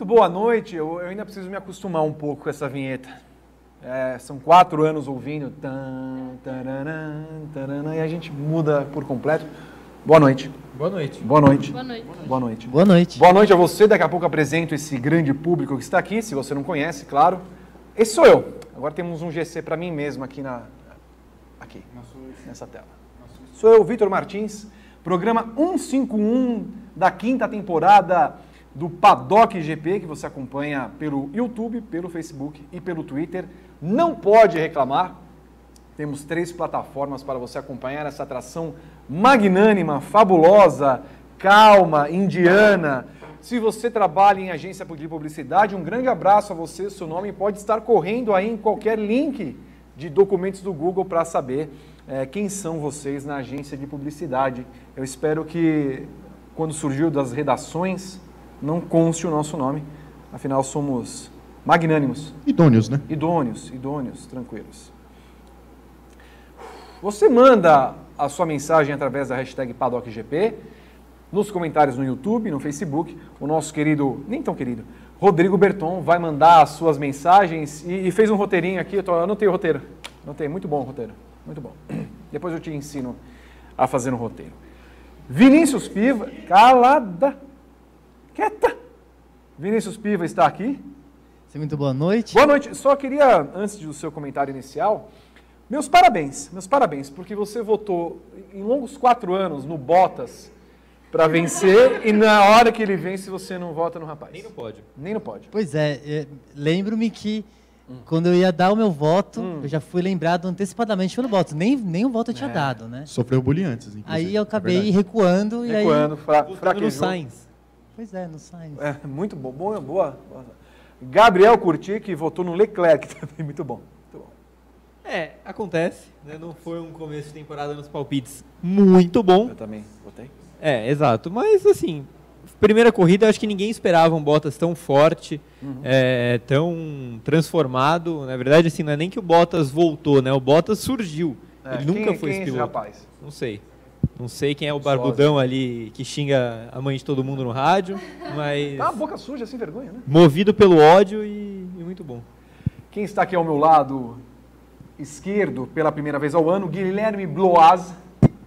Muito boa noite. Eu, eu ainda preciso me acostumar um pouco com essa vinheta. É, são quatro anos ouvindo. Tan, e a gente muda por completo. Boa noite. Boa noite. Boa noite. Boa noite. Boa noite. Boa noite. Boa noite a você. Daqui a pouco apresento esse grande público que está aqui. Se você não conhece, claro. Esse sou eu. Agora temos um GC para mim mesmo aqui na aqui nessa tela. Sou eu, Vitor Martins. Programa 151 da quinta temporada do Paddock GP que você acompanha pelo YouTube, pelo Facebook e pelo Twitter. Não pode reclamar. Temos três plataformas para você acompanhar essa atração magnânima, fabulosa, calma, indiana. Se você trabalha em agência de publicidade, um grande abraço a você. Seu nome pode estar correndo aí em qualquer link de documentos do Google para saber eh, quem são vocês na agência de publicidade. Eu espero que quando surgiu das redações não conste o nosso nome, afinal somos magnânimos, Idôneos, né? idôneos, idôneos, tranquilos. Você manda a sua mensagem através da hashtag PaddockGP, nos comentários no YouTube, no Facebook. O nosso querido, nem tão querido, Rodrigo Berton vai mandar as suas mensagens e, e fez um roteirinho aqui. Eu, tô, anotei o roteiro. Anotei, muito bom o roteiro. Muito bom. Depois eu te ensino a fazer um roteiro. Vinícius Piva, calada, quieta. Vinícius Piva está aqui. Muito boa noite. Boa noite. Só queria, antes do seu comentário inicial, meus parabéns, meus parabéns, porque você votou em longos quatro anos no Bottas para vencer e na hora que ele vence você não vota no rapaz. Nem no pódio. Nem no pódio. Pois é, é, lembro-me que quando eu ia dar o meu voto, Hum. eu já fui lembrado antecipadamente pelo voto. Nem, nem o voto eu tinha É. dado, né? Sofreu bullying antes, inclusive. Aí eu é acabei verdade. recuando e aí... Recuando, fra fraquejou. Sainz. Pois é, no Sainz. É, muito bom, boa, boa. Gabriel Curti, que votou no Leclerc também, muito bom. Muito bom. É, acontece. né? Não foi um começo de temporada nos palpites muito bom. Eu também votei. É, exato. Mas, assim, primeira corrida, acho que ninguém esperava um Bottas tão forte, é, tão transformado. Na verdade, assim, não é nem que o Bottas voltou, né? O Bottas surgiu. É, Ele nunca quem- foi quem é esse esse piloto. rapaz? Não sei. Não sei quem é o barbudão ali que xinga a mãe de todo mundo no rádio, mas Tá, boca suja, sem vergonha, né? movido pelo ódio e, e muito bom. Quem está aqui ao meu lado esquerdo pela primeira vez ao ano, Guilherme Bloaz.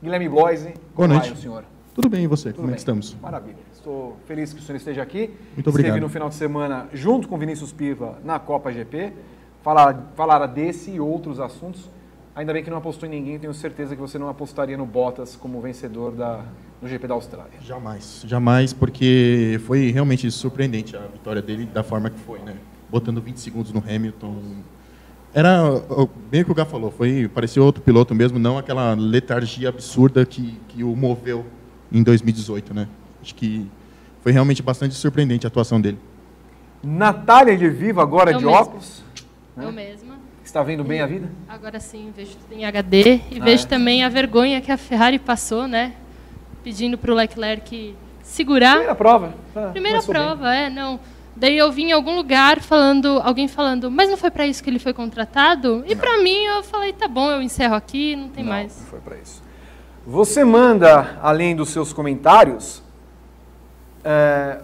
Guilherme Bloise. Boa Como noite. vai o senhor? Tudo bem, e você? Tudo Como é bem? que estamos? Maravilha. Estou feliz que o senhor esteja aqui. Muito obrigado. Esteve no final de semana junto com Vinícius Piva na Copa GP. Falar, falara desse e outros assuntos. Ainda bem que não apostou em ninguém. Tenho certeza que você não apostaria no Bottas como vencedor da, do GP da Austrália. Jamais. Jamais, porque foi realmente surpreendente a vitória dele da forma que foi, né? Botando 20 segundos no Hamilton. Era bem o que o Gá falou, foi, parecia outro piloto mesmo, não aquela letargia absurda que, que o moveu em 2018, né? Acho que foi realmente bastante surpreendente a atuação dele. Natália de Viva, agora Eu de mesma. óculos. Eu mesma. Está vendo bem a vida? Agora sim, vejo tudo em HD e Ah, vejo é? também a vergonha que a Ferrari passou, né? Pedindo para o Leclerc segurar. Primeira prova. Ah, Primeira começou bem. prova, é, não. Daí eu vi em algum lugar falando, alguém falando, mas não foi para isso que ele foi contratado? E para mim eu falei, tá bom, eu encerro aqui, não tem Não, mais. Não foi para isso. Você manda, além dos seus comentários, é,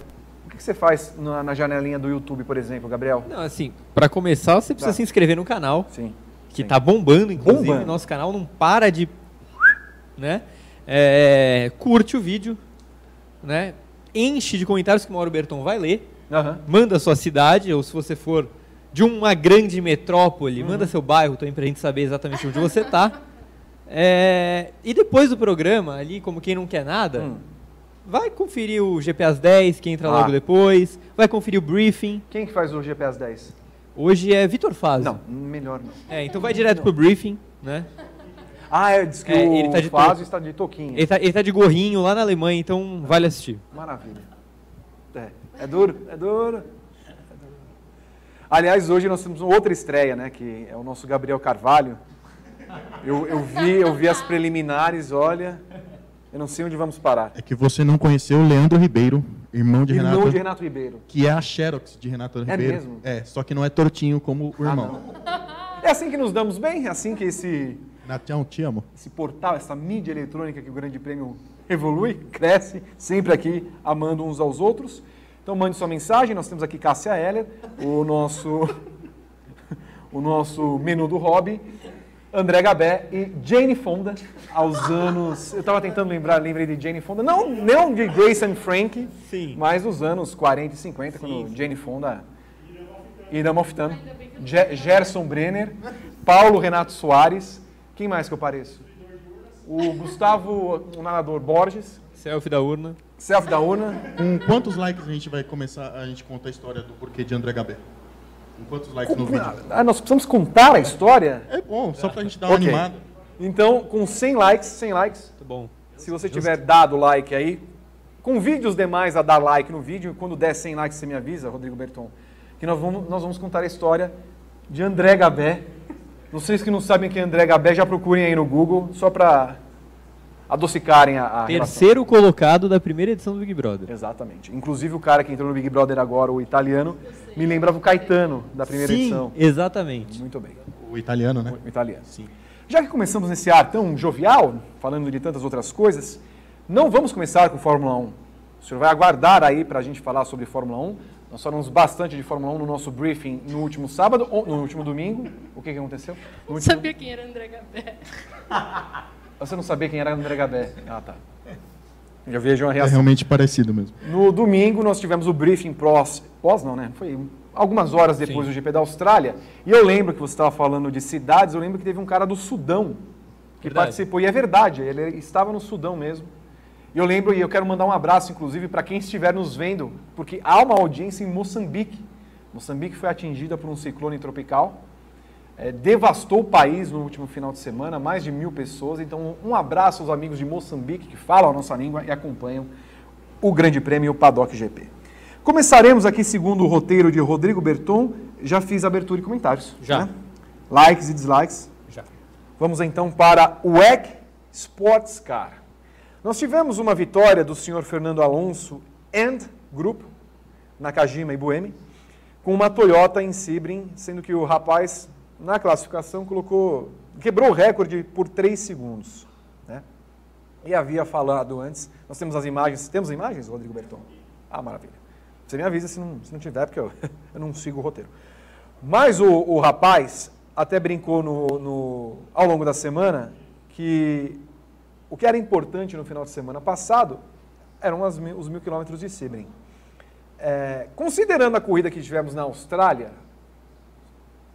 que que você faz na, na janelinha do YouTube, por exemplo, Gabriel? Não, assim, para começar, você precisa Tá. se inscrever no canal, Sim. que sim. tá bombando, inclusive. Bombando. Nosso canal não para de. né? É, curte o vídeo, né? Enche de comentários que o Mauro Berton vai ler. Aham. Manda a sua cidade, ou se você for de uma grande metrópole, manda seu bairro também pra gente saber exatamente onde você tá. É, e depois do programa, ali, como quem não quer nada, Hum. Vai conferir o GPS 10, que entra Ah. logo depois, vai conferir o briefing. Quem que faz o GPS 10? Hoje é Vitor Fazio. Não, melhor não. É, então vai direto pro briefing, né? Ah, é, diz que É, o ele tá de Fazio touca. está de toquinha. Ele tá, ele tá de gorrinho lá na Alemanha, então vale assistir. Maravilha. É, é duro, é duro. é duro. Aliás, hoje nós temos outra estreia, né? Que é o nosso Gabriel Carvalho. Eu, eu, vi, eu vi as preliminares, olha. Eu não sei onde vamos parar. É que você não conheceu o Leandro Ribeiro, irmão de Irmão Renato, de Renato Ribeiro. que é a Xerox de Renato Ribeiro. mesmo? É, só que não é tortinho como o irmão. É assim que nos damos bem? É assim que esse, Natião, te amo. esse portal, essa mídia eletrônica que o Grande Prêmio evolui, cresce, sempre aqui amando uns aos outros. Então mande sua mensagem, nós temos aqui Cássia Heller, o nosso, o nosso menu do hobby, André Gabé e Jane Fonda, aos anos... Eu estava tentando lembrar, lembrei de Jane Fonda, não, não de Grace and Frank, Sim. mas dos anos 40 e 50, quando Jane Fonda... Irã Moftano, Ge- Gerson Brenner, Paulo Renato Soares, quem mais que eu pareço? O Gustavo, o nadador Borges, Selfie da urna. Self da Urna, Com quantos likes a gente vai começar, a gente conta a história do porquê de André Gabé? Com quantos likes no vídeo? Ah, nós precisamos contar a história? É bom, só pra gente dar uma Ok. animada. Então, com 100 likes, 100 likes, Tá bom. se você tiver dado like aí, convide os demais a dar like no vídeo, e quando der 100 likes você me avisa, Rodrigo Berton, que nós vamos, nós vamos contar a história de André Gabé. Vocês que não sabem quem é André Gabé, já procurem aí no Google, só para adocicarem a, a relação. Terceiro colocado da primeira edição do Big Brother. Exatamente. Inclusive o cara que entrou no Big Brother agora, o italiano, me lembrava o Caetano, da primeira Sim, edição. exatamente. Muito bem. O italiano, né? O italiano. Sim. Já que começamos nesse ar tão jovial, falando de tantas outras coisas, não vamos começar com Fórmula 1. O senhor vai aguardar aí para a gente falar sobre Fórmula 1. Nós falamos bastante de Fórmula 1 no nosso briefing no último sábado, ou no último domingo. O que, que aconteceu? No Não último- sabia quem era André Gabé. Você não sabia quem era André Gabé. Ah, tá. Já vejo uma É reação. realmente parecido mesmo. No domingo nós tivemos o briefing pós, pós não, né? Foi algumas horas depois do GP da Austrália. E eu lembro que você estava falando de cidades, eu lembro que teve um cara do Sudão que Verdade. participou. E é verdade, ele estava no Sudão mesmo. E eu lembro, e eu quero mandar um abraço, inclusive, para quem estiver nos vendo, porque há uma audiência em Moçambique. Moçambique foi atingida por um ciclone tropical. É, devastou o país no último final de semana, mais de mil pessoas. Então, um abraço aos amigos de Moçambique que falam a nossa língua e acompanham o Grande Prêmio e o Paddock GP. Começaremos aqui segundo o roteiro de Rodrigo Berton. Já fiz abertura e comentários. Já. né? Likes e dislikes. Já. Vamos então para o WEC Sports Car. Nós tivemos uma vitória do senhor Fernando Alonso and Grupo, Nakajima e Buemi, com uma Toyota em Sebring, sendo que o rapaz, na classificação, colocou, quebrou o recorde por 3 segundos. Né? E havia falado antes, nós temos as imagens, temos imagens, Rodrigo Berton? Ah, maravilha. Você me avisa se não, se não tiver, porque eu, eu não sigo o roteiro. Mas o, o rapaz até brincou no, no- ao longo da semana que o que era importante no final de semana passado eram as os mil quilômetros de Sebring. É, considerando a corrida que tivemos na Austrália,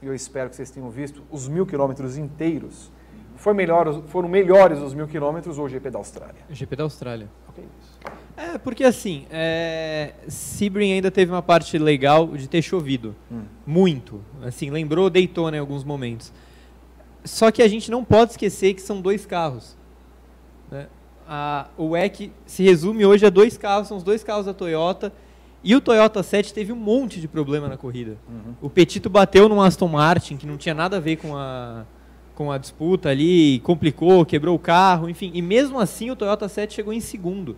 e eu espero que vocês tenham visto, os mil quilômetros inteiros, foi melhor, foram melhores os mil quilômetros ou o GP da Austrália? GP da Austrália. Ok, isso. É, porque assim, é... Sebring ainda teve uma parte legal de ter chovido. Muito. Assim, lembrou Daytona em alguns momentos. Só que a gente não pode esquecer que são dois carros. né? A, o WEC se resume hoje a dois carros, são os dois carros da Toyota. E o Toyota 7 teve um monte de problema na corrida. O Petito bateu num Aston Martin, que não tinha nada a ver com a, com a disputa ali, complicou, quebrou o carro, enfim. E mesmo assim o Toyota 7 chegou em segundo.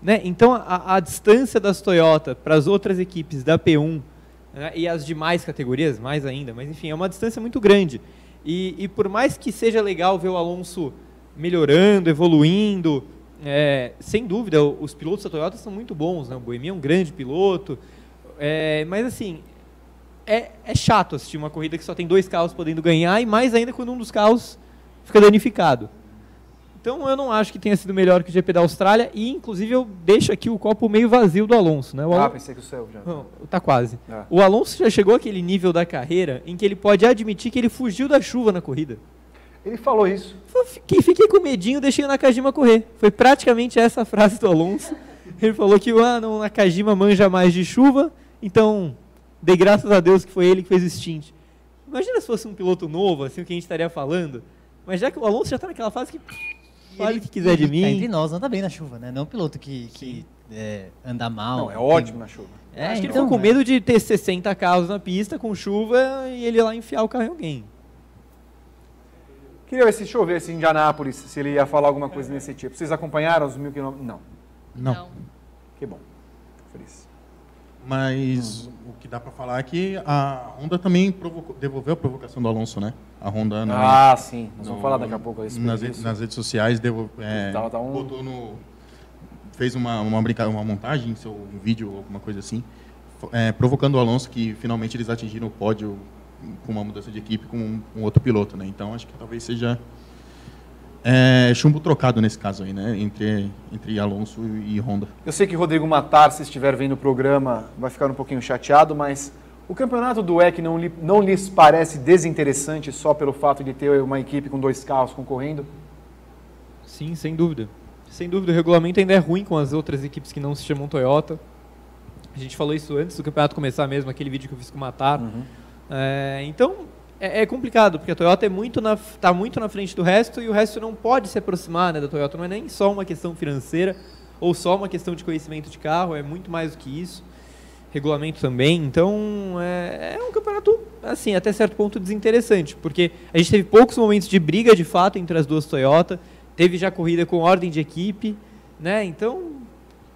Né? Então a, a distância das Toyota para as outras equipes da P1 né, e as demais categorias, mais ainda, mas enfim, é uma distância muito grande. E, e por mais que seja legal ver o Alonso melhorando, evoluindo, é, sem dúvida, os pilotos da Toyota são muito bons, né? o Boemi é um grande piloto, é, mas assim, é, é chato assistir uma corrida que só tem dois carros podendo ganhar, e mais ainda quando um dos carros fica danificado. Então eu não acho que tenha sido melhor que o GP da Austrália, e inclusive eu deixo aqui o copo meio vazio do Alonso. Né? O Ah, Alonso- pensei que o seu já. não, tá quase. É. O Alonso já chegou àquele nível da carreira em que ele pode admitir que ele fugiu da chuva na corrida. Ele falou isso. Fiquei, fiquei com medinho, deixei o Nakajima correr. Foi praticamente essa a frase do Alonso. Ele falou que ah, não, o Nakajima manja mais de chuva, então dei graças a Deus que foi ele que fez o stint. Imagina se fosse um piloto novo, assim, o que a gente estaria falando. Mas já que o Alonso já está naquela fase que fale ele- o que quiser de ele tá entre mim. nós anda bem na chuva, né? Não um piloto que, que é, anda mal. Não, é tem- ótimo na chuva. É, Acho que ele então, ficou com é. medo de ter 60 carros na pista com chuva e ele ir lá enfiar o carro em alguém. Queria ver se, deixa eu ver se Indianápolis, se ele ia falar alguma coisa nesse tipo. Vocês acompanharam os mil quilômetros? Não. Não. Que bom. Fico feliz. Mas o que dá para falar é que a Honda também provocou- devolveu a provocação do Alonso, né? A Honda na, Ah, sim. Nós vamos no- falar daqui a pouco a respeito nas, nas redes sociais devo, é, Tá- tá um- botou no fez uma uma, uma montagem, seu um vídeo alguma coisa assim, é, provocando o Alonso que finalmente eles atingiram o pódio com uma mudança de equipe com um, um outro piloto, né? Então acho que talvez seja é, chumbo trocado nesse caso aí, né? Entre entre Alonso e Honda. Eu sei que Rodrigo Matar, se estiver vendo o programa, vai ficar um pouquinho chateado, mas o campeonato do EC não, lhe- não lhes parece desinteressante só pelo fato de ter uma equipe com dois carros concorrendo? Sim, sem dúvida. Sem dúvida, o regulamento ainda é ruim com as outras equipes que não se chamam Toyota. A gente falou isso antes do campeonato começar mesmo, aquele vídeo que eu fiz com o Matar. É, então, é, é complicado, porque a Toyota é muito na, tá muito na frente do resto e o resto não pode se aproximar né, da Toyota. Não é nem só uma questão financeira ou só uma questão de conhecimento de carro, é muito mais do que isso. Regulamento também. Então, é, é um campeonato, assim, até certo ponto desinteressante, porque a gente teve poucos momentos de briga de fato entre as duas Toyota, teve já corrida com ordem de equipe, né? Então,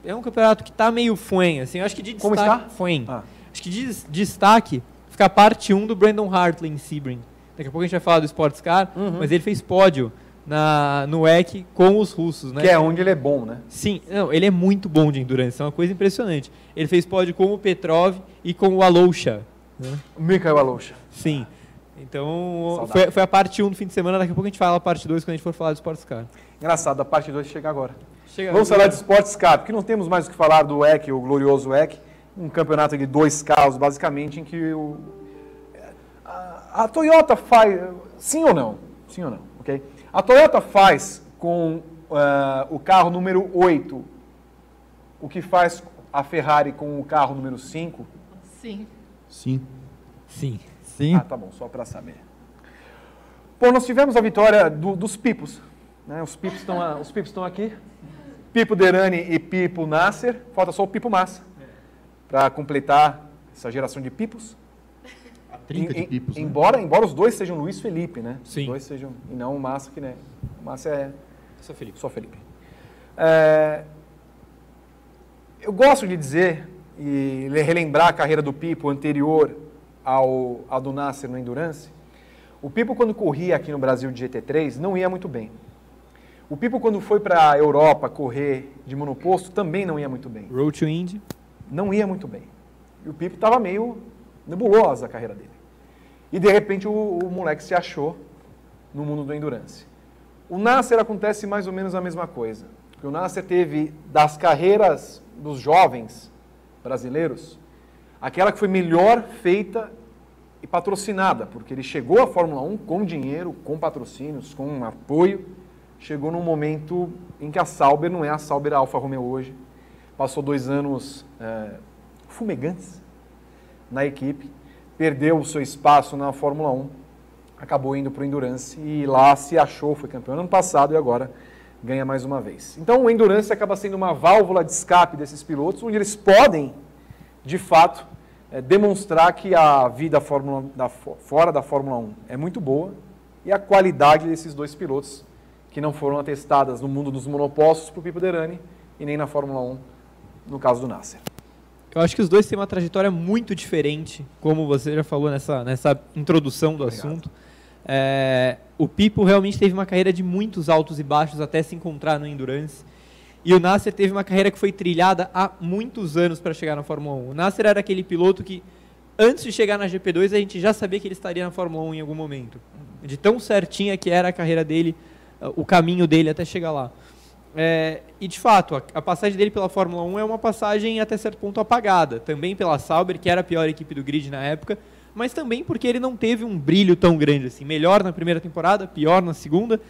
é um campeonato que está meio fuem, assim. Eu acho que de Como destaque, está? Fuem. Ah. Acho que de des- destaque a parte 1 do Brandon Hartley em Sebring. Daqui a pouco a gente vai falar do Sports Car, mas ele fez pódio na, no WEC com os russos, né? Que é onde ele é bom, né? Sim, não, ele é muito bom de endurance, é uma coisa impressionante. Ele fez pódio com o Petrov e com o Aloucha. Né? Mikhail Alosha. Sim. Então, foi, foi a parte 1 do fim de semana, daqui a pouco a gente fala a parte 2 quando a gente for falar do Sports Car. Engraçado, a parte 2 chega agora. Chega Vamos falar de Sports Car, porque não temos mais o que falar do EC, o glorioso EC, um campeonato de dois carros, basicamente, em que o, a, a Toyota faz. Sim ou não? Sim ou não? Ok? A Toyota faz com ah, o carro número 8 o que faz a Ferrari com o carro número 5. Sim. Sim. Sim. Sim. Ah, tá bom, só para saber. Bom, nós tivemos a vitória do- dos Pipos. né? Os Pipos estão a- os Pipos estão aqui. Pipo Derani e Pipo Nasser. Falta só o Pipo Massa para completar essa geração de Pipos. A trinca Em- de pipos, em- né? embora, embora os dois sejam Luiz Felipe, né? Sim. Os dois sejam. E não o Massa, que né? O Massa é Só Felipe. só Felipe. É, eu gosto de dizer e le- relembrar a carreira do Pipo anterior ao, ao do Nasser no Endurance. O Pipo, quando corria aqui no Brasil de GT3, não ia muito bem. O Pipo, quando foi para a Europa correr de monoposto, também não ia muito bem. Road to Indy. Não ia muito bem. E o Pipo estava meio nebulosa a carreira dele. E de repente o, o moleque se achou no mundo do endurance. O Nasser acontece mais ou menos a mesma coisa. Porque o Nasser teve das carreiras dos jovens brasileiros, aquela que foi melhor feita e patrocinada, porque ele chegou à Fórmula 1 com dinheiro, com patrocínios, com apoio. Chegou num momento em que a Sauber não é a Sauber Alfa Romeo hoje. Passou dois anos eh, fumegantes na equipe, perdeu o seu espaço na Fórmula 1, acabou indo para o Endurance e lá se achou, foi campeão ano passado e agora ganha mais uma vez. Então o Endurance acaba sendo uma válvula de escape desses pilotos, onde eles podem, de fato, eh, demonstrar que a vida Fórmula, da, fo- fora da Fórmula 1 é muito boa e a qualidade desses dois pilotos que não foram atestadas no mundo dos monopostos para o Pipo Derani e nem na Fórmula 1, no caso do Nasser. Eu acho que os dois têm uma trajetória muito diferente, como você já falou nessa, nessa introdução do Obrigado. assunto. É, o Pipo realmente teve uma carreira de muitos altos e baixos até se encontrar no Endurance. E o Nasser teve uma carreira que foi trilhada há muitos anos para chegar na Fórmula 1. O Nasser era aquele piloto que, antes de chegar na GP2, a gente já sabia que ele estaria na Fórmula 1 em algum momento. De tão certinha que era a carreira dele, o caminho dele até chegar lá. É, e de fato, a, a passagem dele pela Fórmula 1 é uma passagem até certo ponto apagada. Também pela Sauber, que era a pior equipe do grid na época, mas também porque ele não teve um brilho tão grande assim. Melhor na primeira temporada, pior na segunda.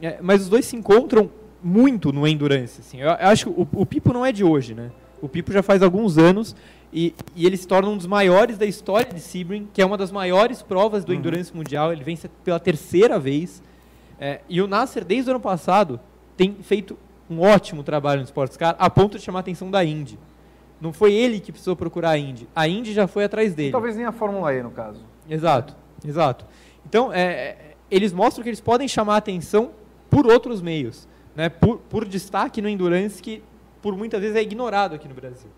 É, mas os dois se encontram muito no Endurance. Assim. Eu, eu acho que o, o Pipo não é de hoje, né? O Pipo já faz alguns anos e, e ele se torna um dos maiores da história de Sebring, que é uma das maiores provas do Endurance Mundial. Ele vence pela terceira vez. É, e o Nasser, desde o ano passado, tem feito um ótimo trabalho no Sports Car, a ponto de chamar a atenção da Indy. Não foi ele que precisou procurar a Indy. A Indy já foi atrás dele. Talvez nem a Fórmula E, no caso. Exato, exato. Então, é, eles mostram que eles podem chamar atenção por outros meios, né? por, por destaque no Endurance que por muitas vezes é ignorado aqui no Brasil.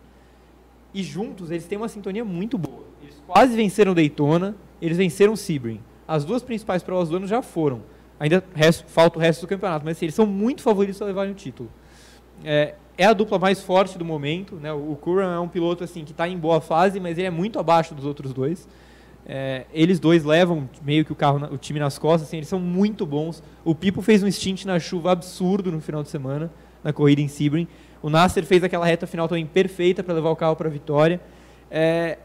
E juntos eles têm uma sintonia muito boa. Eles quase venceram Daytona, eles venceram Sebring. As duas principais provas do ano já foram. Ainda falta o resto do campeonato, mas assim, eles são muito favoritos a levarem o título. É, é a dupla mais forte do momento. Né? O Curran é um piloto assim que está em boa fase, mas ele é muito abaixo dos outros dois. É, eles dois levam meio que o carro, o time nas costas. Assim, eles são muito bons. O Pipo fez um stint na chuva absurdo no final de semana na corrida em Sebring. O Nasser fez aquela reta final também perfeita para levar o carro para a vitória. É,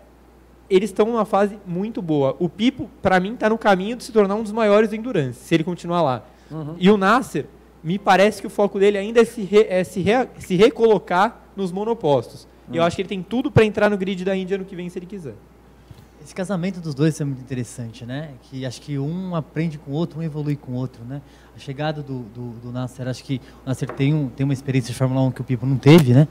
eles estão numa fase muito boa. O Pipo, para mim, está no caminho de se tornar um dos maiores do Endurance, se ele continuar lá. Uhum. E o Nasser, me parece que o foco dele ainda é se, re, é se, re, se recolocar nos monopostos. Hum. E eu hum. acho que ele tem tudo para entrar no grid da Índia no que vem, se ele quiser. Esse casamento dos dois é muito interessante, né? Que acho que um aprende com o outro, um evolui com o outro, né? A chegada do, do, do Nasser, acho que o Nasser tem, um, tem uma experiência de Fórmula 1 que o Pipo não teve, né?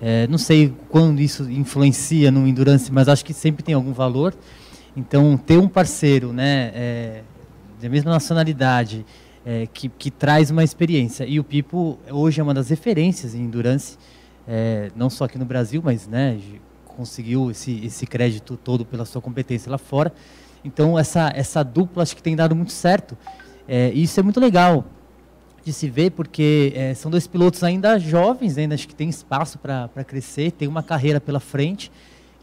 É, não sei quando isso influencia no Endurance, mas acho que sempre tem algum valor. Então, ter um parceiro, né? É, da mesma nacionalidade, é, que, que, traz uma experiência. E o Pipo hoje é uma das referências em endurance, é, não só aqui no Brasil, mas né, conseguiu esse, esse crédito todo pela sua competência lá fora. Então essa, essa dupla acho que tem dado muito certo. É, isso é muito legal de se ver, porque é, são dois pilotos ainda jovens, ainda acho que tem espaço para crescer, tem uma carreira pela frente,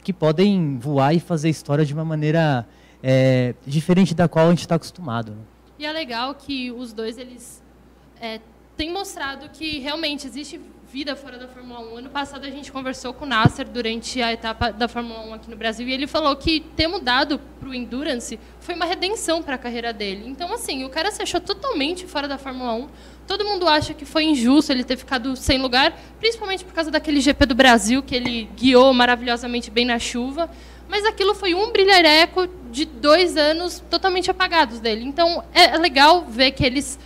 que podem voar e fazer história de uma maneira é, diferente da qual a gente está acostumado. Né? E é legal que os dois eles é, têm mostrado que realmente existe vida fora da Fórmula 1. Ano passado a gente conversou com o Nasser durante a etapa da Fórmula 1 aqui no Brasil e ele falou que ter mudado para o Endurance foi uma redenção para a carreira dele. Então, assim, o cara se achou totalmente fora da Fórmula 1. Todo mundo acha que foi injusto ele ter ficado sem lugar, principalmente por causa daquele GP do Brasil que ele guiou maravilhosamente bem na chuva mas aquilo foi um brilhareco de dois anos totalmente apagados dele. Então é, é legal ver que eles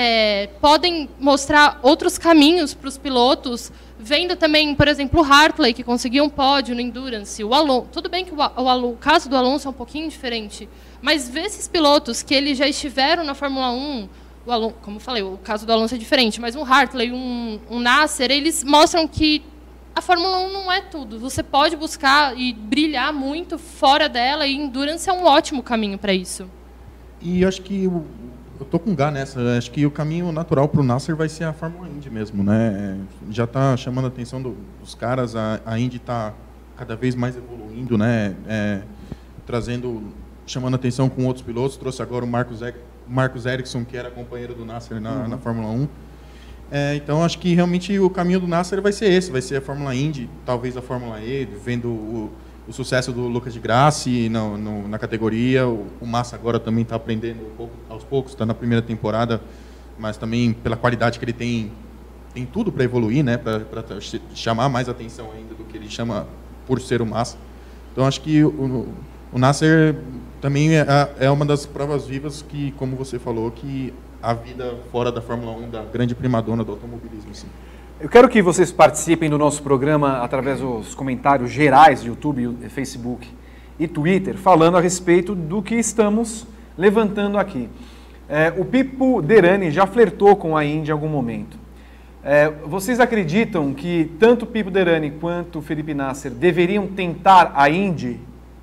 é, podem mostrar outros caminhos para os pilotos, vendo também, por exemplo, o Hartley, que conseguiu um pódio no Endurance, o Alonso. Tudo bem que o, o, o caso do Alonso é um pouquinho diferente, mas ver esses pilotos que eles já estiveram na Fórmula 1, o Alonso, como falei, o caso do Alonso é diferente, mas um Hartley, um, um Nasser, eles mostram que a Fórmula 1 não é tudo. Você pode buscar e brilhar muito fora dela e endurance é um ótimo caminho para isso. E eu acho que eu, eu tô com Gá nessa. Eu acho que o caminho natural para o Nasser vai ser a Fórmula Indy mesmo, né? Já está chamando a atenção do, dos caras. A, a Indy está cada vez mais evoluindo, né? É, trazendo, chamando a atenção com outros pilotos. Trouxe agora o Marcos, Marcos Ericsson, que era companheiro do Nasser na, uhum. na Fórmula 1 é, então acho que realmente o caminho do Nasser vai ser esse, vai ser a Fórmula Indy, talvez a Fórmula E, vendo o, o sucesso do Lucas de Grassi no, na categoria. O, o, Massa agora também está aprendendo um pouco, aos poucos, está na primeira temporada, mas também pela qualidade que ele tem, tem tudo para evoluir, né, para chamar mais atenção ainda do que ele chama por ser o Massa. Então acho que o, o Nasser também é, é uma das provas vivas que, como você falou, que a vida fora da Fórmula 1 da grande primadona do automobilismo. Sim. Eu quero que vocês participem do nosso programa através dos comentários gerais do YouTube, Facebook e Twitter, falando a respeito do que estamos levantando aqui. É, o Pipo Derani já flertou com a Indy em algum momento. É, vocês acreditam que tanto o Pipo Derani quanto o Felipe Nasser deveriam tentar a Indy?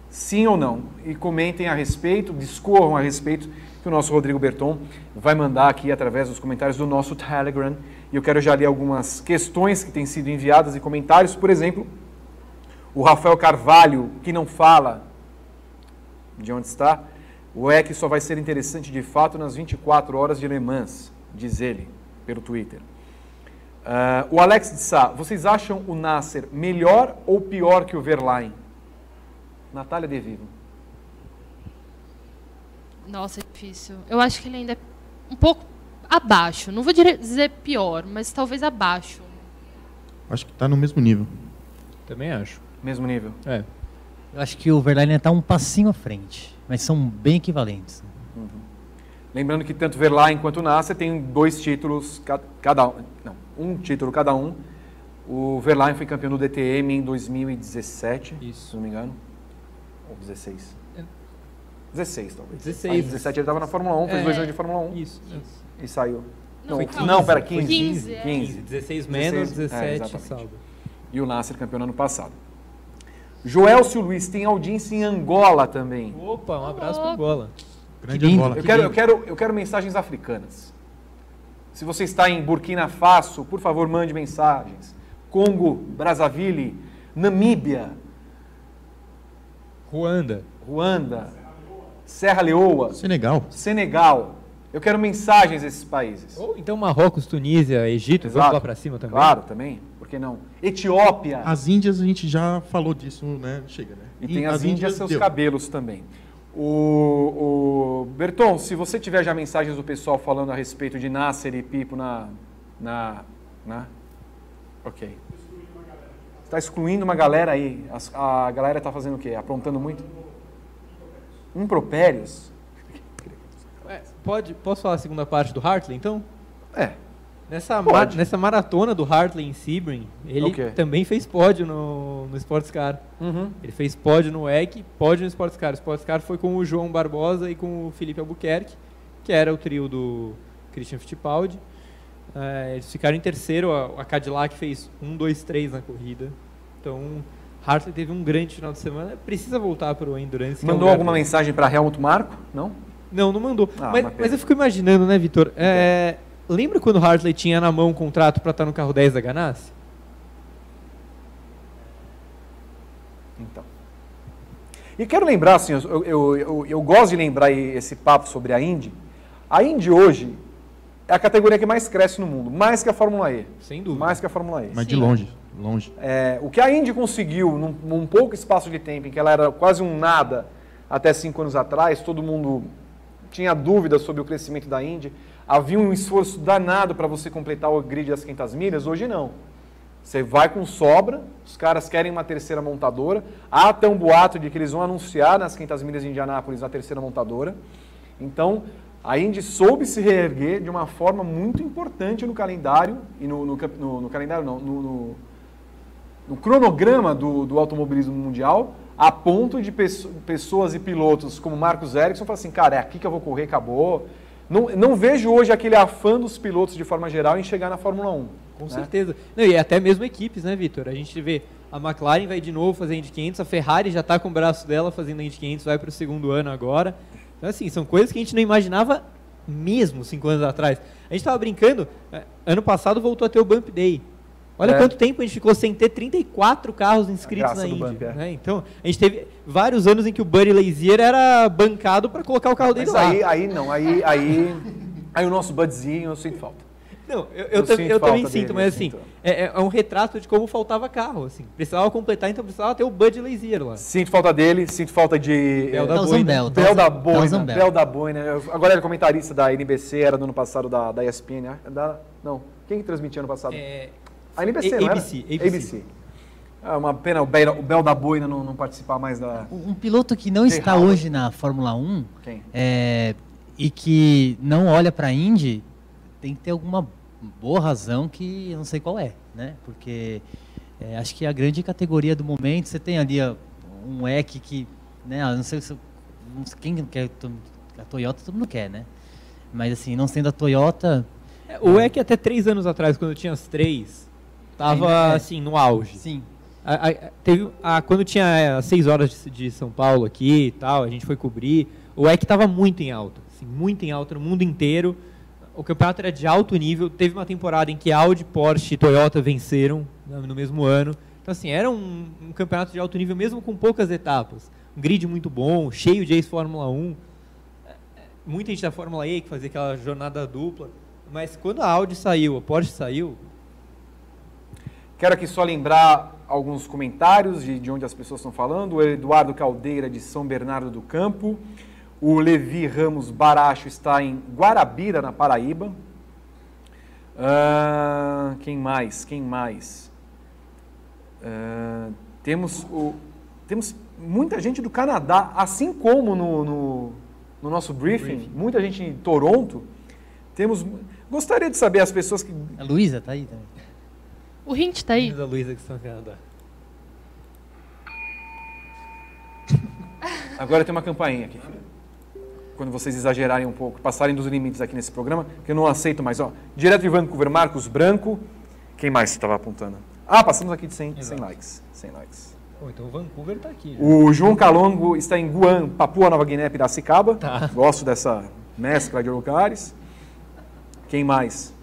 Sim ou não? E comentem a respeito, discorram a respeito que o nosso Rodrigo Berton vai mandar aqui através dos comentários do nosso Telegram. E eu quero já ler algumas questões que têm sido enviadas e comentários. Por exemplo, o Rafael Carvalho, que não fala de onde está, o EC só vai ser interessante de fato nas 24 horas de Le Mans, diz ele, pelo Twitter. Uh, o Alex de Sá, vocês acham o Nasser melhor ou pior que o Verlaine? Natália De Vivo. Nossa, é difícil. Eu acho que ele ainda é um pouco abaixo. Não vou dizer pior, mas talvez abaixo. Acho que está no mesmo nível. Também acho. Mesmo nível? É. Eu acho que o Verlaine está um passinho à frente, mas são bem equivalentes. Uhum. Lembrando que tanto Verlaine quanto Nasser tem dois títulos cada um. Não, um título cada um. O Verlaine foi campeão do DTM em 2017, Isso. se não me engano. Ou 16. 16, talvez. 16. Aí, 17 ele estava na Fórmula 1, fez É. dois anos de Fórmula 1 Isso. E saiu. Não, Não, foi não, 15. pera, Foi 15. 15, é. 15. 16 menos, 16, é, 17 exatamente. saldo. E o Nasser campeão no ano passado. Joelcio Luiz tem audiência em Angola também. Opa, um abraço pra Angola. Grande. Angola. Eu quero, eu, quero, eu quero mensagens africanas. Se você está em Burkina Faso, por favor, mande mensagens. Congo, Brazzaville, Namíbia, Ruanda. Ruanda, Serra Leoa, Senegal. Senegal. Eu quero mensagens desses países. Ou então Marrocos, Tunísia, Egito, vamos lá pra cima também. Claro, também. Por que não? Etiópia. As Índias, a gente já falou disso, né? Chega, né? E tem as Índias seus deu. cabelos também. O, o Berton, se você tiver já mensagens do pessoal falando a respeito de Nasser e Pipo na. na, na ok. Está excluindo uma galera aí. As- a galera está fazendo o quê? Aprontando muito? Impropérios? É, pode, posso falar a segunda parte do Hartley, então? É. Nessa, nessa maratona do Hartley em Sebring, ele O quê? também fez pódio no, no Sports Car. Uhum. Ele fez pódio no WEC, pódio no Sports Car. O Sports Car foi com o João Barbosa e com o Felipe Albuquerque, que era o trio do Christian Fittipaldi. É, eles ficaram em terceiro, a, a Cadillac fez um, dois, três na corrida. Então, Hartley teve um grande final de semana. Precisa voltar para o Endurance. é Mandou lugar alguma mensagem para Helmut Marko? Não? Não, não mandou. Ah, mas, mas eu fico imaginando, né, Vitor? É, lembra quando o Hartley tinha na mão um contrato para estar no carro 10 da Ganassi? Então. E quero lembrar, assim, eu, eu, eu, eu gosto de lembrar esse papo sobre a Indy. A Indy hoje é a categoria que mais cresce no mundo, mais que a Fórmula E. Sem dúvida. Mais que a Fórmula E. Mas de Sim. longe, longe. É, o que a Indy conseguiu num, num pouco espaço de tempo, em que ela era quase um nada até cinco anos atrás, todo mundo tinha dúvidas sobre o crescimento da Indy, havia um esforço danado para você completar o grid das 500 milhas, hoje não. Você vai com sobra, os caras querem uma terceira montadora, há até um boato de que eles vão anunciar nas 500 milhas de Indianápolis a terceira montadora. Então, a Indy soube se reerguer de uma forma muito importante no calendário, e no, no, no- no calendário não, no cronograma do, do automobilismo mundial, a ponto de pesso- pessoas e pilotos como Marcos Ericsson falar assim, cara, é aqui que eu vou correr, acabou. Não, não vejo hoje aquele afã dos pilotos de forma geral em chegar na Fórmula 1. Com né? certeza. Não, e até mesmo equipes, né, Vitor? A gente vê a McLaren vai de novo fazer a Indy 500, a Ferrari já está com o braço dela fazendo a Indy 500, vai para o segundo ano agora. Então, assim, são coisas que a gente não imaginava mesmo cinco anos atrás. A gente estava brincando, eh, ano passado voltou a ter o Bump Day. Olha É. quanto tempo a gente ficou sem ter 34 carros inscritos na Indy. Bump, é. né? Então, a gente teve vários anos em que o Buddy Lazier era bancado para colocar o carro dele Mas lá. aí, aí não, aí, aí, aí o nosso Budzinho eu sinto falta. Não, eu, eu, Eu eu também sinto, dele, mas assim, sinto. é, é um retrato de como faltava carro, assim. Precisava completar, então precisava ter o Bud Lazier lá. Sinto falta dele, sinto falta de... Bel eh, da Boina. Bell. Bel da Boina. Bel da Boina. Agora é comentarista da NBC, era do ano passado da, da ESPN. né? Da, não, quem que transmitia ano passado? É, A NBC, A- não era? ABC, ABC. É uma pena o Bel, o Bel da Boina não, não participar mais da... Um piloto que não está hoje na Fórmula 1 Quem? é, e que não olha para a Indy, tem que ter alguma boa razão que eu não sei qual é, né? Porque é, acho que a grande categoria do momento, você tem ali um EC que, né? Não sei, se- não sei quem quer, a Toyota todo mundo quer, né? Mas assim, não sendo a Toyota, é, o EC até três anos atrás, quando eu tinha as três, tava Ainda é. assim, no auge. sim, A- a- teve, a- quando tinha é, as seis horas de, de São Paulo aqui e tal, a gente foi cobrir, o EC tava muito em alta, assim, muito em alta no mundo inteiro. O campeonato era de alto nível, teve uma temporada em que Audi, Porsche e Toyota venceram né, no mesmo ano. Então, assim, era um, um campeonato de alto nível, mesmo com poucas etapas. Um grid muito bom, cheio de ex-Fórmula 1. É, é, Muita gente da Fórmula E que fazia aquela jornada dupla. Mas quando a Audi saiu, a Porsche saiu, Quero aqui só lembrar alguns comentários de, de onde as pessoas estão falando. O Eduardo Caldeira, de São Bernardo do Campo. O Levi Ramos Baracho está em Guarabira, na Paraíba. Ah, quem mais? Quem mais? Ah, temos, o, temos muita gente do Canadá, assim como no, no, no nosso briefing, muita gente em Toronto. Temos, gostaria de saber as pessoas que a Luísa tá aí também. O hint tá aí. da Luísa que está no Canadá. Agora tem uma campainha aqui. quando vocês exagerarem um pouco, passarem dos limites aqui nesse programa, que eu não aceito mais. Ó, direto de Vancouver, Marcos Branco. Quem mais estava apontando? Ah, passamos aqui de 100, 100 likes. 100 likes. Pô, então o Vancouver tá aqui. O João Calongo está em Guam, Papua Nova Guiné, Piracicaba. Tá. Gosto dessa mescla de lugares. Quem mais?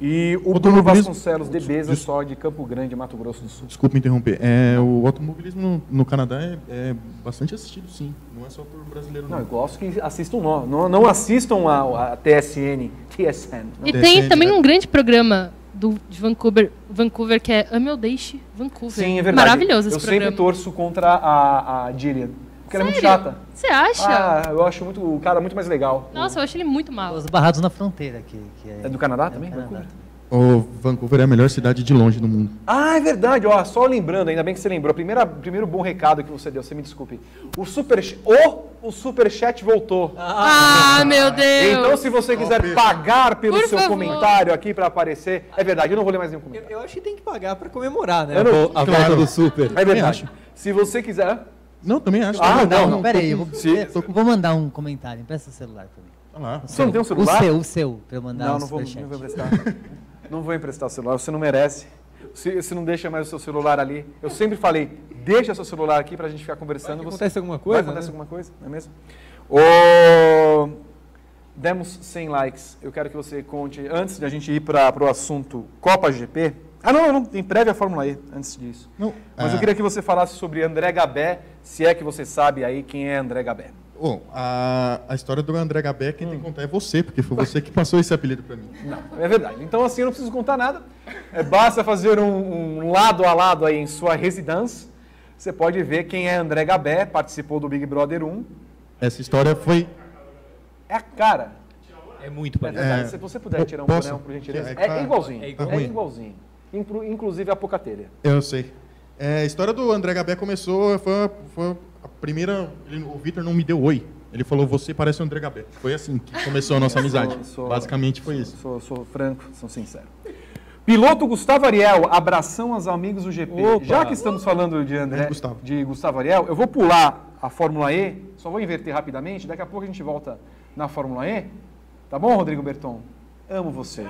E o Bruno Automobilismo- Vasconcelos de Beza, Des- só de Campo Grande, Mato Grosso do Sul. Desculpa interromper. É, o automobilismo no, no Canadá é, é bastante assistido, sim. Não é só por brasileiro, Não, não. eu gosto que assistam nó. Não, não assistam a, a TSN. TSN. não. E tem também né? um grande programa do, de Vancouver, Vancouver que é Ame ou Deixe Vancouver. Sim, é verdade. Maravilhoso esse Eu programa. sempre torço contra a, a Gillian. Porque ela é muito Sério? chata. Você acha? Ah, eu acho muito, o cara muito mais legal. Nossa, eu acho ele muito mal. Os barrados na fronteira, que, que é, É do Canadá é do também? Canadá. Vancouver? O Vancouver é a melhor cidade de longe do mundo. Ah, é verdade. Ó, só lembrando, ainda bem que você lembrou. Primeira, primeiro bom recado que você deu, você me desculpe. O super, o, o superchat voltou. Ah, meu Deus! Então, se você quiser pagar pelo Por seu favor. comentário aqui para aparecer, é verdade, eu não vou ler mais nenhum Eu, comentário. eu acho que tem que pagar pra comemorar, né? Eu A, não- a claro. volta do Super. É verdade. acho. Se você quiser. Não, também acho. Ah, Também- não, Não, pera aí, eu vou, eu vou mandar um comentário. Empresta o celular pra mim. Lá. Você não tem um celular? O seu, o seu, pra eu mandar Não, um não vou, superchat. não vou emprestar. não vou emprestar o celular, você não merece. Você, você não deixa mais o seu celular ali. Eu sempre falei, deixa seu celular aqui pra gente ficar conversando. Vai que Você- acontece alguma Vai coisa, acontecer né? alguma coisa, não é mesmo? Ô, Demos 100 likes. Eu quero que você conte, antes de a gente ir para o assunto Copa GP. Ah, não, não, não, tem prévia Fórmula E antes disso. Não, Mas ah, eu queria que você falasse sobre André Gabé, se é que você sabe aí quem é André Gabé. Bom, a, a história do André Gabé, quem Hum. tem que contar é você, porque foi você que passou esse apelido pra mim. Não, é verdade. Então, assim, eu não preciso contar nada. É, basta fazer um, um lado a lado aí em sua residência. Você pode ver quem é André Gabé, participou do Big Brother 1. Essa história foi. É a cara. É muito É parecido. verdade. É, Se você puder tirar um posso? boné, por gentileza. É, É, igualzinho. É É, igual. ruim. igualzinho. Inclu- inclusive a Pocatelha. Eu sei. É, a história do André Gabé começou. Foi, a- foi a primeira. ele- o Vitor não me deu oi. Ele falou, você parece o André Gabé. Foi assim que começou a nossa amizade. sou- sou- Basicamente foi isso. Sou, sou franco, sou sincero. Piloto Gustavo Ariel, abração aos amigos do GP. Opa. Já que estamos falando de André, Gustavo. de Gustavo Ariel, eu vou pular a Fórmula E, só vou inverter rapidamente, daqui a pouco a gente volta na Fórmula E. Tá bom, Rodrigo Berton? Amo você.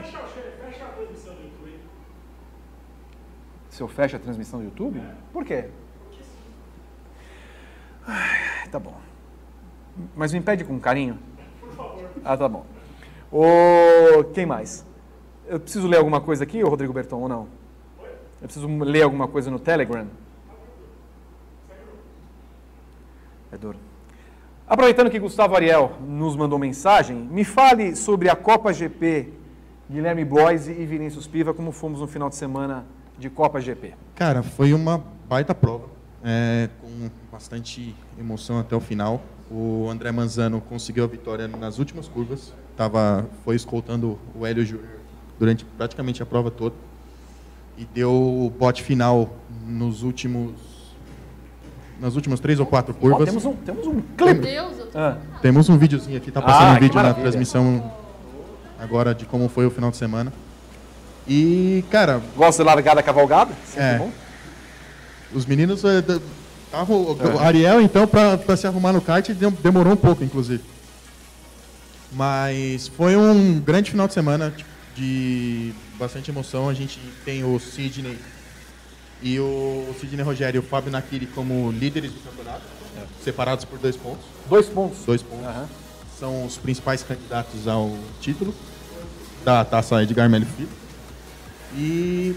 Se eu fecho a transmissão do YouTube? Por quê? Ai, tá bom. Mas me impede com carinho. Por favor. Ah, tá bom. O... Quem mais? Eu preciso ler alguma coisa aqui, ô Rodrigo Berton, ou não? Eu preciso ler alguma coisa no Telegram? É duro. Aproveitando que Gustavo Ariel nos mandou mensagem, me fale sobre a Copa GP Guilherme Bloise e Vinícius Piva, como fomos no final de semana de Copa GP. Cara, foi uma baita prova, é, com bastante emoção até o final. O André Manzano conseguiu a vitória nas últimas curvas, tava, foi escoltando o Hélio Júnior durante praticamente a prova toda e deu o bote final nos últimos, nas últimas três ou quatro curvas. temos um, temos um Meu clipe. Deus, eu tô... Ah, Temos um videozinho aqui, tá passando Ah, um vídeo na transmissão agora de como foi o final de semana. E, cara, gosta de largada cavalgada? Sempre É. bom. Os meninos eh, tavam- o Ariel, então, para se arrumar no kart, dem- demorou um pouco, inclusive. Mas foi um grande final de semana tipo, de bastante emoção. A gente tem o Sidney e o Sidney Rogério e o Fábio Nakiri como líderes do campeonato, separados por dois pontos. Dois pontos. Dois pontos. Aham. São os principais candidatos ao título da taça Edgar Mello Filho. E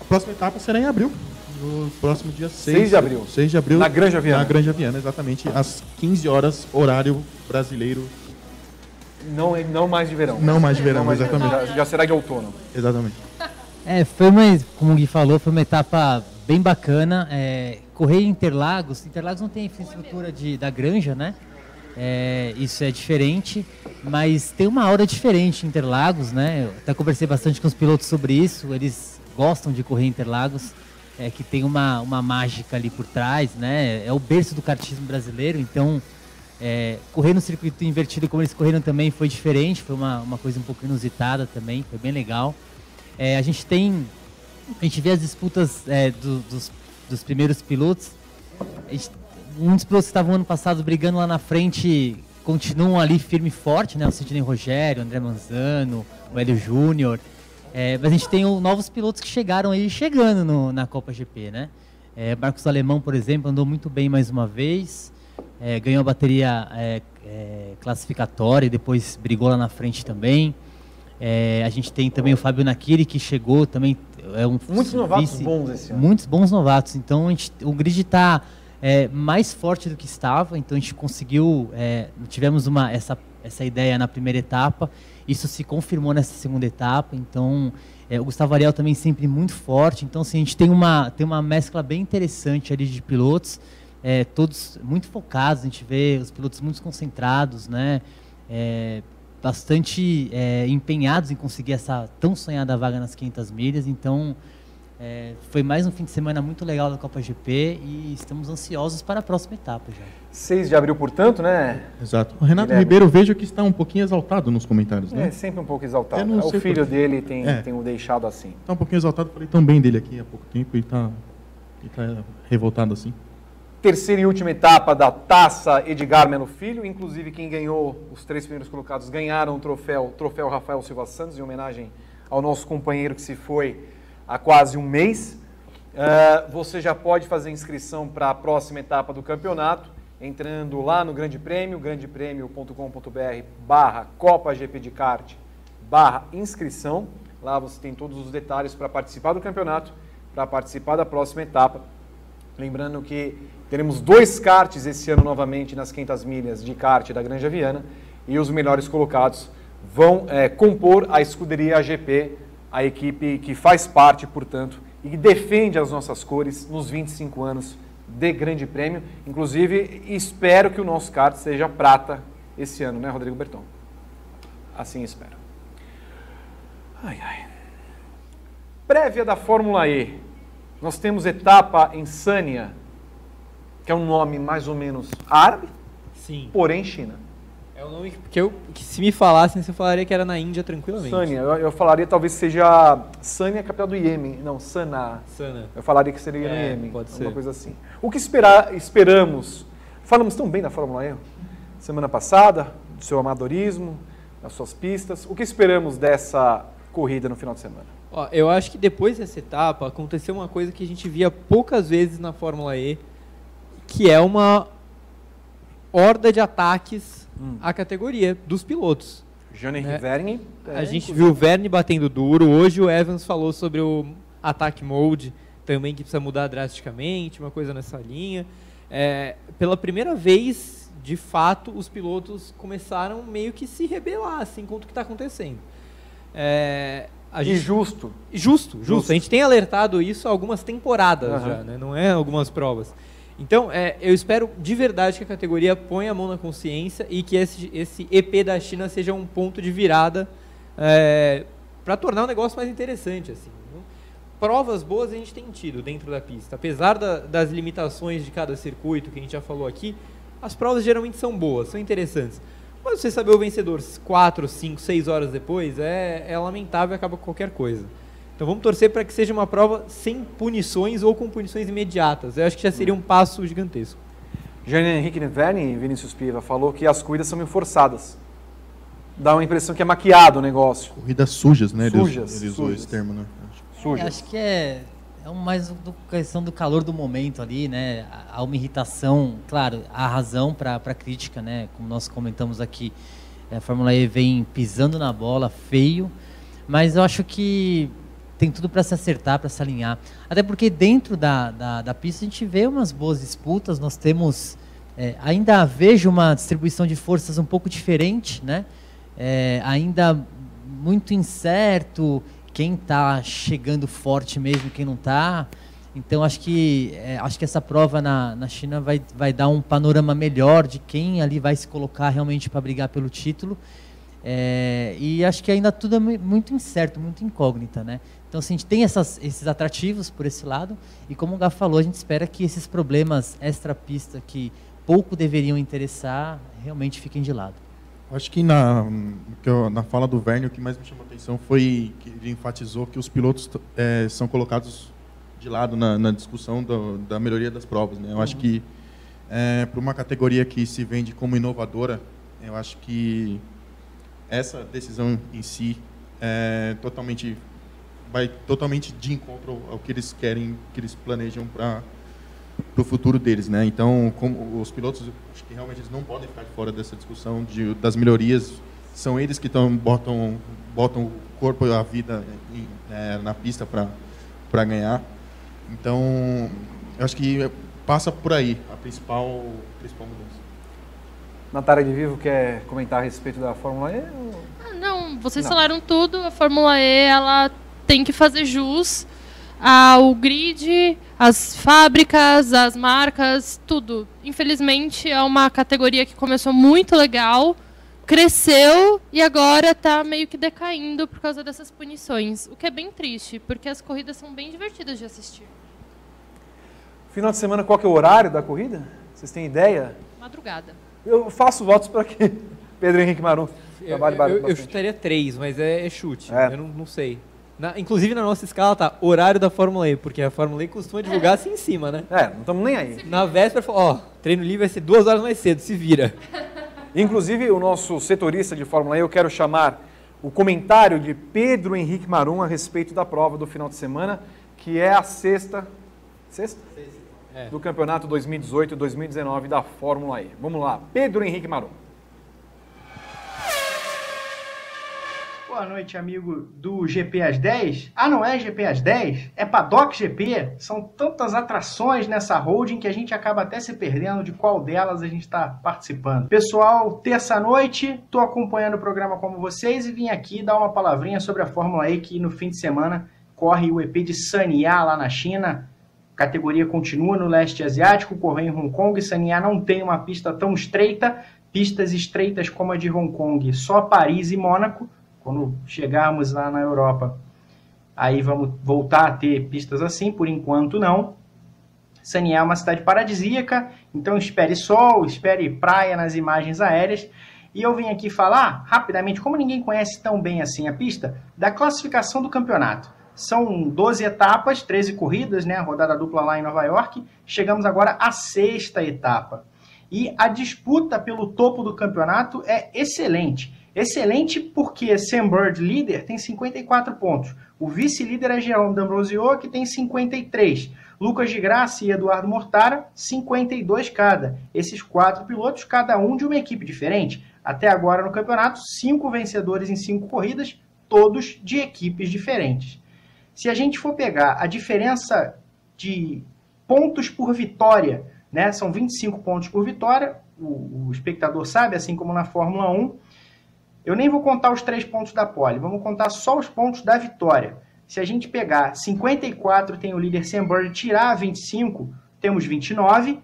a próxima etapa será em abril. No próximo dia 6, 6 de abril. 6 de abril. Na Granja Viana. Na Granja Viana, exatamente. Às 15 horas, horário brasileiro. Não, não mais de verão. Não mais de verão, mais de exatamente. Já, já será de outono. Exatamente. É, foi uma, como o Gui falou, foi uma etapa bem bacana. É, correr em Interlagos, Interlagos não tem infraestrutura de, da granja, né? É, isso é diferente, mas tem uma aura diferente em Interlagos, né? Eu até conversei bastante com os pilotos sobre isso, eles gostam de correr em Interlagos, é, que tem uma, uma mágica ali por trás, né? É o berço do kartismo brasileiro, então é, correr no circuito invertido como eles correram também foi diferente, foi uma, uma coisa um pouco inusitada também, foi bem legal. É, a gente tem, a gente vê as disputas é, do- dos, dos primeiros pilotos. A gente- dos pilotos que estavam ano passado brigando lá na frente continuam ali firme e forte, né? O Sidney Rogério, o André Manzano, o Hélio Júnior. É, mas a gente tem novos pilotos que chegaram aí, chegando no, na Copa GP, né? É, Marcos Alemão, por exemplo, andou muito bem mais uma vez. É, ganhou a bateria é, é, classificatória e depois brigou lá na frente também. É, a gente tem também o Fábio Nakiri, que chegou também. É um muitos novatos vice, bons esse ano. Muitos bons novatos. Então gente, o grid está é, mais forte do que estava. Então a gente conseguiu. É, tivemos uma, essa, essa ideia na primeira etapa. Isso se confirmou nessa segunda etapa. Então é, o Gustavo Ariel também sempre muito forte. Então assim, a gente tem uma, tem uma mescla bem interessante ali de pilotos. É, todos muito focados, a gente vê os pilotos muito concentrados, né? É, bastante é, empenhados em conseguir essa tão sonhada vaga nas 500 milhas. Então, é, foi mais um fim de semana muito legal da Copa GP e estamos ansiosos para a próxima etapa já. 6 de abril, portanto, né? Exato. O Renato Guilherme. Ribeiro, vejo que está um pouquinho exaltado nos comentários, né? É, sempre um pouco exaltado. O filho porque... dele tem, é. tem o deixado assim. Está um pouquinho exaltado, falei tão bem dele aqui há pouco tempo e está tá revoltado assim terceira e última etapa da Taça Edgar Melo Filho. Inclusive, quem ganhou, os três primeiros colocados, ganharam o troféu, troféu Rafael Silva Santos, em homenagem ao nosso companheiro que se foi há quase um mês. Uh, você já pode fazer inscrição para a próxima etapa do campeonato, entrando lá no Grande Prêmio, grandepremio.com.br barra Copa GP de Kart barra inscrição. Lá você tem todos os detalhes para participar do campeonato, para participar da próxima etapa. Lembrando que teremos dois karts esse ano novamente nas 500 milhas de kart da Granja Viana e os melhores colocados vão é, compor a escuderia AGP, a equipe que faz parte, portanto, e que defende as nossas cores nos 25 anos de Grande Prêmio. Inclusive, espero que o nosso kart seja prata esse ano, né, Rodrigo Berton? Assim espero. Ai, ai. Prévia da Fórmula E. Nós temos etapa em Sânia, que é um nome mais ou menos árabe, Sim. porém China. É o um nome que, eu, que se me falassem, você falaria que era na Índia tranquilamente. Sânia, eu, eu falaria talvez seja Sânia, capital do Iêmen. Não, Sanaa. Sana. Eu falaria que seria é, no Iêmen. Pode ser. Uma coisa assim. O que esperar, esperamos? Falamos tão bem da Fórmula E semana passada, do seu amadorismo, das suas pistas. O que esperamos dessa corrida no final de semana? Ó, eu acho que depois dessa etapa aconteceu uma coisa que a gente via poucas vezes na Fórmula E, que é uma horda de ataques hum. à categoria dos pilotos. Johnny né? Verne. É, a gente viu o Verne batendo duro. Hoje o Evans falou sobre o ataque mode também que precisa mudar drasticamente, uma coisa nessa linha. É, pela primeira vez, de fato, os pilotos começaram meio que se rebelar assim, contra o que está acontecendo. É, Gente, e justo. justo. Justo, A gente tem alertado isso há algumas temporadas uhum. já, né? não é algumas provas. Então, é, eu espero de verdade que a categoria ponha a mão na consciência e que esse, esse EP da China seja um ponto de virada é, para tornar o negócio mais interessante. Assim. Provas boas a gente tem tido dentro da pista. Apesar da, das limitações de cada circuito que a gente já falou aqui, as provas geralmente são boas, são interessantes. Mas você saber o vencedor 4, 5, 6 horas depois é, é lamentável e acaba com qualquer coisa. Então vamos torcer para que seja uma prova sem punições ou com punições imediatas. Eu acho que já seria um passo gigantesco. Jane Henrique Neverne, Vinícius Piva, falou que as corridas são meio forçadas. Dá uma impressão que é maquiado o negócio. Corridas sujas, né? Sujas. Ele usou esse termo, né? Sujas. É, acho que é é mais do, questão do calor do momento ali, né? Há uma irritação, claro, há razão para a crítica, né? Como nós comentamos aqui, a Fórmula E vem pisando na bola, feio, mas eu acho que tem tudo para se acertar, para se alinhar. Até porque dentro da, da, da, pista a gente vê umas boas disputas, nós temos. É, ainda vejo uma distribuição de forças um pouco diferente, né? É, ainda muito incerto quem está chegando forte mesmo, quem não está. Então acho que é, acho que essa prova na, na China vai, vai dar um panorama melhor de quem ali vai se colocar realmente para brigar pelo título. É, e acho que ainda tudo é muito incerto, muito incógnita, né? Então assim, a gente tem essas, esses atrativos por esse lado e como o Gá falou, a gente espera que esses problemas extra pista que pouco deveriam interessar realmente fiquem de lado. Acho que na, na fala do Verne, o que mais me chamou a atenção foi que ele enfatizou que os pilotos é, são colocados de lado na, na discussão do, da melhoria das provas. Né? Eu uhum. acho que é, para uma categoria que se vende como inovadora, Eu acho que essa decisão em si é totalmente vai totalmente de encontro ao que eles querem, que eles planejam para o futuro deles, né? Então, como os pilotos, acho que realmente eles não podem ficar fora dessa discussão de, das melhorias. São eles que estão botam botam o corpo e a vida em, é, na pista para para ganhar. Então, acho que passa por aí a principal principal mudança. Natália de Vivo quer comentar a respeito da Fórmula E? Ah, não, vocês não. falaram tudo. A Fórmula E ela tem que fazer jus ao grid, as fábricas, as marcas, tudo. Infelizmente é uma categoria que começou muito legal, cresceu e agora está meio que decaindo por causa dessas punições. O que é bem triste, porque as corridas são bem divertidas de assistir. Final de semana, qual que é o horário da corrida? Vocês têm ideia? Madrugada. Eu faço votos para que Pedro Henrique Marum trabalhe eu, eu, eu chutaria três, mas é, é chute. É. Eu não, não sei. Na, inclusive na nossa escala tá horário da Fórmula E, porque a Fórmula E costuma divulgar assim em cima, né? É, não estamos nem aí. Na véspera, ó, treino livre vai ser duas horas mais cedo, se vira. Inclusive, o nosso setorista de Fórmula E, eu quero chamar o comentário de Pedro Henrique Marum a respeito da prova do final de semana, que é a sexta, sexta? sexta. É. do campeonato 2018-2019 da Fórmula E. Vamos lá, Pedro Henrique Marum. Boa noite, amigo do GP às 10. Ah, não é GP às 10? É Paddock GP. São tantas atrações nessa holding que a gente acaba até se perdendo de qual delas a gente está participando. Pessoal, terça-noite, estou acompanhando o programa como vocês e vim aqui dar uma palavrinha sobre a Fórmula E que no fim de semana corre o EP de Sanya lá na China. Categoria continua no leste asiático, correu em Hong Kong. Sanya não tem uma pista tão estreita, pistas estreitas como a de Hong Kong, só Paris e Mônaco quando chegarmos lá na Europa, aí vamos voltar a ter pistas assim, por enquanto não. Saniel é uma cidade paradisíaca, então espere sol, espere praia nas imagens aéreas. E eu vim aqui falar rapidamente, como ninguém conhece tão bem assim a pista, da classificação do campeonato. São 12 etapas, 13 corridas, né? Rodada dupla lá em Nova York. Chegamos agora à sexta etapa. E a disputa pelo topo do campeonato é excelente. Excelente porque Sam Bird, líder, tem 54 pontos. O vice-líder é Jerome D'Ambrosio, que tem 53. Lucas de Graça e Eduardo Mortara, 52 cada. Esses quatro pilotos, cada um de uma equipe diferente. Até agora no campeonato, cinco vencedores em cinco corridas, todos de equipes diferentes. Se a gente for pegar a diferença de pontos por vitória, né, são 25 pontos por vitória, o, o espectador sabe, assim como na Fórmula 1, eu nem vou contar os três pontos da pole, vamos contar só os pontos da vitória. Se a gente pegar 54, tem o líder Sam Bird, tirar 25, temos 29.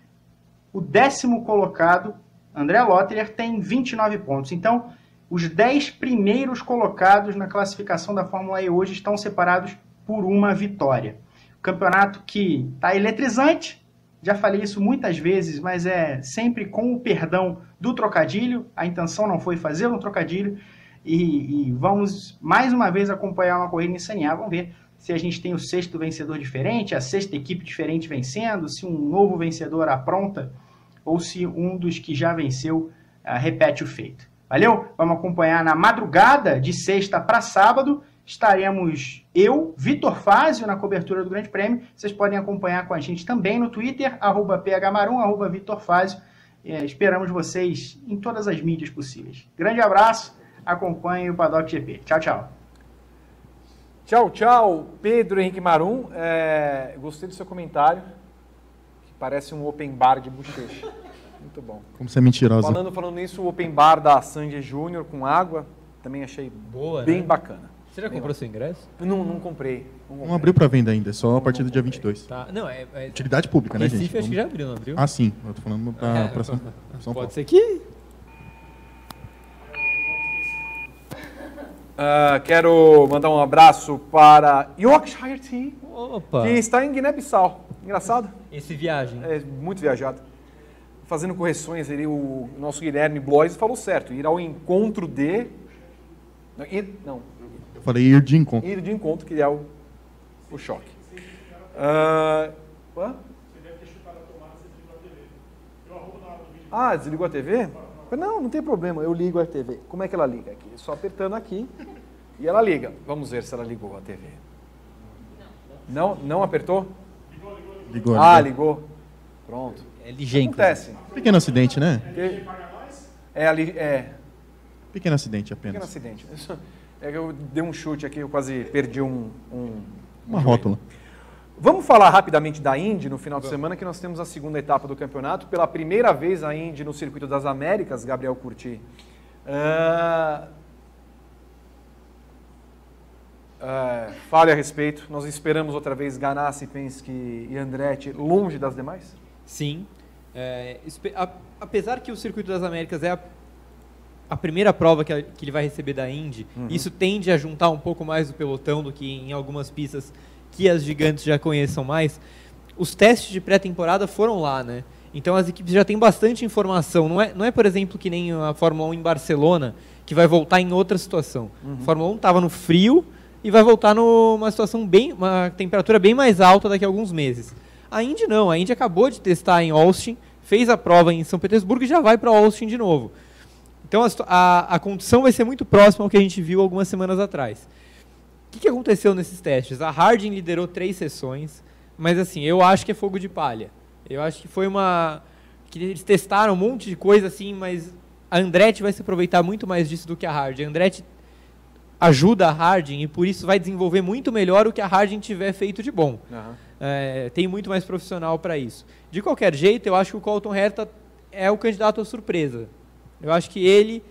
O décimo colocado, André Lotterer, tem 29 pontos. Então, os 10 primeiros colocados na classificação da Fórmula E hoje estão separados por uma vitória. Campeonato que está eletrizante, já falei isso muitas vezes, mas é sempre com o perdão do trocadilho. A intenção não foi fazer um trocadilho. E, e vamos mais uma vem acompanhar uma corrida Saniá. Vamos ver se a gente tem o sexto vencedor diferente, a sexta equipe diferente vencendo, se um novo vencedor apronta ou se um dos que já venceu uh, repete o feito. Valeu? Vamos acompanhar na madrugada de sexta para sábado estaremos eu, Vitor Fázio, na cobertura do Grande Prêmio. Vocês podem acompanhar com a gente também no Twitter, arroba phmarum, arroba Vitor Fázio. É, esperamos vocês em todas as mídias possíveis. Grande abraço, acompanhe o Paddock GP. Tchau, tchau. Tchau, tchau, Pedro Henrique Marum. É, gostei do seu comentário, que parece um open bar de bochecha. Muito bom. Como você é mentirosa. Falando, falando nisso, o open bar da Sandy Júnior com água, também achei Boa, bem né? bacana. Você já comprou seu ingresso? Não, não comprei. Não, comprei. não abriu para venda ainda, só a partir do dia 22. Tá. Não, é, é... Utilidade pública, né, Recife, gente? acho que já abriu, não abriu? Ah, sim. Eu tô falando para é, São, São Pode Paulo. ser que... Uh, quero mandar um abraço para Yorkshire Tea, Opa. que está em Guiné-Bissau. Engraçado? Esse viagem. É muito viajado. Fazendo correções ali, o nosso Guilherme Blois falou certo. Ir ao encontro de... Não, ir... não eu falei ir de encontro. Ir de encontro, que é o, o choque. Uh, Você deve ter chutado a tomada, você desligou a TV. Ah, desligou a TV? Não, não tem problema, eu ligo a TV. Como é que ela liga aqui? Só apertando aqui e ela liga. Vamos ver se ela ligou a TV. Não, não apertou? Ligou. Ah, ligou. Pronto. É ligeiro. Acontece. Pequeno acidente, né? É ali, é. Pequeno acidente Pequeno apenas. acidente. É que eu dei um chute aqui, eu quase perdi um. um Uma rótula. Vamos falar rapidamente da Indy no final de semana, que nós temos a segunda etapa do campeonato. Pela primeira vez a Indy no Circuito das Américas, Gabriel Curti. Ah, ah, fale a respeito. Nós esperamos outra vez Ganassi, Penske e Andretti longe das demais? Sim. É, apesar que o Circuito das Américas é a, a primeira prova que, ele vai receber da Indy, isso tende a juntar um pouco mais o pelotão do que em algumas pistas que as gigantes já conheçam mais. Os testes de pré-temporada foram lá, né? Então as equipes já têm bastante informação. Não é, não é, por exemplo, que nem a Fórmula 1 em Barcelona, que vai voltar em outra situação. A Fórmula 1 estava no frio e vai voltar numa situação bem, uma temperatura bem mais alta daqui a alguns meses. A Indy não, a Indy acabou de testar em Austin, fez a prova em São Petersburgo e já vai para Austin de novo. Então a, a, a condição vai ser muito próxima ao que a gente viu algumas semanas atrás. O que, que aconteceu nesses testes? A Harding liderou três sessões, mas assim, eu acho que é fogo de palha. Eu acho que foi uma. que eles testaram um monte de coisa assim, mas a Andretti vai se aproveitar muito mais disso do que a Harding. A Andretti ajuda a Harding e por isso vai desenvolver muito melhor o que a Harding tiver feito de bom. É, tem muito mais profissional para isso. De qualquer jeito, eu acho que o Colton Herta é o candidato à surpresa. Eu acho que ele,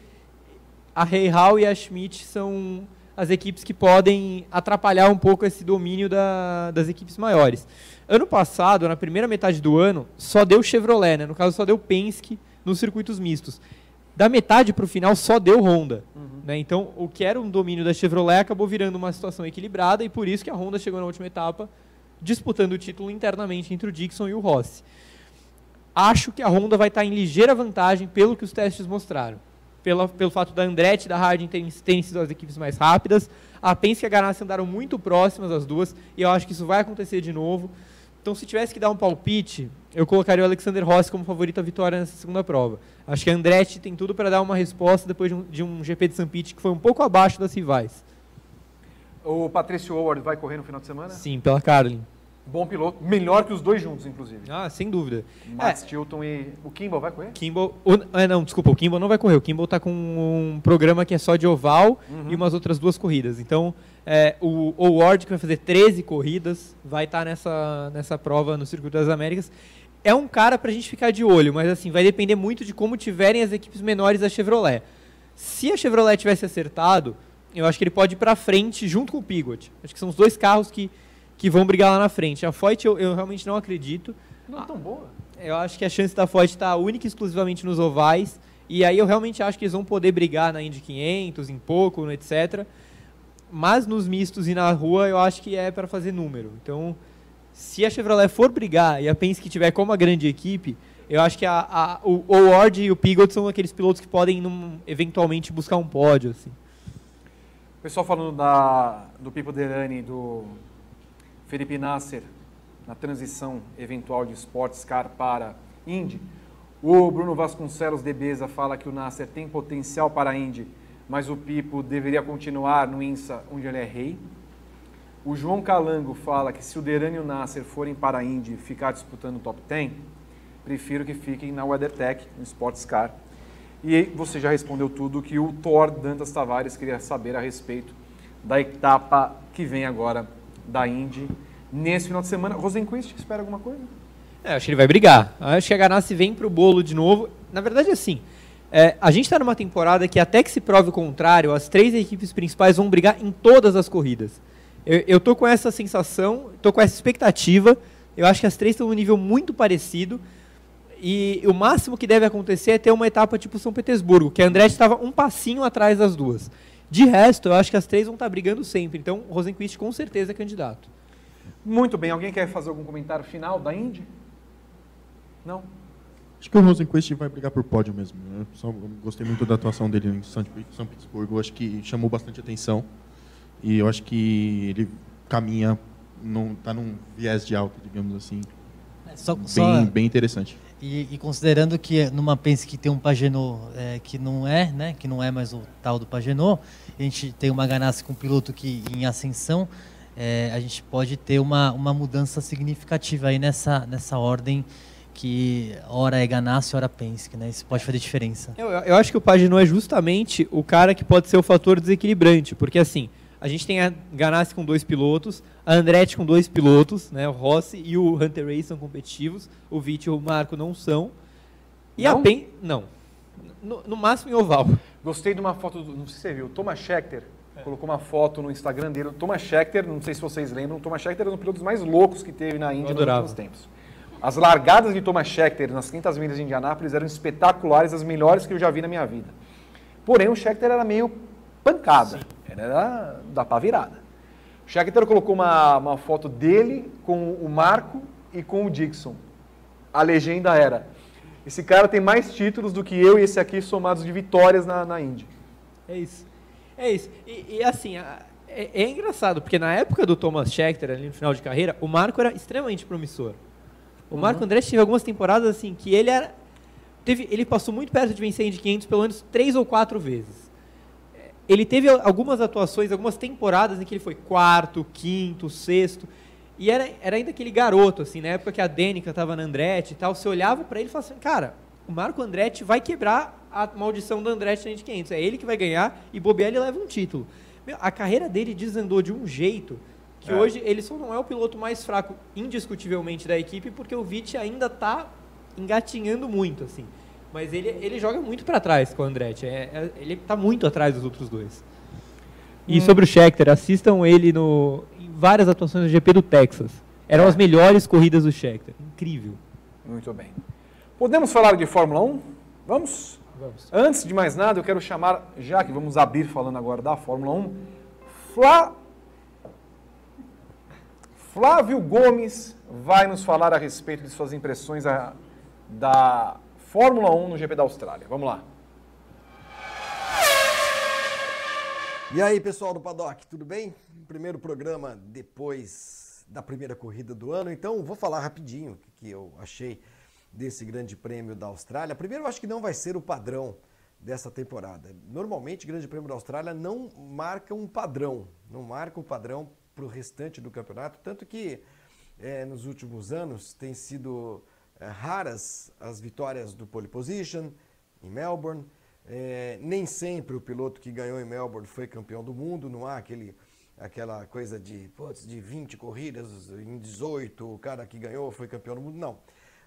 a Rei Hall e a Schmidt são as equipes que podem atrapalhar um pouco esse domínio da- das equipes maiores. Ano passado, na primeira metade do ano, só deu Chevrolet, né? no caso só deu Penske nos circuitos mistos. Da metade para o final só deu Honda. Né? Então, o que era um domínio da Chevrolet acabou virando uma situação equilibrada e por isso que a Honda chegou na última etapa disputando o título internamente entre o Dixon e o Rossi. Acho que a Honda vai estar em ligeira vantagem pelo que os testes mostraram. Pela, pelo fato da Andretti e da Harding terem, terem sido as equipes mais rápidas. A Penske e a Ganassi andaram muito próximas as duas e eu acho que isso vai acontecer de novo. Então, se tivesse que dar um palpite, eu colocaria o Alexander Rossi como favorito à vitória nessa segunda prova. Acho que a Andretti tem tudo para dar uma resposta depois de um, de um GP de. Pete que foi um pouco abaixo das rivais. O Patrício Howard vai correr no final de semana? Sim, pela Carlin. Bom piloto, melhor que os dois juntos, inclusive. Ah, sem dúvida. Max Chilton e o Kimball vai correr? Kimball. O, é, não, desculpa, o Kimball não vai correr. O Kimball tá com um programa que é só de oval e umas outras duas corridas. Então, é, o Howard, que vai fazer 13 corridas, vai estar nessa, nessa prova no Circuito das Américas. É um cara pra gente ficar de olho, mas assim, vai depender muito de como tiverem as equipes menores da Chevrolet. Se a Chevrolet tivesse acertado, eu acho que ele pode ir pra frente junto com o Pigot. Acho que são os dois carros que, que vão brigar lá na frente. A Foyt eu, eu realmente não acredito. Não tão boa. Eu acho que a chance da Ford está única e exclusivamente nos ovais. E aí eu realmente acho que eles vão poder brigar na Indy 500, em pouco, etc. Mas nos mistos e na rua eu acho que é para fazer número. Então, se a Chevrolet for brigar e a Penske tiver como a grande equipe, eu acho que a, a- o o Ward e o Pigot são aqueles pilotos que podem num- eventualmente buscar um pódio. Assim. O pessoal falando da, do Pipo Derani e do Felipe Nasser na transição eventual de Sports Car para Indy. O Bruno Vasconcelos de Beza fala que o Nasser tem potencial para a Indy, mas o Pipo deveria continuar no INSA, onde ele é rei. O João Calango fala que se o Derani e o Nasser forem para a Indy ficar disputando o top 10, prefiro que fiquem na WeatherTech, no Sports Car. E você já respondeu tudo que o Thor Dantas Tavares queria saber a respeito da etapa que vem agora da Indy nesse final de semana. Rosenquist, espera alguma coisa? É, acho que ele vai brigar. Acho que a Ganassi vem pro bolo de novo. Na verdade, assim, é, a gente está numa temporada que até que se prove o contrário, as três equipes principais vão brigar em todas as corridas. Eu, eu tô com essa sensação, tô com essa expectativa. Eu acho que as três estão num nível muito parecido. E o máximo que deve acontecer é ter uma etapa tipo São Petersburgo, que a Andretti estava um passinho atrás das duas. De resto, eu acho que as três vão estar brigando sempre. Então, o Rosenquist com certeza é candidato. Muito bem, alguém quer fazer algum comentário final da Indy? Não? Acho que o Rosenquist vai brigar por pódio mesmo. né? Só gostei muito da atuação dele em São São Petersburgo. Acho que chamou bastante atenção. E eu acho que ele caminha, num, tá num viés de alta, digamos assim. Só, Bem, só- bem interessante. E, e, considerando que numa Pense que tem um Pagenot é, que não é, né, que não é mais o tal do Pagenot, a gente tem uma Ganassi com um piloto que em ascensão, é, a gente pode ter uma, uma mudança significativa aí nessa, nessa ordem que hora é Ganassi, hora Penske, né? Isso pode fazer diferença. Eu, eu acho que o Pagenot é justamente o cara que pode ser o fator desequilibrante, porque assim, a gente tem a Ganassi com dois pilotos, a Andretti com dois pilotos, né? O Rossi e o Hunter Race são competitivos, o Vitt e o Marco não são. E não? a Pen... Não. No, no, máximo em oval. Gostei de uma foto, do, não sei se você viu, o Thomas Schechter é. colocou uma foto no Instagram dele. O Thomas Schechter, não sei se vocês lembram, o Thomas Schechter era um dos pilotos mais loucos que teve na Índia nos últimos tempos. As largadas de Thomas Schechter nas 500 milhas de Indianápolis eram espetaculares, as melhores que eu já vi na minha vida. Porém, o Schechter era meio pancada. Sim. Era da pá virada. O Schechter colocou uma, uma foto dele com o Marco e com o Dixon. A legenda era: esse cara tem mais títulos do que eu e esse aqui somados de vitórias na, na Indy. É isso. É isso. E, e assim, é, é, engraçado, porque na época do Thomas Schechter, ali no final de carreira, o Marco era extremamente promissor. O Marco uhum. André teve algumas temporadas assim que ele era. Teve, ele passou muito perto de vencer a Indy 500 pelo menos três ou quatro vezes ele teve algumas atuações, algumas temporadas em que ele foi quarto, quinto, sexto. E era, era ainda aquele garoto, assim, na época que a Dênica estava na Andretti e tal. Você olhava para ele e falava assim, cara, o Marco Andretti vai quebrar a maldição do Andretti na Indy 500. É ele que vai ganhar e bobear ele leva um título. Meu, a carreira dele desandou de um jeito que é. hoje ele só não é o piloto mais fraco, indiscutivelmente, da equipe, porque o Vitti ainda está engatinhando muito, assim. Mas ele, ele joga muito para trás com o Andretti. É, é, ele está muito atrás dos outros dois. E hum. sobre o Schechter, assistam ele no, em várias atuações do GP do Texas. Eram é. as melhores corridas do Schechter. Incrível. Muito bem. Podemos falar de Fórmula 1? Vamos? Vamos. Antes de mais nada, eu quero chamar, já que vamos abrir falando agora da Fórmula 1, Flá... Flávio Gomes vai nos falar a respeito de suas impressões a, da Fórmula 1 no GP da Austrália. Vamos lá. E aí, pessoal do Paddock, tudo bem? Primeiro programa depois da primeira corrida do ano, então vou falar rapidinho o que eu achei desse grande prêmio da Austrália. Primeiro, eu acho que não vai ser o padrão dessa temporada. Normalmente, o Grande Prêmio da Austrália não marca um padrão, não marca um padrão para o restante do campeonato, tanto que é, nos últimos anos tem sido raras as vitórias do pole position em Melbourne. É, nem sempre o piloto que ganhou em Melbourne foi campeão do mundo, não há aquele, aquela coisa de, putz, de 20 corridas em 18, o cara que ganhou foi campeão do mundo. Não.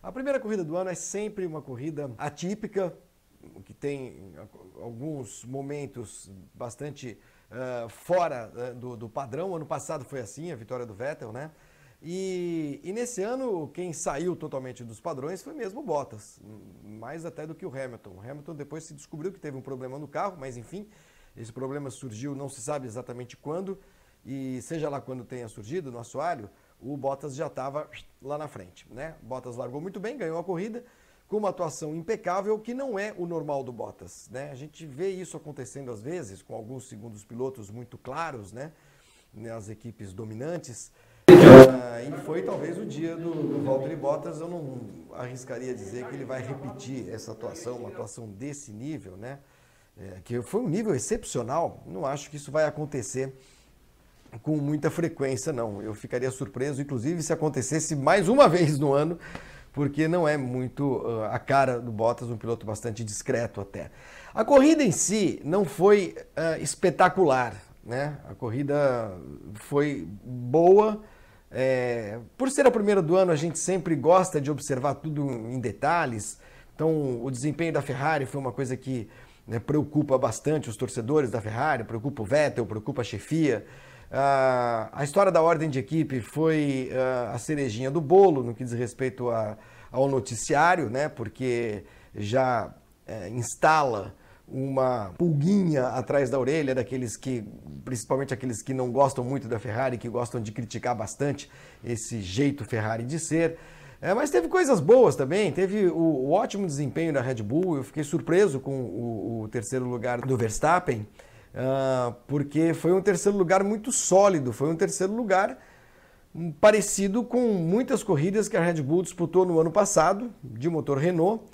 A primeira corrida do ano é sempre uma corrida atípica, que tem alguns momentos bastante uh, fora uh, do, do padrão. Ano passado foi assim, a vitória do Vettel, né? E, e, nesse ano, quem saiu totalmente dos padrões foi mesmo o Bottas, mais até do que o Hamilton. O Hamilton depois se descobriu que teve um problema no carro, mas enfim, esse problema surgiu não se sabe exatamente quando, e seja lá quando tenha surgido no assoalho, o Bottas já estava lá na frente. Né? Bottas largou muito bem, ganhou a corrida, com uma atuação impecável, que não é o normal do Bottas. Né? A gente vê isso acontecendo às vezes, com alguns segundos pilotos muito claros, né? nas equipes dominantes. E foi talvez o dia do, do Valtteri Bottas, eu não arriscaria dizer que ele vai repetir essa atuação, uma atuação desse nível, né? É, que foi um nível excepcional, não acho que isso vai acontecer com muita frequência, não. Eu ficaria surpreso, inclusive, se acontecesse mais uma vez no ano, porque não é muito uh, a cara do Bottas, um piloto bastante discreto até. A corrida em si não foi uh, espetacular, né? A corrida foi boa, é, por ser a primeira do ano, a gente sempre gosta de observar tudo em detalhes. Então, o desempenho da Ferrari foi uma coisa que né, preocupa bastante os torcedores da Ferrari, preocupa o Vettel, preocupa a chefia. Uh, a história da ordem de equipe foi uh, a cerejinha do bolo no que diz respeito a, ao noticiário, né, porque já uh, instala uma pulguinha atrás da orelha daqueles que, principalmente aqueles que não gostam muito da Ferrari, que gostam de criticar bastante esse jeito Ferrari de ser. É, mas teve coisas boas também, teve o, o, ótimo desempenho da Red Bull, eu fiquei surpreso com o, o terceiro lugar do Verstappen, uh, porque foi um terceiro lugar muito sólido, foi um terceiro lugar parecido com muitas corridas que a Red Bull disputou no ano passado, de motor Renault,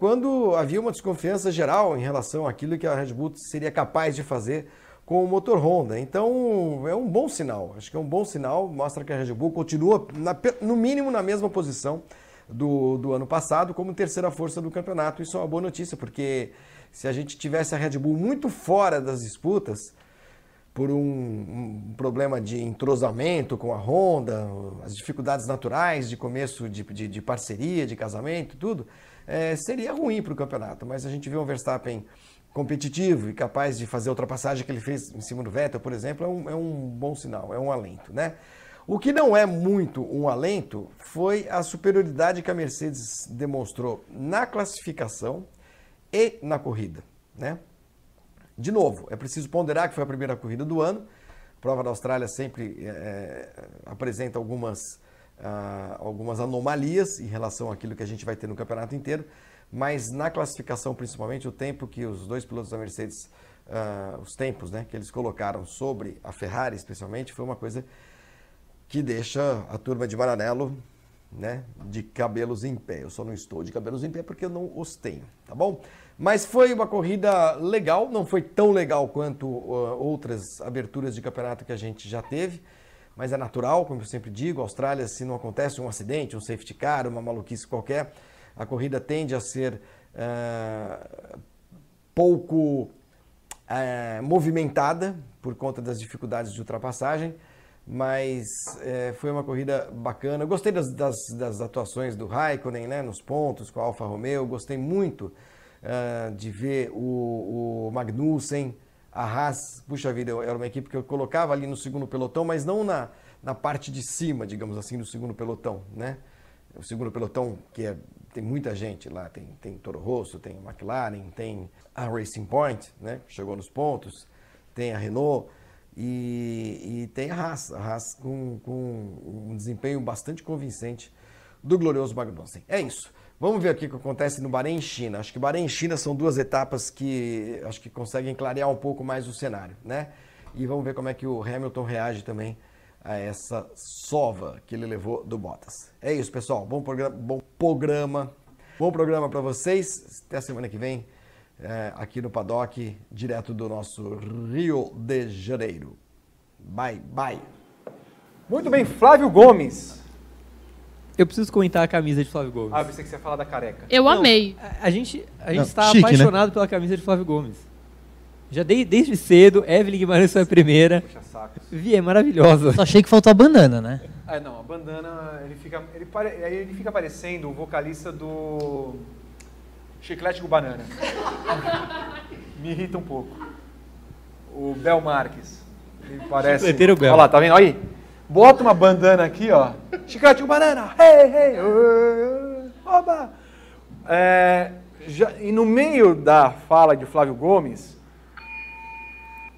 quando havia uma desconfiança geral em relação àquilo que a Red Bull seria capaz de fazer com o motor Honda. Então é um bom sinal, acho que é um bom sinal, mostra que a Red Bull continua, na, no mínimo, na mesma posição do, do ano passado, como terceira força do campeonato. Isso é uma boa notícia, porque se a gente tivesse a Red Bull muito fora das disputas, por um, um, problema de entrosamento com a Honda, as dificuldades naturais de começo de, de, de parceria, de casamento, tudo, é, seria ruim para o campeonato. Mas a gente vê um Verstappen competitivo e capaz de fazer a ultrapassagem que ele fez em cima do Vettel, por exemplo, é um, é um bom sinal, é um alento, né? O que não é muito um alento foi a superioridade que a Mercedes demonstrou na classificação e na corrida, né? De novo, é preciso ponderar que foi a primeira corrida do ano. A prova da Austrália sempre é, apresenta algumas, ah, algumas anomalias em relação àquilo que a gente vai ter no campeonato inteiro, mas na classificação, principalmente, o tempo que os dois pilotos da Mercedes, ah, os tempos né, que eles colocaram sobre a Ferrari, especialmente, foi uma coisa que deixa a turma de Maranello né, de cabelos em pé. Eu só não estou de cabelos em pé porque eu não os tenho, tá bom? Mas foi uma corrida legal, não foi tão legal quanto uh, outras aberturas de campeonato que a gente já teve, mas é natural, como eu sempre digo, Austrália, se não acontece um acidente, um safety car, uma maluquice qualquer, a corrida tende a ser uh, pouco uh, movimentada por conta das dificuldades de ultrapassagem, mas é, foi uma corrida bacana. gostei das, das, das, atuações do Raikkonen né, nos pontos com a Alfa Romeo, gostei muito de ver o, o Magnussen, a Haas, puxa vida, era uma equipe que eu colocava ali no segundo pelotão, mas não na, na parte de cima, digamos assim, do segundo pelotão, né? O segundo pelotão, que é, tem muita gente lá, tem, tem Toro Rosso, tem McLaren, tem a Racing Point, né? Chegou nos pontos, tem a Renault e, e tem a Haas, a Haas com, com um desempenho bastante convincente do glorioso Magnussen. É isso. Vamos ver aqui o que acontece no Bahrein e China. Acho que Bahrein e China são duas etapas que acho que conseguem clarear um pouco mais o cenário, né? E vamos ver como é que o Hamilton reage também a essa sova que ele levou do Bottas. É isso, pessoal. Bom programa, bom programa, bom programa para vocês. Até a semana que vem é, aqui no Paddock, direto do nosso Rio de Janeiro. Bye, bye. Muito bem, Flávio Gomes. Eu preciso comentar a camisa de Flávio Gomes. Ah, eu pensei que você ia falar da careca. Eu Não, amei. A, a gente, a gente Não, está chique, né? apaixonado pela camisa de Flávio Gomes. Já dei, desde cedo, Evelyn Guimarães foi a primeira. Puxa sacos. Vi, é maravilhosa. Só achei que faltou a bandana, né? É, não, a bandana, ele fica, ele, pare, aí ele fica parecendo o vocalista do Chiclete com Banana. Me irrita um pouco. O Bel Marques. Ele parece... Chicleteiro Bel. Olha lá, tá vendo? Aí, bota uma bandana aqui, ó. Chiclete com Banana. Hey, hey, uh, oba. É, já- e no meio da fala de Flávio Gomes,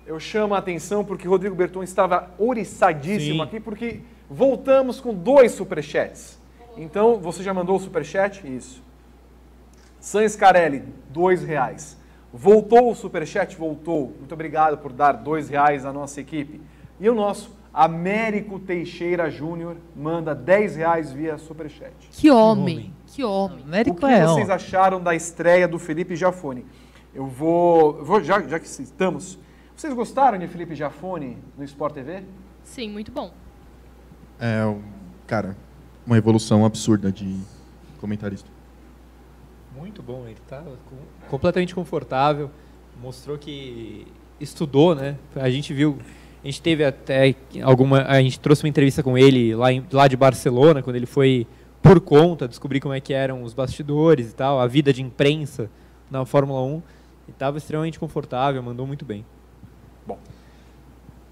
eu chamo a atenção porque Rodrigo Berton estava ouriçadíssimo Sim. aqui, porque voltamos com dois superchats. Então, você já mandou o superchat? Isso. Sans Carelli, dois reais. Voltou o superchat? Voltou. Muito obrigado por dar dois reais à nossa equipe. E o nosso, Américo Teixeira Júnior, manda 10 reais via superchat. Que homem. Que homem. O Américo que é, vocês ó, acharam da estreia do Felipe Jafone? Eu vou, eu vou já, já que estamos, vocês gostaram de Felipe Jafone no Sport TV? Sim, muito bom. É, um- cara, uma evolução absurda de comentarista. Muito bom, ele tá com- completamente confortável, mostrou que estudou, né? A gente viu, a gente teve até alguma, a gente trouxe uma entrevista com ele lá, em- lá de Barcelona, quando ele foi por conta, descobrir como é que eram os bastidores e tal, a vida de imprensa na Fórmula 1, e estava extremamente confortável, mandou muito bem.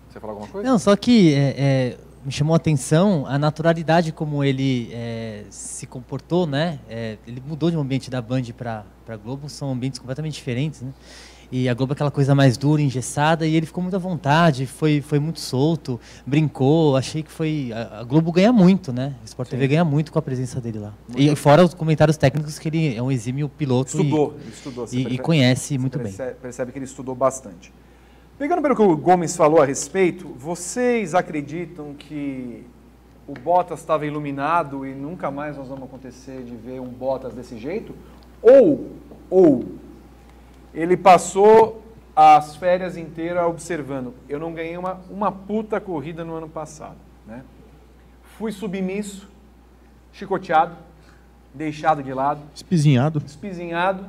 Você falou alguma coisa? Não, só que é, é, me chamou a atenção a naturalidade como ele é, se comportou, né? É, ele mudou de um ambiente da Band para a Globo, são ambientes completamente diferentes, né? E a Globo é aquela coisa mais dura, engessada, e ele ficou muito à vontade, foi, foi muito solto, brincou, achei que foi... A, a Globo ganha muito, né? O Sport TV ganha muito com a presença dele lá. E fora os comentários técnicos que ele é um exímio piloto e- Estudou, ele estudou. e, e percebe- conhece muito você bem. percebe, percebe que ele estudou bastante. Pegando pelo que o Gomes falou a respeito, vocês acreditam que o Bottas estava iluminado e nunca mais nós vamos acontecer de ver um Bottas desse jeito, ou, ou ele passou as férias inteiras observando. Eu não ganhei uma, uma puta corrida no ano passado. Né? Fui submisso, chicoteado, deixado de lado. Espizinhado. Espizinhado.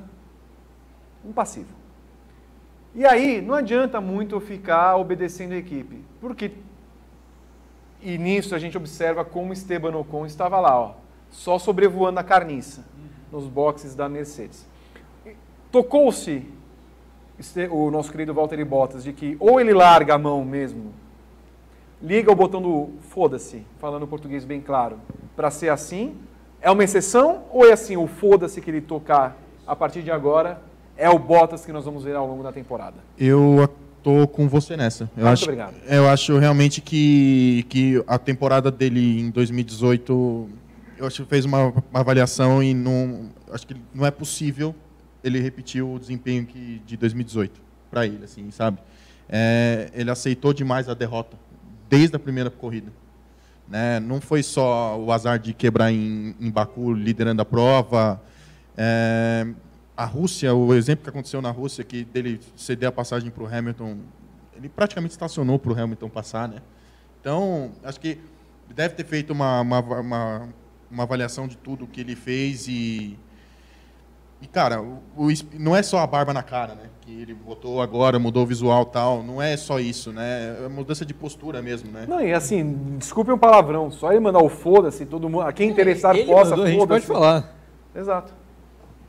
Um passivo. E aí, não adianta muito ficar obedecendo a equipe. Porque. E nisso a gente observa como Esteban Ocon estava lá, ó, só sobrevoando a carniça nos boxes da Mercedes. Tocou-se o nosso querido Valtteri Bottas de que ou ele larga a mão mesmo, liga o botão do foda-se, falando português bem claro, para ser assim, é uma exceção ou é assim, o foda-se que ele tocar a partir de agora é o Bottas que nós vamos ver ao longo da temporada? Eu tô com você nessa. Eu Muito acho, obrigado. Eu acho realmente que, que a temporada dele em 2018, eu acho que fez uma, uma avaliação e não, acho que não é possível ele repetir o desempenho que, de 2018 para ele, assim, sabe? É, ele aceitou demais a derrota desde a primeira corrida. Né? Não foi só o azar de quebrar em, em Baku liderando a prova. É, a Rússia, o exemplo que aconteceu na Rússia, que dele ceder a passagem para o Hamilton, ele praticamente estacionou para o Hamilton passar, né? Então, acho que deve ter feito uma, uma, uma, uma avaliação de tudo que ele fez e e, cara, o, o, não é só a barba na cara, né? Que ele botou agora, mudou o visual tal. Não é só isso, né? É mudança de postura mesmo, né? Não, e assim, desculpe um palavrão, só ele mandar o foda-se, todo mundo. A quem interessar Ele possa, gente pode foda-se. falar. Exato.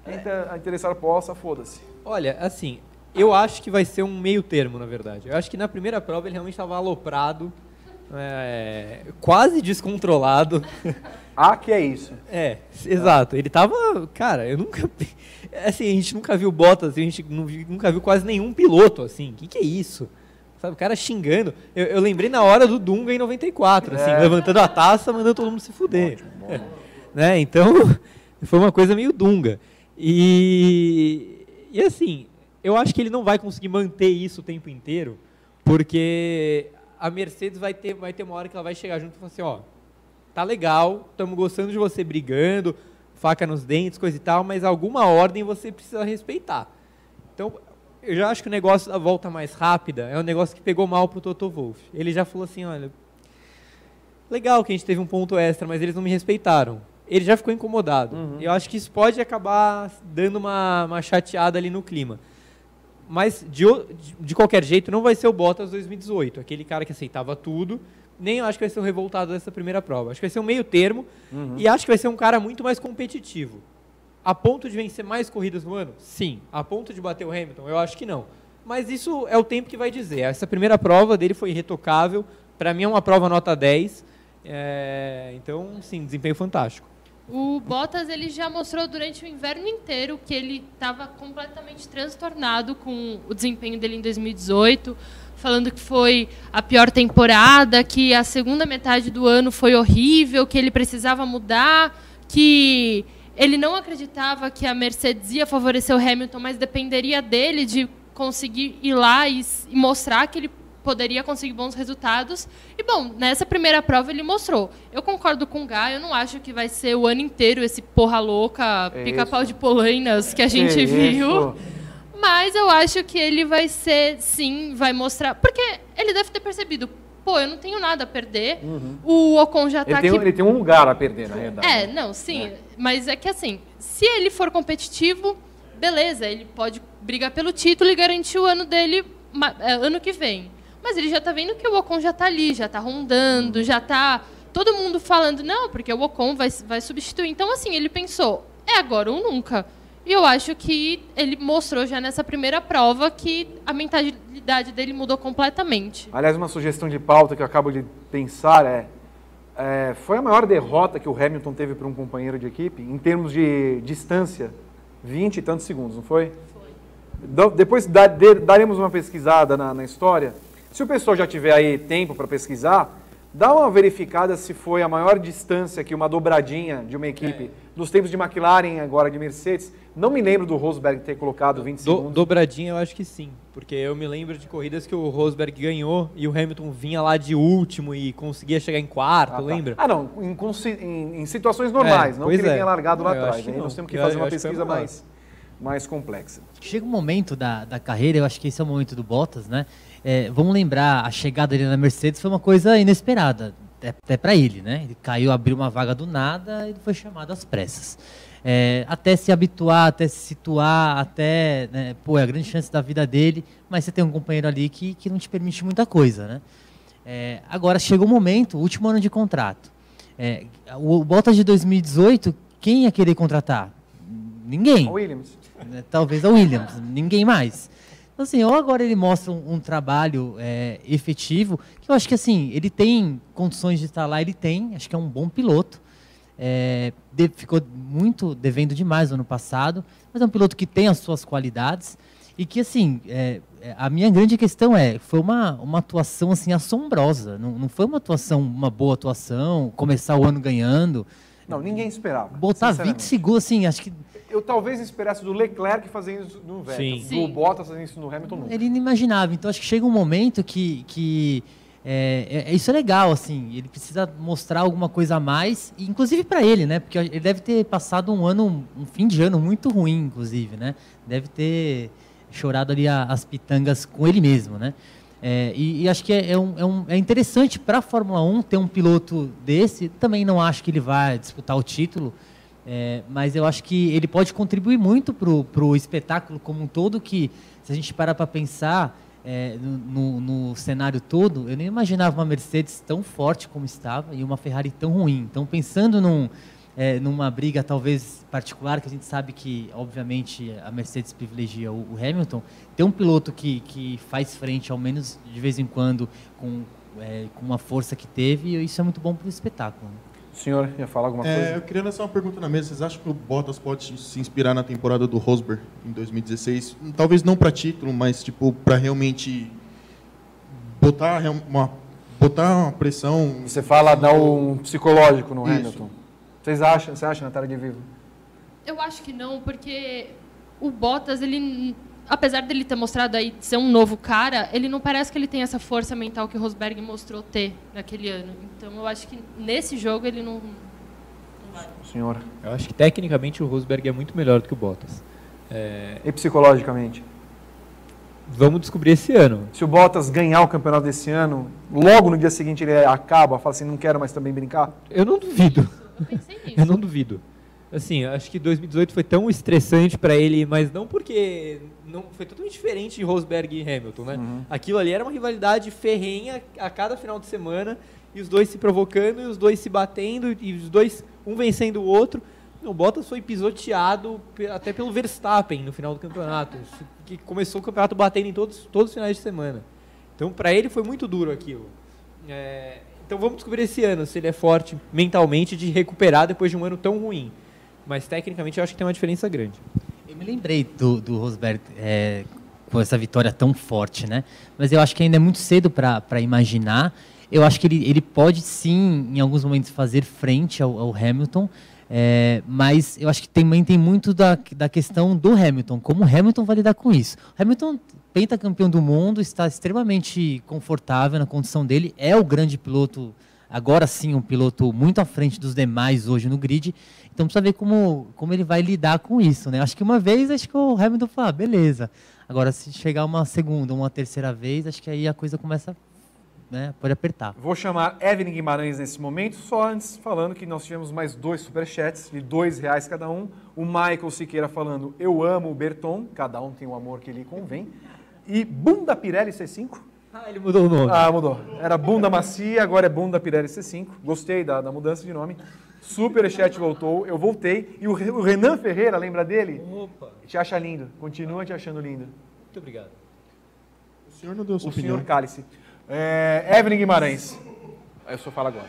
Quem inter- interessar possa, foda-se. Olha, assim, eu acho que vai ser um meio termo, na verdade. Eu acho que na primeira prova ele realmente estava aloprado, é, quase descontrolado. Ah, que é isso. É, exato. Ele tava. Cara, eu nunca. Assim, a gente nunca viu Bottas, a gente nunca viu quase nenhum piloto, assim. O que, que é isso? Sabe, o cara xingando. Eu, eu lembrei na hora do Dunga em 94, assim, É. levantando a taça, mandando todo mundo se fuder. né? Então, foi uma coisa meio Dunga. E, e assim, eu acho que ele não vai conseguir manter isso o tempo inteiro, porque a Mercedes vai ter, vai ter uma hora que ela vai chegar junto e falar assim, ó, tá legal, estamos gostando de você brigando, faca nos dentes, coisa e tal, mas alguma ordem você precisa respeitar. Então, eu já acho que o negócio da volta mais rápida é um negócio que pegou mal pro Toto Wolff. Ele já falou assim, olha, legal que a gente teve um ponto extra, mas eles não me respeitaram. Ele já ficou incomodado. Eu acho que isso pode acabar dando uma, uma chateada ali no clima. Mas, de- de qualquer jeito, não vai ser o Bottas 2018, aquele cara que aceitava tudo. Nem eu acho que vai ser um revoltado dessa primeira prova. Acho que vai ser um meio termo e acho que vai ser um cara muito mais competitivo. A ponto de vencer mais corridas no ano? Sim. A ponto de bater o Hamilton? Eu acho que não. Mas isso é o tempo que vai dizer. Essa primeira prova dele foi irretocável. Para mim é uma prova nota 10. É, Então, sim, desempenho fantástico. O Bottas ele já mostrou durante o inverno inteiro que ele estava completamente transtornado com o desempenho dele em 2018, falando que foi a pior temporada, que a segunda metade do ano foi horrível, que ele precisava mudar, que ele não acreditava que a Mercedes ia favorecer o Hamilton, mas dependeria dele de conseguir ir lá e, e mostrar que ele poderia conseguir bons resultados. E bom, nessa primeira prova ele mostrou. Eu concordo com o Gá, eu não acho que vai ser o ano inteiro esse porra louca, É pica-pau de polainas que a gente Que viu. isso. Mas eu acho que ele vai ser, sim, vai mostrar. Porque ele deve ter percebido, pô, eu não tenho nada a perder. O Ocon já tá tem, aqui. ele tem um lugar a perder, na realidade. É, não, sim. Mas é que assim, se ele for competitivo, beleza, ele pode brigar pelo título e garantir o ano dele é, ano que vem. Mas ele já tá vendo que o Ocon já tá ali, já tá rondando, já tá todo mundo falando, não, porque o Ocon vai, vai substituir. Então, assim, ele pensou, é agora ou nunca. E eu acho que ele mostrou já nessa primeira prova que a mentalidade dele mudou completamente. Aliás, uma sugestão de pauta que eu acabo de pensar é, é, foi a maior derrota que o Hamilton teve para um companheiro de equipe em termos de distância, 20 e tantos segundos, não foi? Do- Depois da- de- daremos uma pesquisada na, na história. Se o pessoal já tiver aí tempo para pesquisar, Dá uma verificada se foi a maior distância que uma dobradinha de uma equipe, é. nos tempos de McLaren, agora de Mercedes. Não me lembro do Rosberg ter colocado 20 Do, segundos. Dobradinha eu acho que sim, porque eu me lembro de corridas que o Rosberg ganhou e o Hamilton vinha lá de último e conseguia chegar em quarto, ah, tá. lembra? Ah, não, em, em, em situações normais, é, não que ele é. tenha largado lá eu atrás. Aí nós temos que eu, fazer uma pesquisa mais, mais complexa. Chega um momento da, da carreira, eu acho que esse é o momento do Bottas, né? É, vamos lembrar, a chegada dele na Mercedes foi uma coisa inesperada, até, para ele, né? Ele caiu, abriu uma vaga do nada e foi chamado às pressas. É, até se habituar, até se situar, até, né, pô, é a grande chance da vida dele, mas você tem um companheiro ali que, que não te permite muita coisa, né? É, agora chega o momento, último ano de contrato. É, o, Bottas de 2018, quem ia querer contratar? Ninguém. A Williams. É, talvez a Williams, ninguém mais. Então, assim, ou agora ele mostra um, um trabalho é, efetivo, que eu acho que, assim, ele tem condições de estar lá, ele tem, acho que é um bom piloto. É, de, ficou muito devendo demais no ano passado, mas é um piloto que tem as suas qualidades e que, assim, é, é, a minha grande questão é, foi uma, uma atuação, assim, assombrosa. Não, não foi uma atuação, uma boa atuação, começar o ano ganhando. Não, ninguém esperava. Botar 20 segundos, assim, acho que eu talvez esperasse do Leclerc fazendo isso no Vettel, Sim. do Bottas fazendo isso no Hamilton nunca. Ele inimaginável. Então acho que chega um momento que, que é, é, é isso é legal, assim. Ele precisa mostrar alguma coisa a mais, inclusive para ele, né? Porque ele deve ter passado um ano, um fim de ano muito ruim, inclusive, né? Deve ter chorado ali as pitangas com ele mesmo, né? É, e, e, acho que é, é, um, é, um, é interessante para a Fórmula 1 ter um piloto desse. Também não acho que ele vai disputar o título, é, mas eu acho que ele pode contribuir muito para o espetáculo como um todo, que se a gente parar para pensar é, no, no, cenário todo, eu nem imaginava uma Mercedes tão forte como estava e uma Ferrari tão ruim. Então, pensando num, é, numa briga talvez particular, que a gente sabe que, obviamente, a Mercedes privilegia o, o Hamilton, ter um piloto que, que faz frente, ao menos de vez em quando, com, é, com uma força que teve, isso é muito bom para o espetáculo. Né? O senhor ia falar alguma é, coisa? Eu queria lançar uma pergunta na mesa. Vocês acham que o Bottas pode se inspirar na temporada do Rosberg em 2016? Talvez não para título, mas tipo para realmente botar uma botar uma pressão. Você fala dar um psicológico no Isso. Hamilton. Vocês acham? Você acha, Natália de Vivo? Eu acho que não, porque o Bottas ele apesar dele ter mostrado aí ser um novo cara, ele não parece que ele tem essa força mental que o Rosberg mostrou ter naquele ano. Então eu acho que nesse jogo ele não, não vai. Senhor. Eu acho que tecnicamente o Rosberg é muito melhor do que o Bottas. É... E psicologicamente? Vamos descobrir esse ano. Se o Bottas ganhar o campeonato desse ano, logo no dia seguinte ele acaba, fala assim, não quero mais também brincar? Eu não duvido. Eu, eu não duvido. Assim, acho que 2018 foi tão estressante para ele, mas não porque não foi totalmente diferente de Rosberg e Hamilton, né? Uhum. Aquilo ali era uma rivalidade ferrenha a cada final de semana e os dois se provocando e os dois se batendo e os dois um vencendo o outro. O Bottas foi pisoteado até pelo Verstappen no final do campeonato, que começou o campeonato batendo em todos, todos os finais de semana. Então, para ele foi muito duro aquilo. É, então, vamos descobrir esse ano se ele é forte mentalmente de recuperar depois de um ano tão ruim. Mas tecnicamente eu acho que tem uma diferença grande. Eu me lembrei do, do Rosberg é, com essa vitória tão forte, né? Mas eu acho que ainda é muito cedo para imaginar. Eu acho que ele, ele pode sim, em alguns momentos, fazer frente ao, ao Hamilton. É, mas eu acho que também tem muito da, da questão do Hamilton, como o Hamilton vai lidar com isso. O Hamilton, pentacampeão do mundo, está extremamente confortável na condição dele, é o grande piloto, agora sim, um piloto muito à frente dos demais hoje no grid. Então precisa ver como, como ele vai lidar com isso, né? Acho que uma vez, acho que o Hamilton fala, ah, beleza. Agora, se chegar uma segunda, uma terceira vez, acho que aí a coisa começa, né? Pode apertar. Vou chamar Evelyn Guimarães nesse momento, só antes falando que nós tivemos mais dois superchats de dois reais cada um. O Michael Siqueira falando, eu amo o Berton, cada um tem o amor que lhe convém. E Bunda Pirelli C5. Ah, ele mudou o nome. Ah, mudou. Era Bunda Macia, agora é Bunda Pirelli C5. Gostei da, da mudança de nome. Superchat voltou, eu voltei. E o Renan Ferreira, lembra dele? Opa! Te acha lindo, continua te achando lindo. Muito obrigado. O senhor não deu sua o opinião. O senhor Cálice. É, Evelyn Guimarães. Aí o senhor fala agora.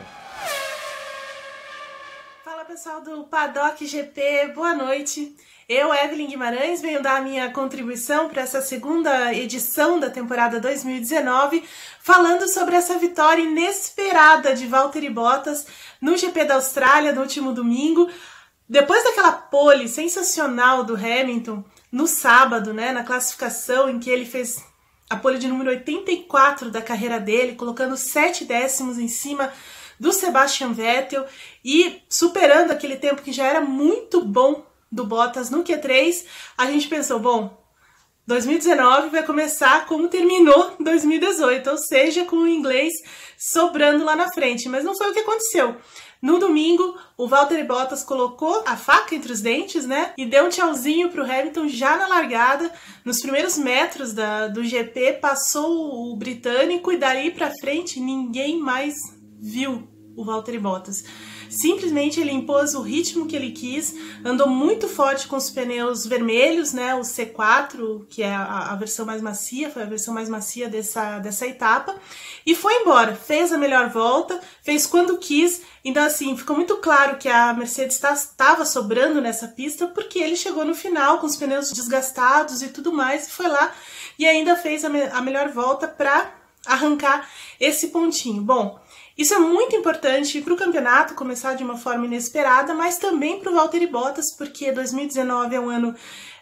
Fala pessoal do Paddock GP, boa noite. Eu, Evelyn Guimarães, venho dar a minha contribuição para essa segunda edição da temporada 2019, falando sobre essa vitória inesperada de Valtteri Bottas no GP da Austrália no último domingo. Depois daquela pole sensacional do Hamilton no sábado, né, na classificação em que ele fez a pole de número 84 da carreira dele, colocando sete décimos em cima do Sebastian Vettel e superando aquele tempo que já era muito bom do Bottas no Q3, a gente pensou, bom, 2019 vai começar como terminou 2018, ou seja, com o inglês sobrando lá na frente, mas não foi o que aconteceu. No domingo, o Valtteri Bottas colocou a faca entre os dentes, né? E deu um tchauzinho pro Hamilton já na largada. Nos primeiros metros da, do GP, passou o britânico e daí para frente ninguém mais viu o Valtteri Bottas. Simplesmente ele impôs o ritmo que ele quis, andou muito forte com os pneus vermelhos, né, o C4, que é a, a, versão mais macia, foi a versão mais macia dessa, dessa etapa, e foi embora. Fez a melhor volta, fez quando quis, então assim, ficou muito claro que a Mercedes estava sobrando nessa pista, porque ele chegou no final com os pneus desgastados e tudo mais, e foi lá e ainda fez a, me a melhor volta para arrancar esse pontinho. Bom, isso é muito importante para o campeonato começar de uma forma inesperada, mas também para o Valtteri Bottas, porque 2019 é um ano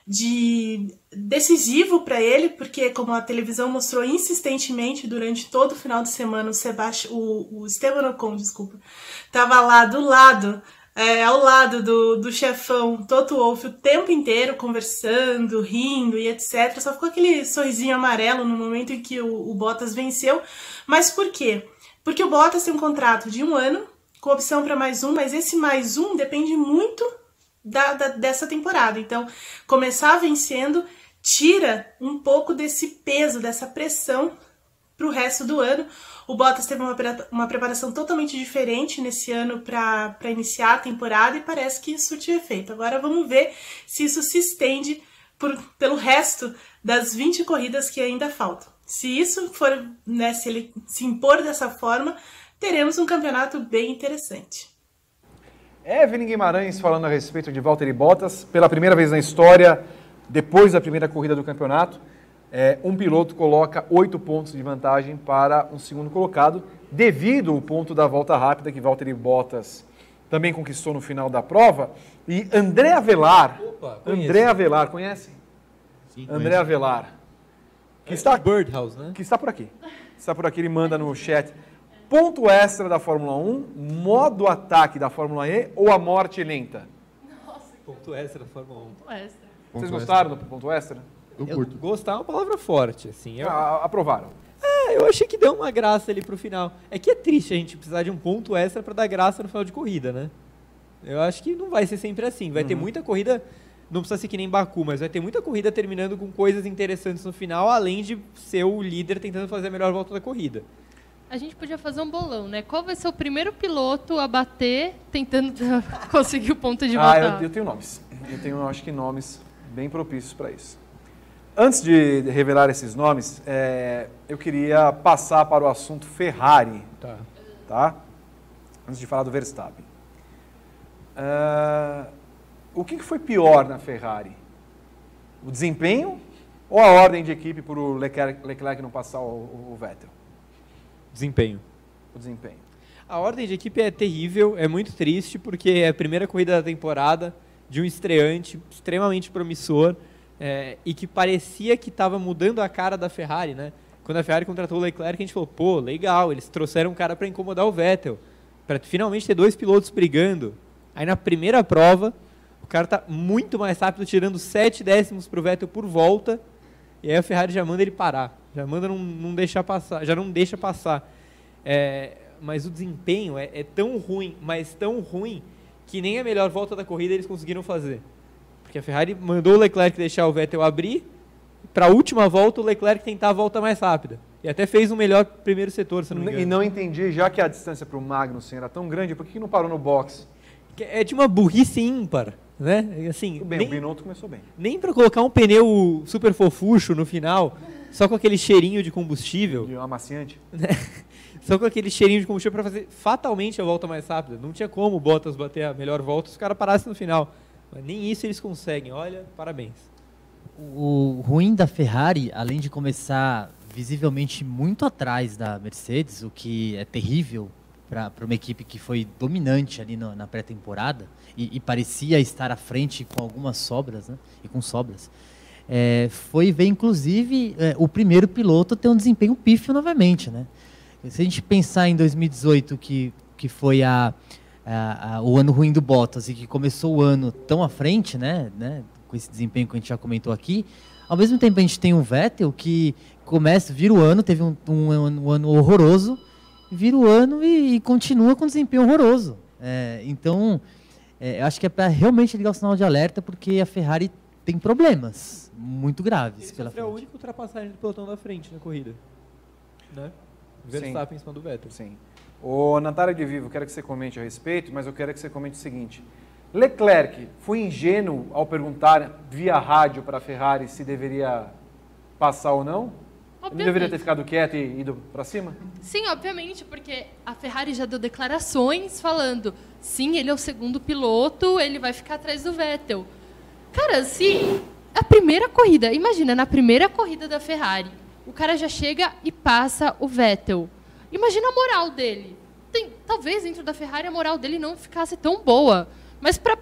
de decisivo para ele, porque como a televisão mostrou insistentemente durante todo o final de semana, o, Sebast... o, o Esteban Ocon, desculpa, estava lá do lado, é, ao lado do, do chefão Toto Wolff o tempo inteiro, conversando, rindo e etc. Só ficou aquele sorrisinho amarelo no momento em que o, o Bottas venceu. Mas por quê? Porque o Bottas tem um contrato de um ano, com opção para mais um, mas esse mais um depende muito da, da, dessa temporada. Então, começar vencendo tira um pouco desse peso, dessa pressão para o resto do ano. O Bottas teve uma, uma preparação totalmente diferente nesse ano para iniciar a temporada e parece que isso surtiu efeito. Agora vamos ver se isso se estende por, pelo resto das 20 corridas que ainda faltam. Se isso for, né, se ele se impor dessa forma, teremos um campeonato bem interessante. Evelyn Guimarães falando a respeito de Valtteri Bottas, pela primeira vez na história, depois da primeira corrida do campeonato, é, um piloto coloca oito pontos de vantagem para um segundo colocado, devido ao ponto da volta rápida que Valtteri Bottas também conquistou no final da prova. E André Avelar, Opa, André Avelar, conhece? Sim, André Avelar que está, Birdhouse, né? Que está por aqui. Está por aqui, ele manda no chat. Ponto extra da Fórmula 1, modo ataque da Fórmula E ou a morte lenta? Nossa, ponto extra da Fórmula 1. Ponto extra. Vocês gostaram do ponto extra? Eu, eu curto. Gostar é uma palavra forte, assim. Eu... Ah, aprovaram. É, eu achei que deu uma graça ali pro final. É que é triste a gente precisar de um ponto extra para dar graça no final de corrida, né? Eu acho que não vai ser sempre assim. Vai uhum. ter muita corrida não precisa ser que nem Baku, mas vai ter muita corrida terminando com coisas interessantes no final, além de ser o líder tentando fazer a melhor volta da corrida. A gente podia fazer um bolão, né? Qual vai ser o primeiro piloto a bater tentando conseguir o ponto de volta? Ah, eu, eu tenho nomes. Eu tenho, acho que, nomes bem propícios para isso. Antes de revelar esses nomes, é, eu queria passar para o assunto Ferrari. Tá. tá? Antes de falar do Verstappen. Uh, o que foi pior na Ferrari? O desempenho ou a ordem de equipe para o Leclerc, Leclerc não passar o, o Vettel? Desempenho. O desempenho. A ordem de equipe é terrível, é muito triste, porque é a primeira corrida da temporada de um estreante extremamente promissor é, e que parecia que estava mudando a cara da Ferrari, né? Quando a Ferrari contratou o Leclerc, a gente falou, pô, legal, eles trouxeram um cara para incomodar o Vettel, para finalmente ter dois pilotos brigando. Aí na primeira prova, cara tá muito mais rápido, tirando 7 décimos pro Vettel por volta. E aí a Ferrari já manda ele parar. Já manda não, não deixar passar. Já não deixa passar. É, mas o desempenho é, é, tão ruim, mas tão ruim, que nem a melhor volta da corrida eles conseguiram fazer. Porque a Ferrari mandou o Leclerc deixar o Vettel abrir. Para a última volta, o Leclerc tentar a volta mais rápida. E até fez um melhor primeiro setor, se não me engano. E não entendi, já que a distância para o Magnussen era tão grande, por que não parou no box? É de uma burrice ímpar. Né? Assim, bem, nem, o Binotto começou bem. Nem para colocar um pneu super fofucho no final, só com aquele cheirinho de combustível. De amaciante. Né? só com aquele cheirinho de combustível para fazer fatalmente a volta mais rápida. Não tinha como o Bottas bater a melhor volta se os caras parassem no final. Mas nem isso eles conseguem. Olha, parabéns. O ruim da Ferrari, além de começar visivelmente muito atrás da Mercedes, o que é terrível para uma equipe que foi dominante ali no, na pré-temporada e, e, parecia estar à frente com algumas sobras, né? E com sobras. É, foi ver, inclusive, é, o primeiro piloto ter um desempenho pífio novamente, né? Se a gente pensar em 2018, que, que foi a, a, a, o ano ruim do Bottas e que começou o ano tão à frente, né, né, com esse desempenho que a gente já comentou aqui, ao mesmo tempo a gente tem um Vettel que começa, vira o ano, teve um, um, um ano horroroso, vira o ano e, e continua com desempenho horroroso. É, então, é, eu acho que é para realmente ligar o sinal de alerta, porque a Ferrari tem problemas muito graves Ele pela frente. É a única ultrapassagem do pelotão da frente na corrida. Né? Verstappen em cima do Vettel. Sim. O Natália de Vivo, quero que você comente a respeito, mas eu quero que você comente o seguinte. Leclerc foi ingênuo ao perguntar via rádio para a Ferrari se deveria passar ou não? Ele não deveria ter ficado quieto e ido para cima? Sim, obviamente, porque a Ferrari já deu declarações falando: sim, ele é o segundo piloto, ele vai ficar atrás do Vettel. Cara, se a primeira corrida, imagina, na primeira corrida da Ferrari, o cara já chega e passa o Vettel. Imagina a moral dele. Tem, talvez dentro da Ferrari a moral dele não ficasse tão boa, mas para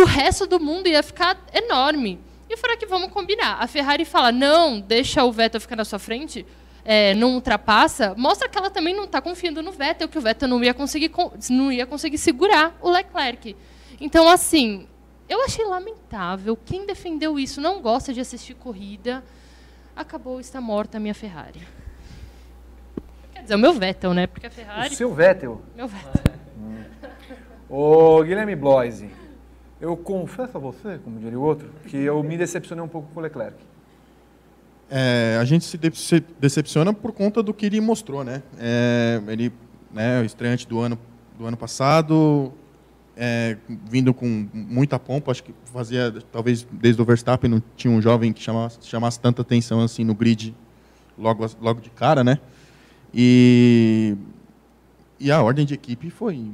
o resto do mundo ia ficar enorme. E fora que vamos combinar, a Ferrari fala, não, deixa o Vettel ficar na sua frente, é, não ultrapassa, mostra que ela também não está confiando no Vettel, que o Vettel não ia conseguir, não ia conseguir segurar o Leclerc. Então, assim, eu achei lamentável. Quem defendeu isso não gosta de assistir corrida. Acabou, está morta a minha Ferrari. Quer dizer, o meu Vettel, né? Porque a Ferrari. O seu Vettel? Meu Vettel. Hum. Ô, Guilherme Bloise, eu confesso a você, como diria o outro, que eu me decepcionei um pouco com o Leclerc. É, a gente se, de se, decepciona por conta do que ele mostrou, né? É, ele, né, o estreante do ano do ano passado, é, vindo com muita pompa, acho que fazia, talvez desde o Verstappen não tinha um jovem que chamasse, chamasse tanta atenção assim no grid logo, logo de cara, né? E, e a ordem de equipe foi,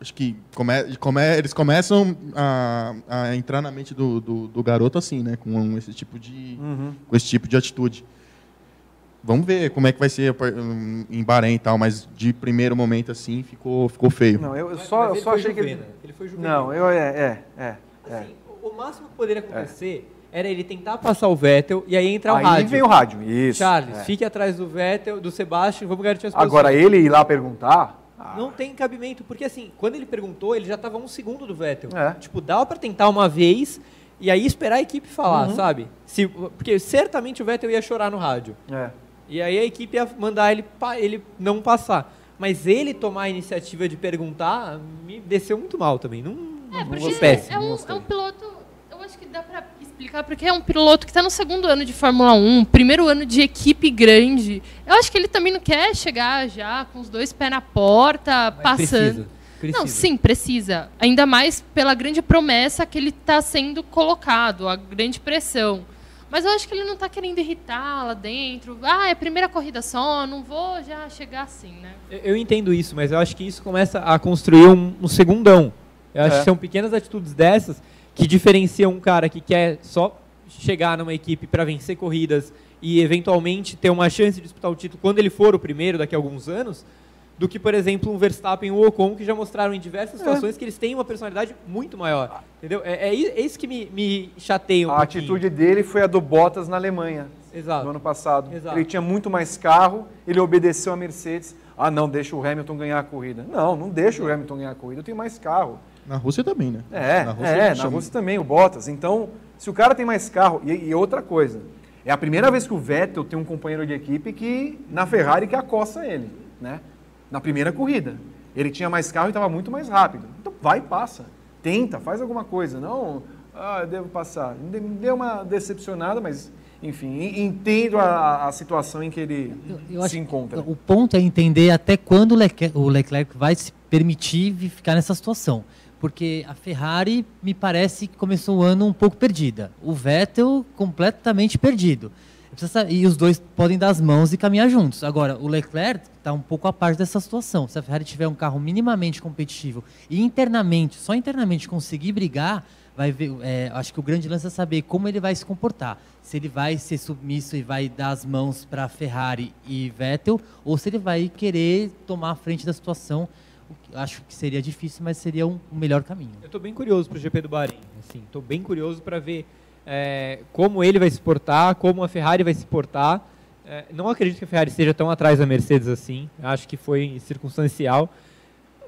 acho que come, come, eles começam a, a, entrar na mente do, do, do, garoto assim, né? Com esse tipo de, uhum. com esse tipo de atitude. Vamos ver como é que vai ser em Bahrein e tal, mas de primeiro momento assim ficou, ficou feio. Não, eu só, eu só achei que ele... ele foi Não, eu é, é, é. é. Assim, o máximo que poderia acontecer é. era ele tentar passar o Vettel e aí entrar aí o rádio. Aí vem o rádio, isso. Charles, é. fique atrás do Vettel, do Sebastian, vamos garantir as. Agora ele ir lá perguntar, ah. Não tem cabimento, porque assim, quando ele perguntou, ele já estava um segundo do Vettel. É. Tipo, dava para tentar uma vez e aí esperar a equipe falar, uhum. sabe? Se, porque certamente o Vettel ia chorar no rádio. É. E aí a equipe ia mandar ele, ele não passar. Mas ele tomar a iniciativa de perguntar me desceu muito mal também. Não, é, não porque péssimo, é, um, é um piloto. Eu acho que dá pra explicar porque é um piloto que está no segundo ano de Fórmula 1, primeiro ano de equipe grande. Eu acho que ele também não quer chegar já com os dois pés na porta, Mas passando. Precisa, precisa. Não, sim, precisa. Ainda mais pela grande promessa que ele está sendo colocado, a grande pressão. Mas eu acho que ele não está querendo irritar lá dentro. Ah, é a primeira corrida só, não vou já chegar assim, né? Eu, eu entendo isso, mas eu acho que isso começa a construir um, um segundão. Eu acho é. que são pequenas atitudes dessas que diferenciam um cara que quer só chegar numa equipe para vencer corridas e eventualmente ter uma chance de disputar o título quando ele for o primeiro daqui a alguns anos, do que, por exemplo, um Verstappen ou Ocon, que já mostraram em diversas é. situações que eles têm uma personalidade muito maior. Entendeu? É, é, é isso que me, me chateia um A pouquinho. atitude dele foi a do Bottas na Alemanha, Exato. no ano passado. Exato. Ele tinha muito mais carro, ele obedeceu a Mercedes. Ah, não, deixa o Hamilton ganhar a corrida. Não, não deixa o Hamilton ganhar a corrida, eu tenho mais carro. Na Rússia também, né? É, na Rússia, é, na Rússia também, o Bottas. Então, se o cara tem mais carro... E, e outra coisa, é a primeira vez que o Vettel tem um companheiro de equipe que na Ferrari que acossa ele, né? na primeira corrida. Ele tinha mais carro e estava muito mais rápido. Então vai e passa. Tenta, faz alguma coisa. Não, ah, eu devo passar. Me deu uma decepcionada, mas enfim, entendo a, a situação em que ele eu, eu se encontra. O ponto é entender até quando o Leclerc vai se permitir ficar nessa situação. Porque a Ferrari me parece que começou o ano um pouco perdida. O Vettel completamente perdido. E os dois podem dar as mãos e caminhar juntos. Agora, o Leclerc está um pouco à parte dessa situação. Se a Ferrari tiver um carro minimamente competitivo e internamente, só internamente conseguir brigar, vai ver. É, acho que o grande lance é saber como ele vai se comportar. Se ele vai ser submisso e vai dar as mãos para Ferrari e Vettel, ou se ele vai querer tomar a frente da situação. Acho que seria difícil, mas seria um, um melhor caminho. Eu estou bem curioso para o GP do Bahrein. Estou bem curioso para ver é, como ele vai se portar, como a Ferrari vai se portar. É, não acredito que a Ferrari esteja tão atrás da Mercedes assim. Acho que foi circunstancial.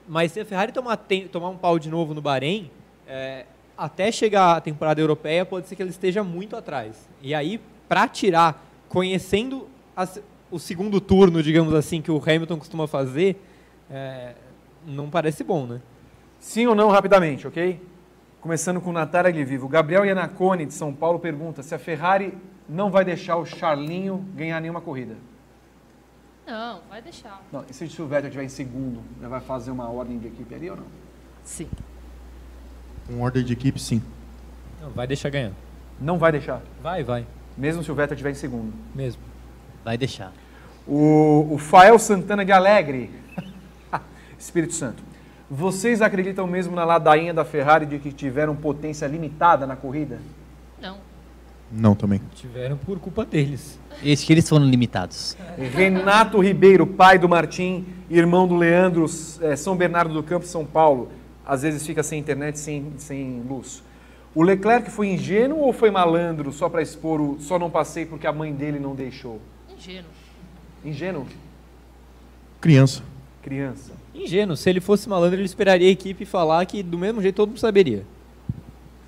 Mas se a Ferrari tomar, tem, tomar um pau de novo no Bahrein, é, até chegar a temporada europeia, pode ser que ele esteja muito atrás. E aí, para tirar, conhecendo as, o segundo turno, digamos assim, que o Hamilton costuma fazer, é, não parece bom, né? Sim ou não, rapidamente, ok? Começando com Natália Vivo. Gabriel Iannacone, de São Paulo, pergunta se a Ferrari não vai deixar o Charlinho ganhar nenhuma corrida. Não, vai deixar. Não, e se o Vettel estiver em segundo, já vai fazer uma ordem de equipe ali ou não? Sim. Um ordem de equipe, sim. Não, vai deixar ganhar. Não vai deixar? Vai, vai. Mesmo se o Vettel estiver em segundo? Mesmo. Vai deixar. O, o Fael Santana de Alegre. Espírito Santo. Vocês acreditam mesmo na ladainha da Ferrari de que tiveram potência limitada na corrida? Não. Não, também. Tiveram por culpa deles. Esse que eles foram limitados. Renato Ribeiro, pai do Martim, irmão do Leandro, é, São Bernardo do Campo, São Paulo às vezes fica sem internet, sem, sem luz. O Leclerc foi ingênuo ou foi malandro só para expor o só não passei porque a mãe dele não deixou? Ingênuo. Ingênuo? Criança. Criança. Ingênuo. Se ele fosse malandro, ele esperaria a equipe falar que do mesmo jeito todo mundo saberia.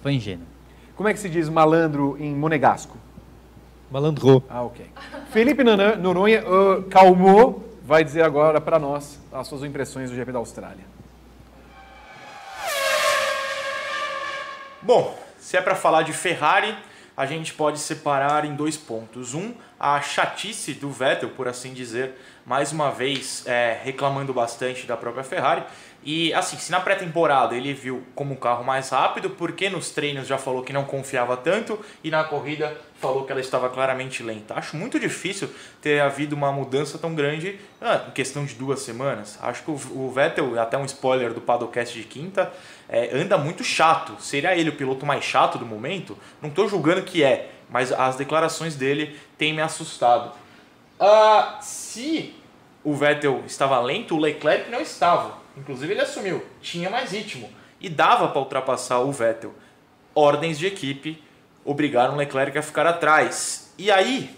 Foi ingênuo. Como é que se diz malandro em monegasco? Malandro. Ah, ok. Felipe Noronha uh, calmou, vai dizer agora para nós as suas impressões do GP da Austrália. Bom, se é para falar de Ferrari, a gente pode separar em dois pontos. Um, a chatice do Vettel, por assim dizer, mais uma vez é, reclamando bastante da própria Ferrari. E assim, se na pré-temporada ele viu como um carro mais rápido, porque nos treinos já falou que não confiava tanto e na corrida falou que ela estava claramente lenta. Acho muito difícil ter havido uma mudança tão grande ah, em questão de duas semanas. Acho que o, Vettel, até um spoiler do Padocast de quinta, é, anda muito chato. Seria ele o piloto mais chato do momento? Não estou julgando que é, mas as declarações dele têm me assustado. Ah, se o Vettel estava lento, o Leclerc não estava. Inclusive ele assumiu, tinha mais ritmo e dava para ultrapassar o Vettel. Ordens de equipe obrigaram o Leclerc a ficar atrás. E aí,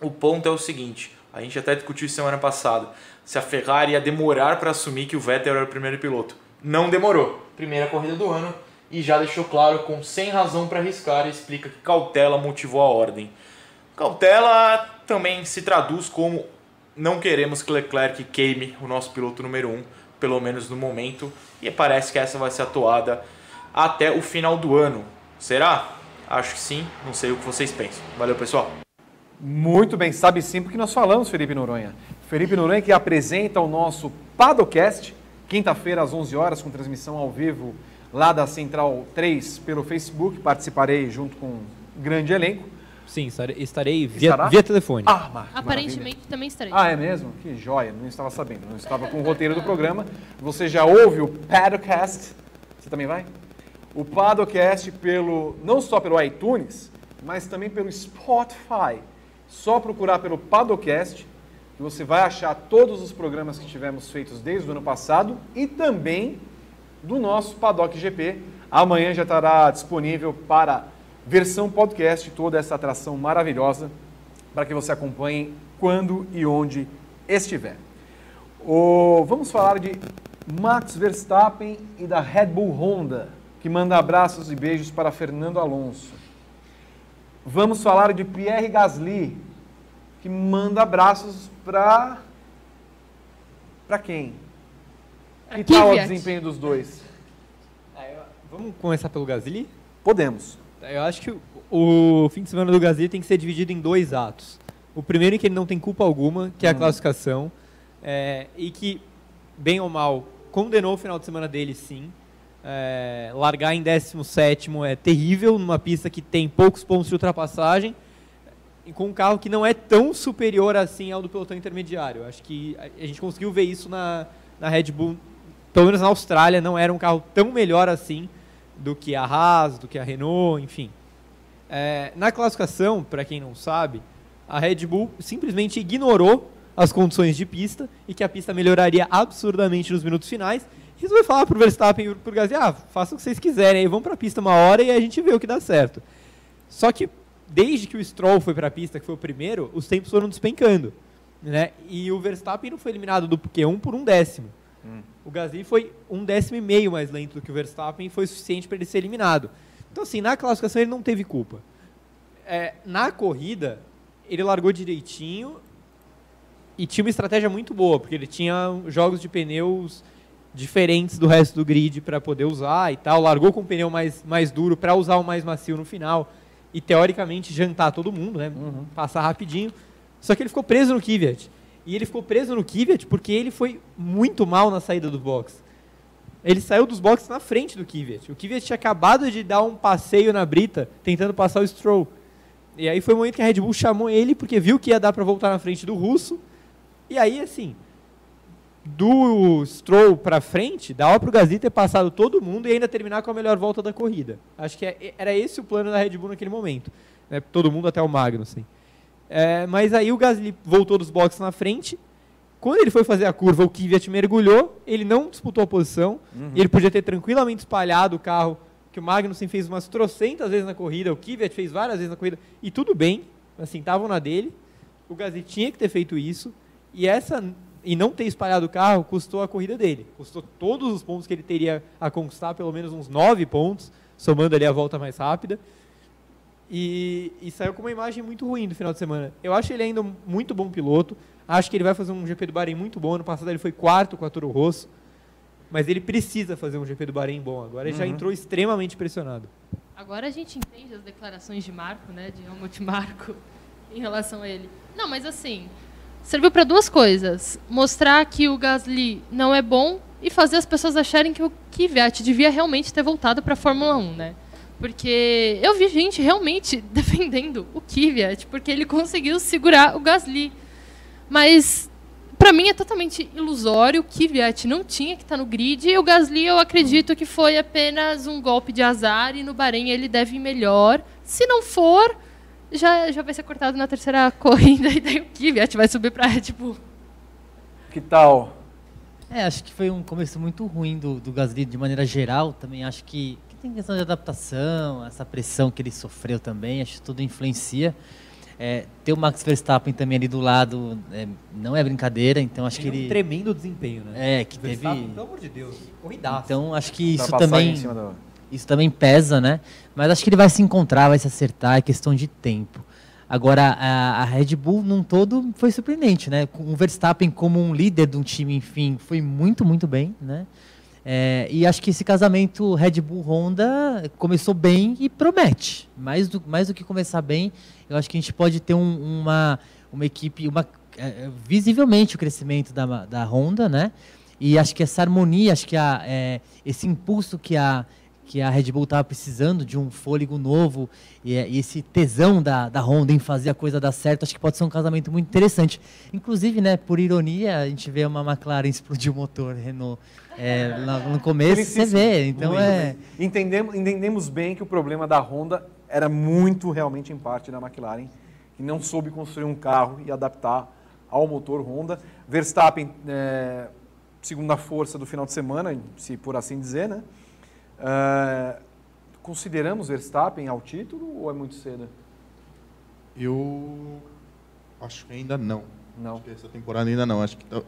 o ponto é o seguinte: a gente até discutiu semana passada se a Ferrari ia demorar para assumir que o Vettel era o primeiro piloto. Não demorou. Primeira corrida do ano e já deixou claro com sem razão para arriscar e explica que cautela motivou a ordem. Cautela também se traduz como não queremos que Leclerc queime o nosso piloto número 1. Um pelo menos no momento, e parece que essa vai ser atuada até o final do ano. Será? Acho que sim, não sei o que vocês pensam. Valeu, pessoal. Muito bem, sabe sim porque nós falamos, Felipe Noronha. Felipe Noronha que apresenta o nosso Padocast, quinta-feira às 11 horas, com transmissão ao vivo lá da Central 3 pelo Facebook. Participarei junto com um grande elenco. Sim, estarei via, via telefone. Ah, Aparentemente maravilha. também estarei. Ah, é mesmo? Que joia, não estava sabendo. Não estava com o roteiro do programa. Você já ouve o Padocast? Você também vai? O Padocast pelo, não só pelo iTunes, mas também pelo Spotify. Só procurar pelo Padocast que você vai achar todos os programas que tivemos feitos desde o ano passado e também do nosso Paddock GP. Amanhã já estará disponível para versão podcast, toda essa atração maravilhosa para que você acompanhe quando e onde estiver. O, vamos falar de Max Verstappen e da Red Bull Honda, que manda abraços e beijos para Fernando Alonso. Vamos falar de Pierre Gasly, que manda abraços para para quem? Que tal o desempenho dos dois? Vamos começar pelo Gasly? Podemos. Eu acho que o fim de semana do Gasly tem que ser dividido em dois atos. O primeiro é que ele não tem culpa alguma, que é a uhum. classificação, é, e que, bem ou mal, condenou o final de semana dele, sim. É, largar em 17 é terrível numa pista que tem poucos pontos de ultrapassagem. com um carro que não é tão superior assim ao do pelotão intermediário. Acho que a gente conseguiu ver isso na, na Red Bull, pelo menos na Austrália, não era um carro tão melhor assim do que a Haas, do que a Renault, enfim. É, na classificação, para quem não sabe, a Red Bull simplesmente ignorou as condições de pista e que a pista melhoraria absurdamente nos minutos finais. E resolveu falar para o Verstappen e para o Gasly, ah, façam o que vocês quiserem, aí vão para a pista uma hora e a gente vê o que dá certo. Só que desde que o Stroll foi para a pista, que foi o primeiro, os tempos foram despencando. Né? E o Verstappen não foi eliminado do Q1 por um décimo. Hum. O Gasly foi um décimo e meio mais lento do que o Verstappen e foi suficiente para ele ser eliminado. Então, assim, na classificação ele não teve culpa. É, na corrida, ele largou direitinho e tinha uma estratégia muito boa, porque ele tinha jogos de pneus diferentes do resto do grid para poder usar e tal. Largou com o pneu mais, mais duro para usar o mais macio no final e teoricamente jantar todo mundo, né? Uhum. Passar rapidinho. Só que ele ficou preso no Kvyat. E ele ficou preso no Kvyat porque ele foi muito mal na saída do box. Ele saiu dos boxes na frente do Kvyat. O Kvyat tinha acabado de dar um passeio na brita, tentando passar o Stroll. E aí foi o momento que a Red Bull chamou ele porque viu que ia dar para voltar na frente do russo. E aí, assim, do Stroll para frente, dava para o Gasly ter passado todo mundo e ainda terminar com a melhor volta da corrida. Acho que é, era esse o plano da Red Bull naquele momento. Né? Todo mundo até o Magnussen. É, mas aí o Gasly voltou dos boxes na frente. Quando ele foi fazer a curva, o Kvyat mergulhou. Ele não disputou a posição. Uhum. Ele podia ter tranquilamente espalhado o carro, que o Magnussen fez umas trocentas vezes na corrida. O Kvyat fez várias vezes na corrida. E tudo bem. Assim, estavam na dele. O Gasly tinha que ter feito isso. E essa e não ter espalhado o carro custou a corrida dele. Custou todos os pontos que ele teria a conquistar, pelo menos uns nove pontos, somando ali a volta mais rápida. E, e, saiu com uma imagem muito ruim do final de semana. Eu acho ele ainda um muito bom piloto. Acho que ele vai fazer um GP do Bahrein muito bom. Ano passado ele foi quarto com a Toro Rosso. Mas ele precisa fazer um GP do Bahrein bom. Agora ele uhum. já entrou extremamente pressionado. Agora a gente entende as declarações de Marco, né, de Helmut Marco, em relação a ele. Não, mas assim, serviu para duas coisas: mostrar que o Gasly não é bom e fazer as pessoas acharem que o Kvyat devia realmente ter voltado para a Fórmula 1, né? Porque eu vi gente realmente defendendo o Kvyat, porque ele conseguiu segurar o Gasly. Mas para mim é totalmente ilusório. O Kvyat não tinha que estar tá no grid e o Gasly eu acredito que foi apenas um golpe de azar e no Bahrein ele deve ir melhor. Se não for, já, já vai ser cortado na terceira corrida e daí o Kvyat vai subir para Red Bull. Que tal? É, acho que foi um começo muito ruim do, do Gasly de maneira geral. Também acho que, que tem questão de adaptação, essa pressão que ele sofreu também, acho que tudo influencia. É, ter o Max Verstappen também ali do lado é, não é brincadeira, então acho que ele. Um tremendo desempenho, né? É, que Verstappen, teve. Pelo amor de Deus, corridaço. Então acho que isso também. Isso também pesa, né? Mas acho que ele vai se encontrar, vai se acertar, é questão de tempo. Agora, a, a Red Bull num todo foi surpreendente, né? Com o Verstappen como um líder de um time, enfim, foi muito, muito bem, né? É, e acho que esse casamento Red Bull-Honda começou bem e promete. Mais do, mais do que começar bem, eu acho que a gente pode ter um, uma, uma equipe, uma, é, visivelmente o crescimento da, da Honda, né? E acho que essa harmonia, acho que a, é, esse impulso que a que a Red Bull estava precisando de um fôlego novo e, e, esse tesão da, da Honda em fazer a coisa dar certo, acho que pode ser um casamento muito interessante. Inclusive, né, por ironia, a gente vê uma McLaren explodir o motor Renault é, no começo, você vê. Então é... Entendemos, entendemos bem que o problema da Honda era muito realmente em parte da McLaren, que não soube construir um carro e adaptar ao motor Honda. Verstappen, é, segunda força do final de semana, se por assim dizer, né? Uh, consideramos Verstappen ao título ou é muito cedo? Eu acho que ainda não. Não. essa temporada ainda não. Acho que uh,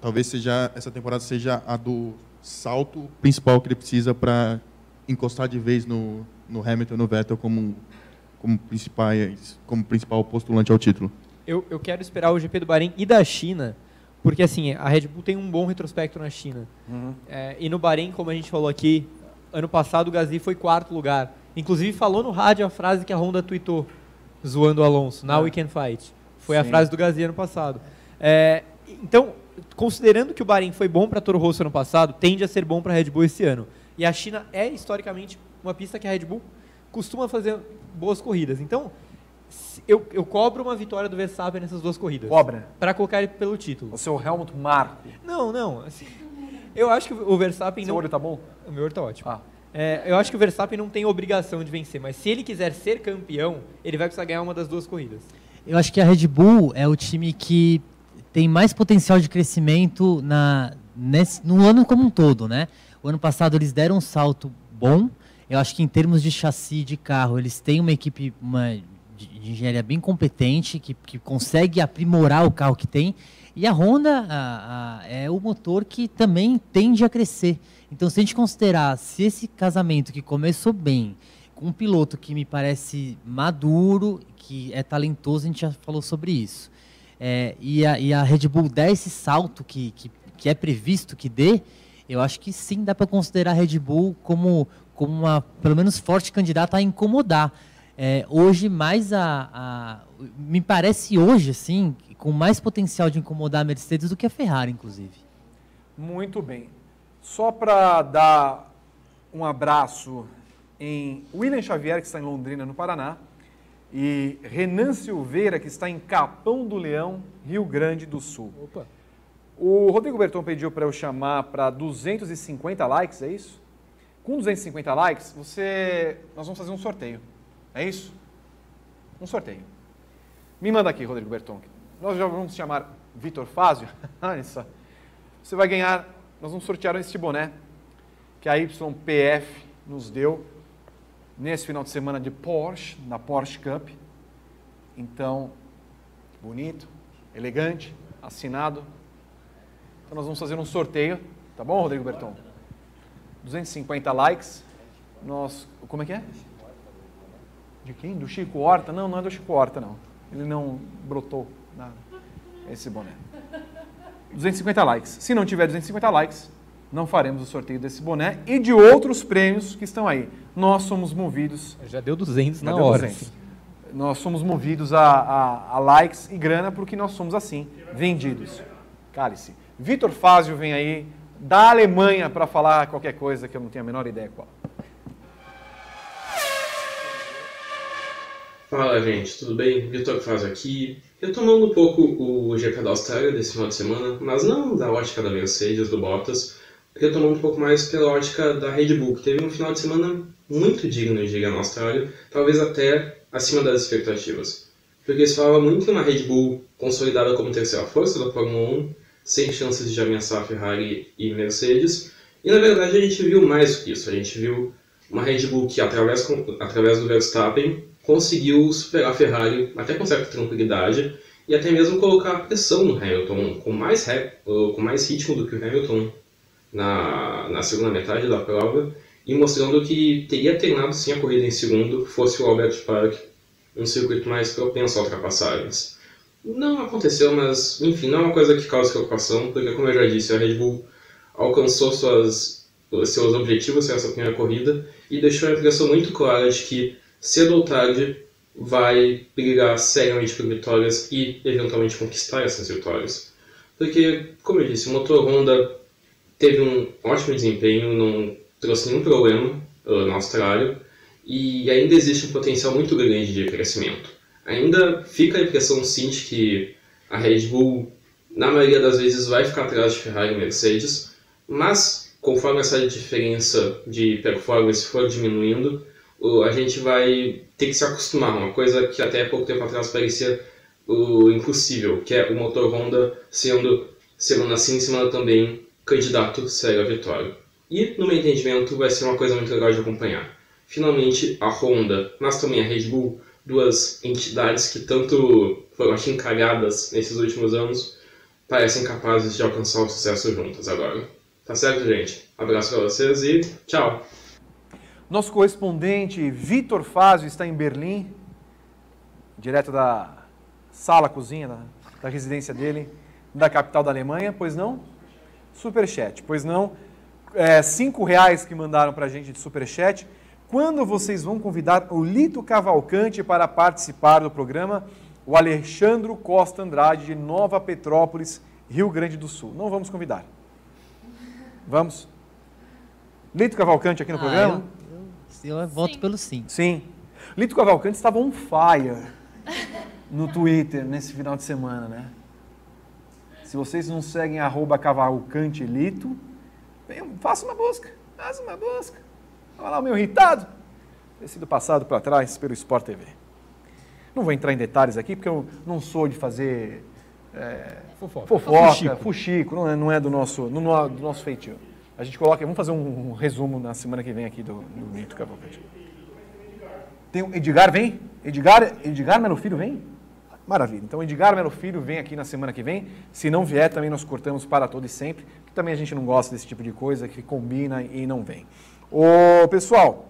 talvez seja essa temporada seja a do salto principal que ele precisa para encostar de vez no, no Hamilton e no Vettel como como principais como principal postulante ao título. Eu, eu quero esperar o GP do Bahrein e da China, porque assim a Red Bull tem um bom retrospecto na China. Uhum. É, e no Bahrein, como a gente falou aqui, ano passado o Gasly foi quarto lugar. Inclusive falou no rádio a frase que a Honda tweetou, zoando o Alonso, Now é. we can fight. Foi Sim. a frase do Gasly ano passado. É, então, considerando que o Bahrein foi bom para Toro Rosso ano passado, tende a ser bom para a Red Bull esse ano. E a China é historicamente uma pista que a Red Bull costuma fazer boas corridas. Então, Eu, eu cobro uma vitória do Verstappen nessas duas corridas. Cobra. Para colocar ele pelo título. O seu Helmut Marko. Não, não. Assim, eu acho que o Verstappen Seu não. olho tá bom? O meu olho tá ótimo. Ah. É, eu acho que o Verstappen não tem obrigação de vencer, mas se ele quiser ser campeão, ele vai precisar ganhar uma das duas corridas. Eu acho que a Red Bull é o time que tem mais potencial de crescimento na, nesse, no ano como um todo, né? O ano passado eles deram um salto bom. Eu acho que em termos de chassi de carro, eles têm uma equipe uma, de, de engenharia bem competente, que, que consegue aprimorar o carro que tem. E a Honda a, a, é o motor que também tende a crescer. Então, se a gente considerar se esse casamento que começou bem, com um piloto que me parece maduro, que é talentoso, a gente já falou sobre isso. É, e, a, e, a, Red Bull der esse salto que, que, que, é previsto que dê, eu acho que sim dá para considerar a Red Bull como, como uma, pelo menos, forte candidata a incomodar. É, hoje, mais a, a, Me parece hoje, assim, com mais potencial de incomodar a Mercedes do que a Ferrari, inclusive. Muito bem. Só para dar um abraço em William Xavier, que está em Londrina, no Paraná, e Renan Silveira, que está em Capão do Leão, Rio Grande do Sul. Opa. O Rodrigo Berton pediu para eu chamar para 250 likes, é isso? Com 250 likes, você, nós vamos fazer um sorteio. É isso? Um sorteio. Me manda aqui, Rodrigo Berton. Nós já vamos chamar Vitor Fázio. Você vai ganhar, nós vamos sortear este boné que a YPF nos deu nesse final de semana de Porsche, na Porsche Cup. Então, bonito, elegante, assinado. Então nós vamos fazer um sorteio, tá bom, Rodrigo Berton? 250 likes. Nós, como é que é? De quem? Do Chico Horta? Não, não é do Chico Horta, não. Ele não brotou nada. Esse boné. 250 likes. Se não tiver 250 likes, não faremos o sorteio desse boné e de outros prêmios que estão aí. Nós somos movidos. Já deu 200 na deu hora. 200. Nós somos movidos a, a, a, likes e grana porque nós somos assim, vendidos. Cálice. Vitor Fázio vem aí da Alemanha para falar qualquer coisa que eu não tenho a menor ideia qual. Fala gente, tudo bem? Vitor Fázio aqui. Retomando um pouco o GP da Austrália desse final de semana, mas não da ótica da Mercedes, do Bottas, retomando um pouco mais pela ótica da Red Bull, que teve um final de semana muito digno de chegar na Austrália, talvez até acima das expectativas. Porque se falava muito na Red Bull consolidada como terceira força da Fórmula 1, sem chances de ameaçar Ferrari e Mercedes, e na verdade a gente viu mais do que isso, a gente viu uma Red Bull que através, através do Verstappen conseguiu superar a Ferrari até com certa tranquilidade e até mesmo colocar pressão no Hamilton com mais, com mais ritmo do que o Hamilton na, na segunda metade da prova e mostrando que teria treinado sim a corrida em segundo, fosse o Albert Park um circuito mais propenso a ultrapassagens. Não aconteceu, mas enfim, não é uma coisa que causa preocupação, porque como eu já disse, a Red Bull alcançou suas, seus objetivos nessa primeira corrida e deixou a impressão muito clara de que cedo ou tarde vai brigar seriamente por vitórias e eventualmente conquistar essas vitórias. Porque, como eu disse, o motor Honda teve um ótimo desempenho, não trouxe nenhum problema uh, na Austrália e ainda existe um potencial muito grande de crescimento. Ainda fica a impressão sim de que a Red Bull, na maioria das vezes, vai ficar atrás de Ferrari e Mercedes, mas conforme essa diferença de performance for diminuindo, a gente vai ter que se acostumar, uma coisa que até pouco tempo atrás parecia o impossível, que é o motor Honda sendo semana sim, semana também candidato sério vitória. E, no meu entendimento, vai ser uma coisa muito legal de acompanhar. Finalmente, a Honda, mas também a Red Bull, duas entidades que tanto foram achincalhadas nesses últimos anos, parecem capazes de alcançar o sucesso juntas agora. Tá certo, gente? Abraço pra vocês e tchau! Nosso correspondente Vitor Fazio está em Berlim, direto da sala cozinha da, da residência dele, da capital da Alemanha, pois não? Superchat, pois não? É, cinco reais que mandaram para a gente de superchat. Quando vocês vão convidar o Lito Cavalcante para participar do programa? O Alexandro Costa Andrade, de Nova Petrópolis, Rio Grande do Sul. Não vamos convidar. Vamos? Lito Cavalcante aqui no Ah, programa? Eu, eu, voto Sim. pelo sim. Sim. Lito Cavalcante estava on fire. no Twitter nesse final de semana, né? Se vocês não seguem arroba cavalcantelito, faça uma busca, faça uma busca. Olha lá o meu irritado, ter sido passado para trás pelo Sport TV. Não vou entrar em detalhes aqui, porque eu não sou de fazer é, fofoca, fofoca fuxico, fuxico não, é, não, é, do nosso, não é do nosso feitio. A gente coloca, vamos fazer um, um resumo na semana que vem aqui do, do Mito Cavalcante. Tem o Edgar vem? Edgar, Edgar Melo Filho vem? Maravilha. Então, Edgar Melo Filho vem aqui na semana que vem. Se não vier, também nós cortamos para todo e sempre, que também a gente não gosta desse tipo de coisa, que combina e não vem. Ô, pessoal,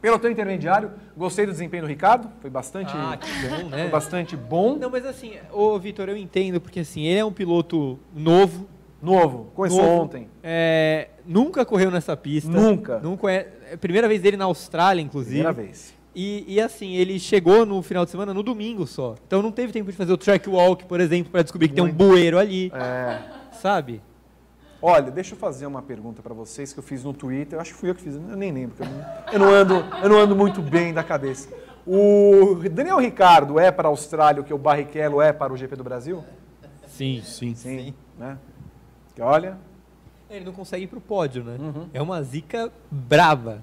Pelotão intermediário, gostei do desempenho do Ricardo, foi bastante ah, bom, né? Foi bastante bom. Não, mas assim, ô Vitor, eu entendo, porque assim, ele é um piloto novo. Novo, começou novo, ontem. É, nunca correu nessa pista. Nunca. Nunca é, é a primeira vez dele na Austrália, inclusive. Primeira vez. E, e, assim, ele chegou no final de semana no domingo só. Então não teve tempo de fazer o track walk, por exemplo, para descobrir que Muito. tem um bueiro ali. É. Sabe? Olha, deixa eu fazer uma pergunta para vocês que eu fiz no Twitter. Eu acho que fui eu que fiz, eu nem lembro. Eu não, eu não, ando, eu não ando muito bem da cabeça. O Daniel Ricardo é para a Austrália o que o Barrichello é para o GP do Brasil? Sim, sim. Sim. sim. Né? Que olha. Ele não consegue ir para o pódio, né? Uhum. É uma zica brava.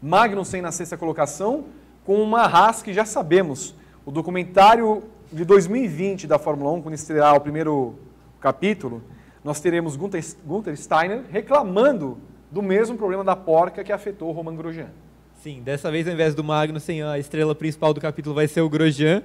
Magnussen na sexta colocação, com uma Haas que já sabemos. O documentário de 2020 da Fórmula 1, quando estrear o primeiro capítulo, nós teremos Gunther, Gunther Steiner reclamando do mesmo problema da porca que afetou o Roman Grosjean. Sim, dessa vez ao invés do Magnussen, a estrela principal do capítulo vai ser o Grosjean,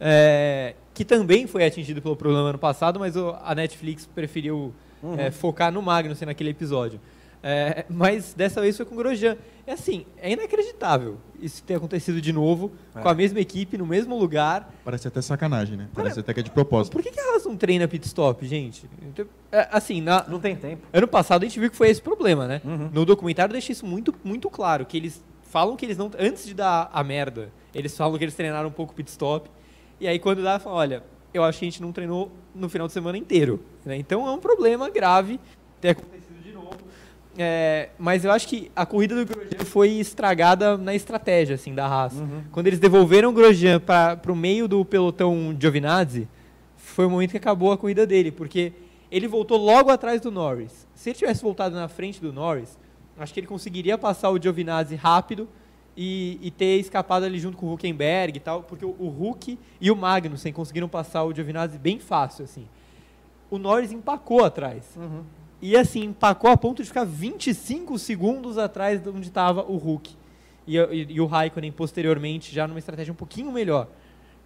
é, que também foi atingido pelo problema ano passado, mas a Netflix preferiu uhum. é, focar no Magnussen naquele episódio. É, mas dessa vez foi com o Grosjean. É assim, é inacreditável isso ter acontecido de novo, é. com a mesma equipe, no mesmo lugar. Parece até sacanagem, né? Parece Cara, até que é de propósito. Por que, que elas não treinam pit stop, gente? Então, é, assim, na, não tem tempo. Ano passado a gente viu que foi esse problema, né? Uhum. No documentário deixa isso muito, muito claro, que eles falam que eles não... Antes de dar a merda, eles falam que eles treinaram um pouco pit stop. E aí quando dá, falam, olha, eu acho que a gente não treinou no final de semana inteiro. Né? Então é um problema grave ter acontecido é, mas eu acho que a corrida do Grosjean foi estragada na estratégia assim da Haas. Uhum. Quando eles devolveram o Grosjean para o meio do pelotão Giovinazzi, foi o momento que acabou a corrida dele, porque ele voltou logo atrás do Norris. Se ele tivesse voltado na frente do Norris, acho que ele conseguiria passar o Giovinazzi rápido e, e ter escapado ali junto com o Huckenberg e tal, porque o, o Huck e o Magnussen conseguiram passar o Giovinazzi bem fácil assim. O Norris empacou atrás. Uhum. E assim, empacou a ponto de ficar 25 segundos atrás de onde estava o Hulk. E, e, e, o Raikkonen posteriormente, já numa estratégia um pouquinho melhor.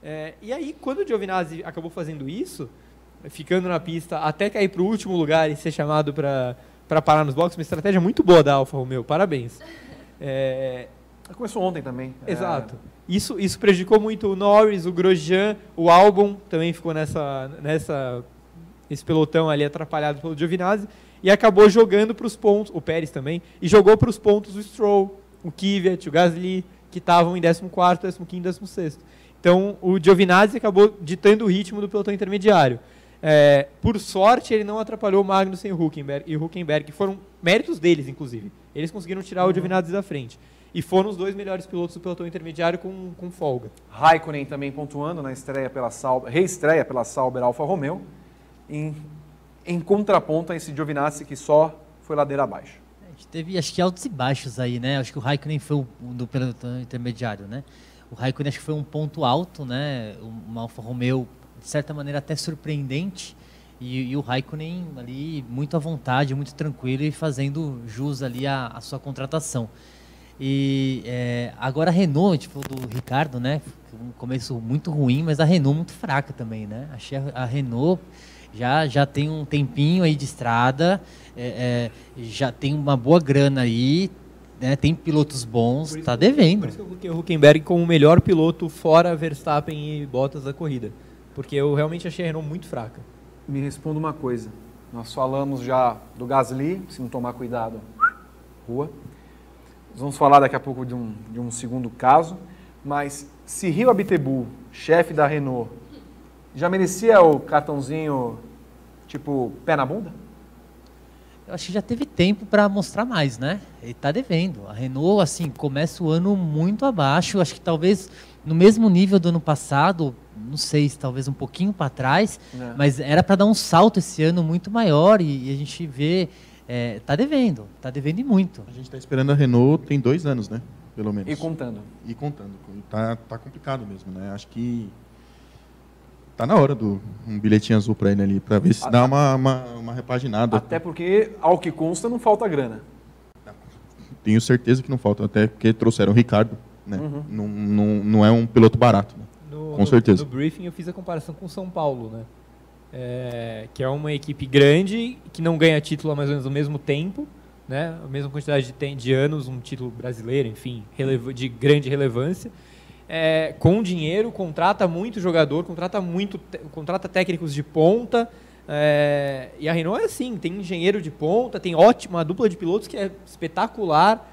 É, e aí, quando o Giovinazzi acabou fazendo isso, ficando na pista até cair para o último lugar e ser chamado para parar nos boxes, uma estratégia muito boa da Alfa Romeo, parabéns. É... Começou ontem também. É. Exato. É... Isso, isso prejudicou muito o Norris, o Grosjean, o Albon também ficou nessa, nessa esse pelotão ali atrapalhado pelo Giovinazzi, e acabou jogando para os pontos, o Pérez também, e jogou para os pontos o Stroll, o Kvyat, o Gasly, que estavam em 14º, 15º, 16º. Então, o Giovinazzi acabou ditando o ritmo do pelotão intermediário. É, por sorte, ele não atrapalhou o Magnussen e o Huckenberg, e Huckenberg, que foram méritos deles, inclusive. Eles conseguiram tirar uhum. o Giovinazzi da frente. E foram os dois melhores pilotos do pelotão intermediário com, com folga. Raikkonen também pontuando na estreia pela Sauber, reestreia pela Sauber Alfa Romeo em, em contraponto a esse Giovinazzi que só foi ladeira abaixo. A gente teve, acho que altos e baixos aí, né? Acho que o Raikkonen foi o do pelotão intermediário, né? O Raikkonen acho que foi um ponto alto, né? Uma Alfa Romeo, de certa maneira, até surpreendente. E, e, o Raikkonen ali muito à vontade, muito tranquilo e fazendo jus ali à, à sua contratação. E é, agora a Renault, tipo do Ricardo, né? Um começo muito ruim, mas a Renault muito fraca também, né? Achei a, a Renault já, já tem um tempinho aí de estrada, é, é, já tem uma boa grana aí, né, tem pilotos bons, está devendo. Por isso que eu coloquei o Huckenberg como o melhor piloto fora Verstappen e Bottas da corrida. Porque eu realmente achei a Renault muito fraca. Me responda uma coisa. Nós falamos já do Gasly, se não tomar cuidado, rua. Nós vamos falar daqui a pouco de um, de um segundo caso. Mas se Rio Abitebu, chefe da Renault, já merecia o cartãozinho tipo pé na bunda? Eu acho que já teve tempo para mostrar mais, né? Ele está devendo. A Renault, assim, começa o ano muito abaixo. Acho que talvez no mesmo nível do ano passado, não sei se talvez um pouquinho para trás, é. mas era para dar um salto esse ano muito maior e, e a gente vê é, tá devendo, tá devendo e muito. A gente está esperando a Renault tem dois anos, né? Pelo menos. E contando. E contando. Tá, tá complicado mesmo, né? Acho que tá na hora do um bilhetinho azul para ele ali, para ver se dá uma, uma, uma repaginada. Até porque, ao que consta, não falta grana. Tenho certeza que não falta, até porque trouxeram o Ricardo né? Uhum. Não, não, não é um piloto barato, né? no, com certeza. No briefing eu fiz a comparação com São Paulo, né? É, que é uma equipe grande, que não ganha título há mais ou menos ao mesmo tempo, né? A mesma quantidade de, de anos, um título brasileiro, enfim, de grande relevância. É, com dinheiro, contrata muito jogador, contrata muito, contrata técnicos de ponta. É, e a Renault é assim, tem engenheiro de ponta, tem ótima dupla de pilotos que é espetacular.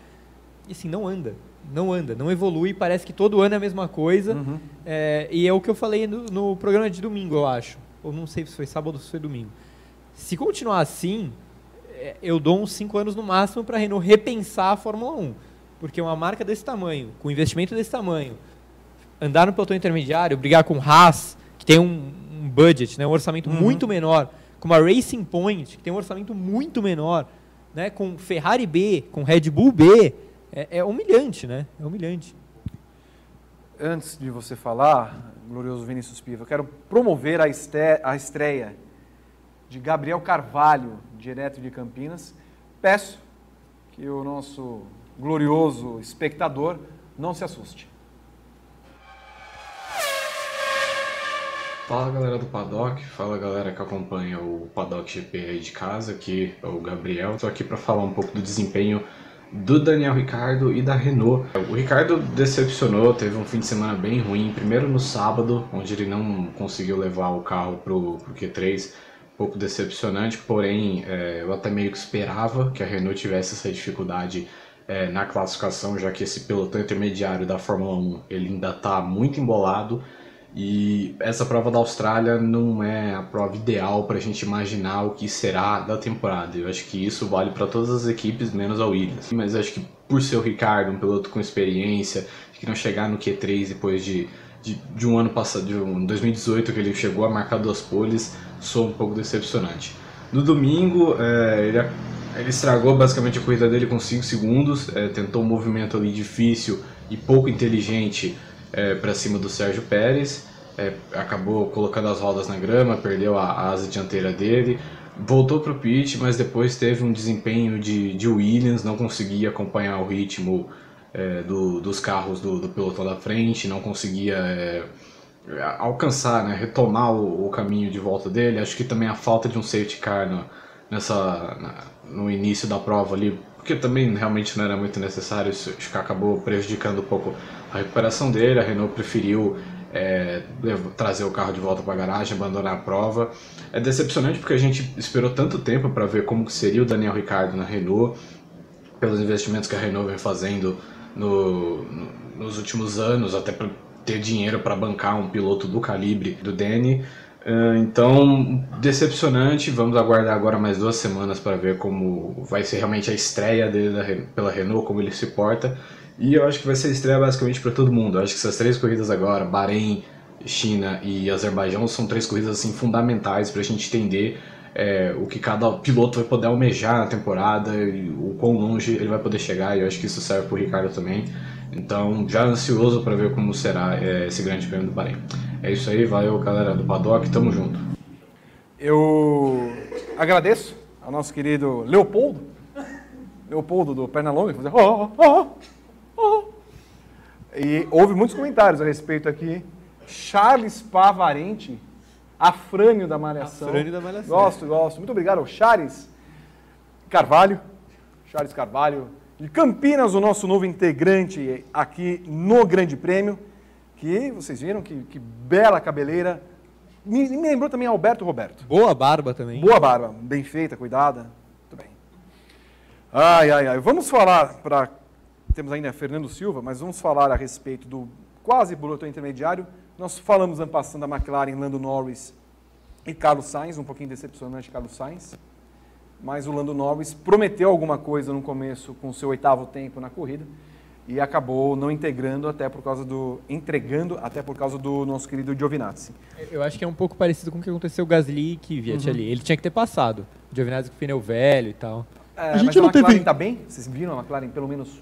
E assim, não anda não anda, não evolui, parece que todo ano é a mesma coisa. Uhum. É, e é o que eu falei no, no, programa de domingo, eu acho. Ou não sei se foi sábado ou se foi domingo. Se continuar assim, é, eu dou uns 5 anos no máximo para a Renault repensar a Fórmula 1. Porque uma marca desse tamanho, com investimento desse tamanho, andar no pelotão intermediário, brigar com Haas, que tem um, um budget, né, um orçamento uhum. muito menor, com uma Racing Point, que tem um orçamento muito menor, né, com Ferrari B, com Red Bull B, é, é humilhante, né? É humilhante. Antes de você falar, glorioso Vinícius Piva, quero promover a, este, a estreia de Gabriel Carvalho, direto de Campinas. Peço que o nosso glorioso espectador não se assuste. Fala galera do Paddock, fala galera que acompanha o Paddock GP aí de casa, aqui é o Gabriel. Estou aqui para falar um pouco do desempenho do Daniel Ricardo e da Renault. O Ricardo decepcionou, teve um fim de semana bem ruim, primeiro no sábado, onde ele não conseguiu levar o carro para o Q3, um pouco decepcionante, porém é, eu até meio que esperava que a Renault tivesse essa dificuldade é, na classificação, já que esse pelotão intermediário da Fórmula 1 ele ainda está muito embolado, e essa prova da Austrália não é a prova ideal para a gente imaginar o que será da temporada. Eu acho que isso vale para todas as equipes, menos a Williams. Mas acho que por ser o Ricardo, um piloto com experiência, que não chegar no Q3 depois de, de, de, um ano passado, de um 2018 que ele chegou a marcar duas poles, sou um pouco decepcionante. No domingo, é, ele, ele, estragou basicamente a corrida dele com 5 segundos, é, tentou um movimento ali difícil e pouco inteligente é, para cima do Sérgio Pérez, é, acabou colocando as rodas na grama, perdeu a, a asa dianteira dele, voltou para o pit, mas depois teve um desempenho de, de Williams, não conseguia acompanhar o ritmo é, do, dos carros do, do, pelotão da frente, não conseguia é, alcançar, né, retomar o, o, caminho de volta dele. Acho que também a falta de um safety car no, nessa, na, no início da prova ali, porque também realmente não era muito necessário, isso acho que acabou prejudicando um pouco a recuperação dele. A Renault preferiu é, trazer o carro de volta para a garagem, abandonar a prova. É decepcionante porque a gente esperou tanto tempo para ver como seria o Daniel Ricciardo na Renault, pelos investimentos que a Renault vem fazendo no, no, nos últimos anos, até para ter dinheiro para bancar um piloto do calibre do Danny. Uh, então, decepcionante. Vamos aguardar agora mais duas semanas para ver como vai ser realmente a estreia dele pela Renault, como ele se porta. E eu acho que vai ser estreia basicamente para todo mundo. Eu acho que essas três corridas agora, Bahrein, China e Azerbaijão, são três corridas assim fundamentais para a gente entender é, o que cada piloto vai poder almejar na temporada e o quão longe ele vai poder chegar. E eu acho que isso serve para o Ricardo também. Então, já ansioso para ver como será é, esse grande prêmio do Bahrein. É isso aí, valeu galera do Paddock, tamo junto. Eu agradeço ao nosso querido Leopoldo, Leopoldo do Pernalonga, que oh, oh, oh. E houve muitos comentários a respeito aqui. Charles Pavarente, Afrânio da Malhação. Afrânio da Malhação. Gosto, gosto. Muito obrigado ao Charles Carvalho. Charles Carvalho. De Campinas, o nosso novo integrante aqui no Grande Prêmio. Que vocês viram que, que bela cabeleira. Me, me lembrou também Alberto Roberto. Boa barba também. Boa barba, bem feita, cuidada. Muito bem. Ai, ai, ai. Vamos falar para temos ainda Fernando Silva, mas vamos falar a respeito do quase bulletin intermediário. Nós falamos ano passado da McLaren, Lando Norris e Carlos Sainz, um pouquinho decepcionante Carlos Sainz, mas o Lando Norris prometeu alguma coisa no começo com o seu oitavo tempo na corrida e acabou não integrando até por causa do entregando até por causa do nosso querido Giovinazzi. Eu acho que é um pouco parecido com o que aconteceu com o Gasly e Kvyat Uhum. ali. Ele tinha que ter passado. O Giovinazzi com pneu velho e tal. É, A gente mas não a McLaren teve- tá bem? Vocês viram a McLaren pelo menos?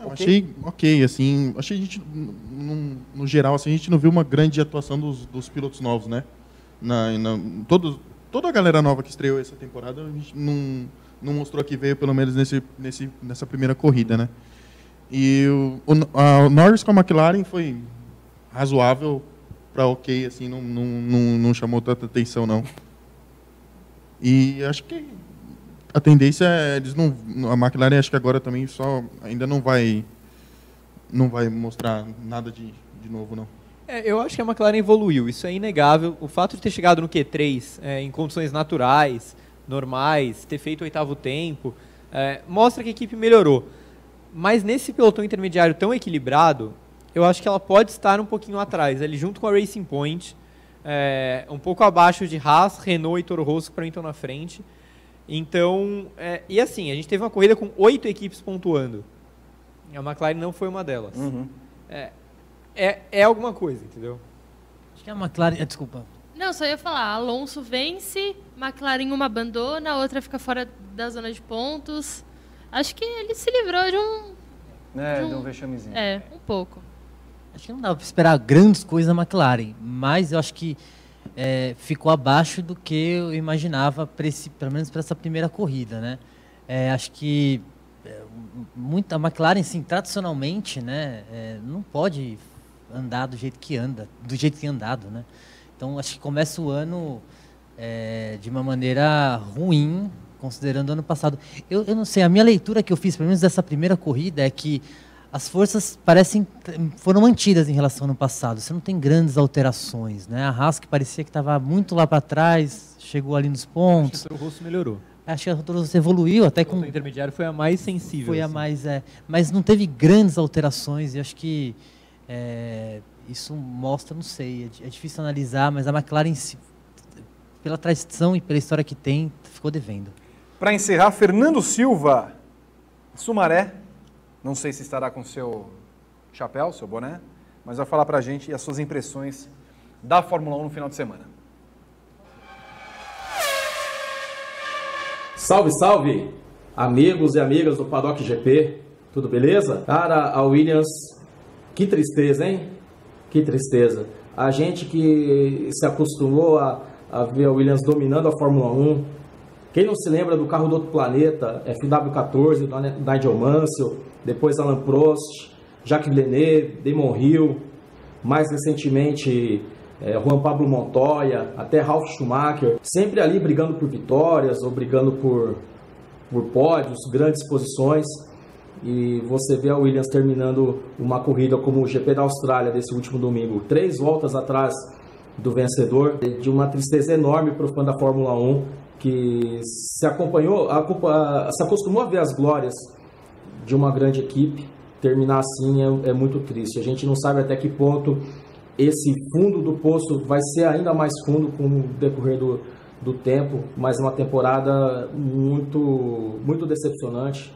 Eu ok? Achei ok, assim. Achei a gente, no, no geral, assim, a gente não viu uma grande atuação dos, dos pilotos novos, né? Na, na, todos, toda a galera nova que estreou essa temporada, a gente não, não mostrou que veio, pelo menos nesse, nesse, nessa primeira corrida, né? E o, o, a, o Norris com a McLaren foi razoável para ok, assim, não, não, não, não chamou tanta atenção, não. E acho que a tendência é eles não a McLaren acho que agora também só ainda não vai não vai mostrar nada de, de novo não. É, eu acho que a McLaren evoluiu, isso é inegável. O fato de ter chegado no Q3 é, em condições naturais, normais, ter feito o oitavo tempo, é, mostra que a equipe melhorou. Mas nesse pelotão intermediário tão equilibrado, eu acho que ela pode estar um pouquinho atrás, ali junto com a Racing Point, é, um pouco abaixo de Haas, Renault e Toro Rosso, que para mim estão na frente. Então, é, e assim, a gente teve uma corrida com oito equipes pontuando. A McLaren não foi uma delas. Uhum. É, é, é alguma coisa, entendeu? Acho que a McLaren. ah, Desculpa. Não, só ia falar, Alonso vence, McLaren uma abandona, a outra fica fora da zona de pontos. Acho que ele se livrou de um... É, de um- deu um vexamezinho. É, um pouco. Acho que não dava para esperar grandes coisas da McLaren, mas eu acho que é, ficou abaixo do que eu imaginava, esse, pelo menos para essa primeira corrida, né? É, acho que é, muita a McLaren, sim, tradicionalmente, né, é, não pode andar do jeito que anda, do jeito que andado, né? Então acho que começa o ano é, de uma maneira ruim, considerando o ano passado. Eu, eu não sei, a minha leitura que eu fiz, pelo menos dessa primeira corrida, é que as forças parecem foram mantidas em relação ao ano passado. Você não tem grandes alterações, né? A Haas que parecia que estava muito lá para trás, chegou ali nos pontos. O Rosso melhorou. Acho que a Toro Rosso evoluiu até com O intermediário foi a mais sensível. foi a assim. mais é, mas não teve grandes alterações e acho que é, isso mostra, não sei, é, é difícil analisar, mas a McLaren pela tradição e pela história que tem ficou devendo. Para encerrar, Fernando Silva, Sumaré, não sei se estará com seu chapéu, seu boné, mas vai falar para a gente as suas impressões da Fórmula 1 no final de semana. Salve, salve, amigos e amigas do Paddock GP, tudo beleza? Cara, a Williams, que tristeza, hein? Que tristeza. A gente que se acostumou a, a ver a Williams dominando a Fórmula 1, quem não se lembra do carro do outro planeta, FW14, do Nigel Mansell, depois Alan Prost, Jacques Villeneuve, Damon Hill, mais recentemente eh, Juan Pablo Montoya, até Ralf Schumacher, sempre ali brigando por vitórias ou brigando por, por pódios, grandes posições. E você vê a Williams terminando uma corrida como o GP da Austrália desse último domingo, três voltas atrás do vencedor, de uma tristeza enorme para o fã da Fórmula 1 que se acompanhou, acompa- se acostumou a ver as glórias de uma grande equipe terminar assim é, é muito triste. A gente não sabe até que ponto esse fundo do poço vai ser ainda mais fundo com o decorrer do, do tempo, mas uma temporada muito, muito decepcionante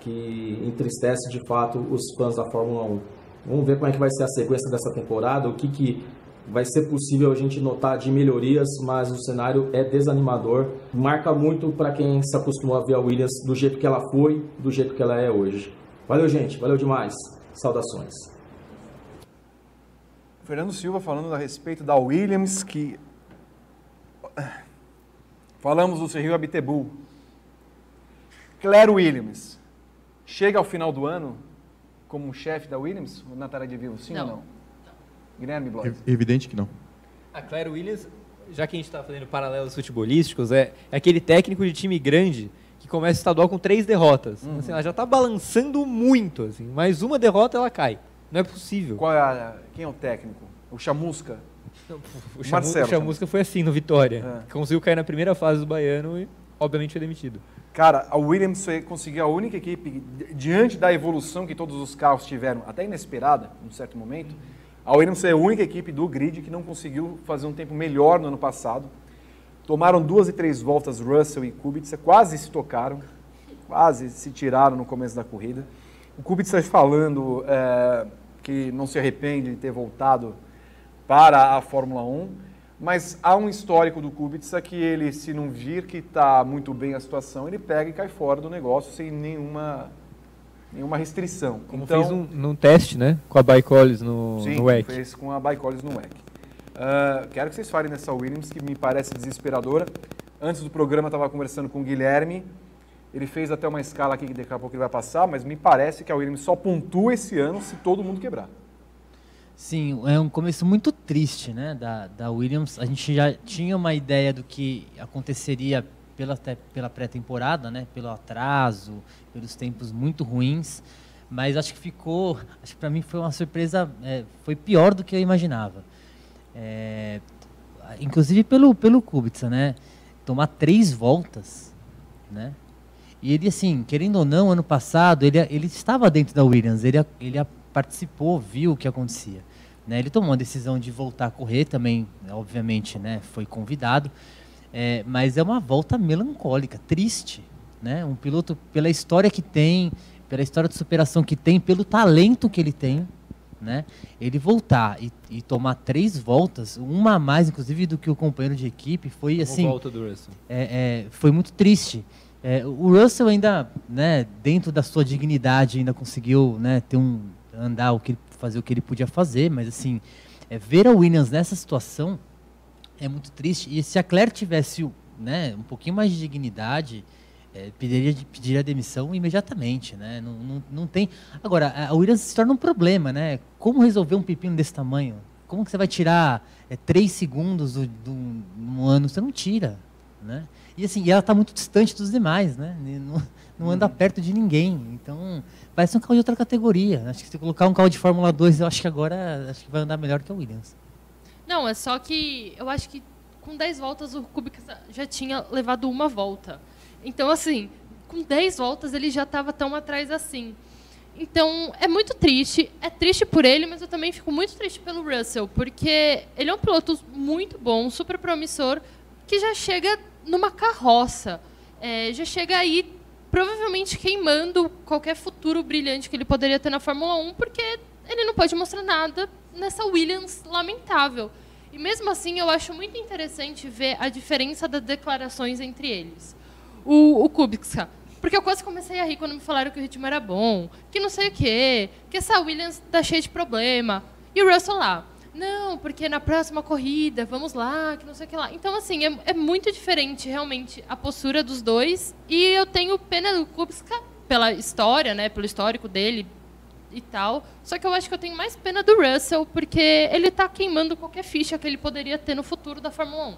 que entristece de fato os fãs da Fórmula 1. Vamos ver como é que vai ser a sequência dessa temporada, o que, que vai ser possível a gente notar de melhorias, mas o cenário é desanimador. Marca muito para quem se acostumou a ver a Williams do jeito que ela foi, do jeito que ela é hoje. Valeu, gente. Valeu demais. Saudações. Fernando Silva falando a respeito da Williams, que falamos do Sergio Abiteboul. Claire Williams chega ao final do ano como chefe da Williams, o Natália de Vivo, sim Não. ou não? Guilherme Blois. É evidente que não. A Claire Williams, já que a gente está fazendo paralelos futebolísticos, é, é aquele técnico de time grande que começa o estadual com três derrotas. Uhum. Assim, ela já está balançando muito, assim, mais uma derrota ela cai. Não é possível. Qual é a- quem é o técnico? O Chamusca? O, Chamu, Marcelo o Chamusca foi assim no Vitória. É. Conseguiu cair na primeira fase do Baiano e, obviamente, foi demitido. Cara, a Williams foi- conseguiu a única equipe, di- diante da evolução que todos os carros tiveram, até inesperada, num certo momento, a Williams foi a única equipe do grid que não conseguiu fazer um tempo melhor no ano passado. Tomaram duas e três voltas Russell e Kubica, quase se tocaram, quase se tiraram no começo da corrida. O Kubica falando é, que não se arrepende de ter voltado para a Fórmula 1, mas há um histórico do Kubica que ele, se não vir que está muito bem a situação, ele pega e cai fora do negócio sem nenhuma, nenhuma restrição. Como então, fez um, num teste, né? Com a Baicolis no, sim, no WEC. fez com a Baicolis no WEC. Uh, quero que vocês falem nessa Williams, que me parece desesperadora. Antes do programa, estava conversando com o Guilherme. Ele fez até uma escala aqui que daqui a pouco ele vai passar, mas me parece que a Williams só pontua esse ano se todo mundo quebrar. Sim, é um começo muito triste, né, da, da Williams. A gente já tinha uma ideia do que aconteceria pela, pela pré-temporada, né, pelo atraso, pelos tempos muito ruins, mas acho que ficou, acho que para mim foi uma surpresa, é, foi pior do que eu imaginava. É, inclusive pelo pelo Kubica, né, tomar três voltas, né, e ele assim, querendo ou não, ano passado ele ele estava dentro da Williams, ele ele participou, viu o que acontecia. Né? Ele tomou a decisão de voltar a correr também, obviamente, né? foi convidado, é, mas é uma volta melancólica, triste. Né? Um piloto, pela história que tem, pela história de superação que tem, pelo talento que ele tem, né? ele voltar e, e tomar três voltas, uma a mais, inclusive, do que o companheiro de equipe, foi assim. volta do Russell. É, é, foi muito triste. É, o Russell ainda, né, dentro da sua dignidade, ainda conseguiu né, ter um andar o que fazer o que ele podia fazer, mas assim, é, ver a Williams nessa situação é muito triste. E se a Claire tivesse né, um pouquinho mais de dignidade, é, pediria, pediria a demissão imediatamente, né? Não, não, não, tem. Agora, a Williams se torna um problema, né? Como resolver um pepino desse tamanho? Como que você vai tirar é, três segundos do, do, no ano? Você não tira, né? E assim, e ela está muito distante dos demais, né? Não, não anda perto de ninguém. Então, parece um carro de outra categoria. Acho que se colocar um carro de Fórmula 2, eu acho que agora acho que vai andar melhor que a Williams. Não, é só que eu acho que com 10 voltas o Kubica já tinha levado uma volta. Então, assim, com 10 voltas ele já estava tão atrás assim. Então, é muito triste. É triste por ele, mas eu também fico muito triste pelo Russell, porque ele é um piloto muito bom, super promissor, que já chega numa carroça. É, já chega aí provavelmente queimando qualquer futuro brilhante que ele poderia ter na Fórmula 1, porque ele não pode mostrar nada nessa Williams lamentável. E mesmo assim, eu acho muito interessante ver a diferença das declarações entre eles. O, o Kubica, porque eu quase comecei a rir quando me falaram que o ritmo era bom, que não sei o quê, que essa Williams tá cheia de problema. E o Russell lá, não, porque na próxima corrida, vamos lá, que não sei o que lá. Então, assim, é, é muito diferente, realmente, a postura dos dois. E eu tenho pena do Kubica pela história, né, pelo histórico dele e tal. Só que eu acho que eu tenho mais pena do Russell, porque ele está queimando qualquer ficha que ele poderia ter no futuro da Fórmula 1.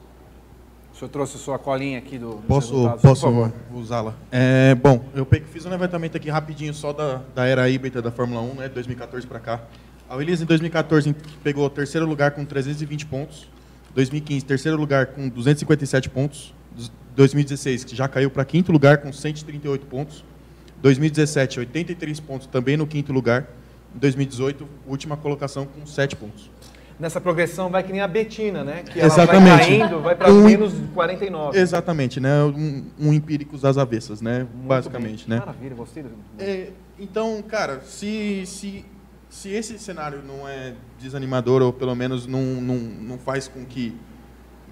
O senhor trouxe a sua colinha aqui do. Posso, posso usá-la? É, bom, eu fiz um levantamento aqui rapidinho só da, da era híbrida da Fórmula 1, né, 2014 para cá. A Williams em 2014 pegou o terceiro lugar com 320 pontos. 2015, terceiro lugar com 257 pontos. 2016, que já caiu para quinto lugar com 138 pontos. 2017, 83 pontos, também no quinto lugar. 2018, última colocação com 7 pontos. Nessa progressão vai que nem a Betina, né? Que Exatamente. ela vai caindo, vai para um, menos 49. Exatamente, né? Um, um empíricos das avessas, né? Muito Basicamente, bem. né? Maravilha, gostei. Do... É, então, cara, se, se se esse cenário não é desanimador ou pelo menos não, não, não faz com que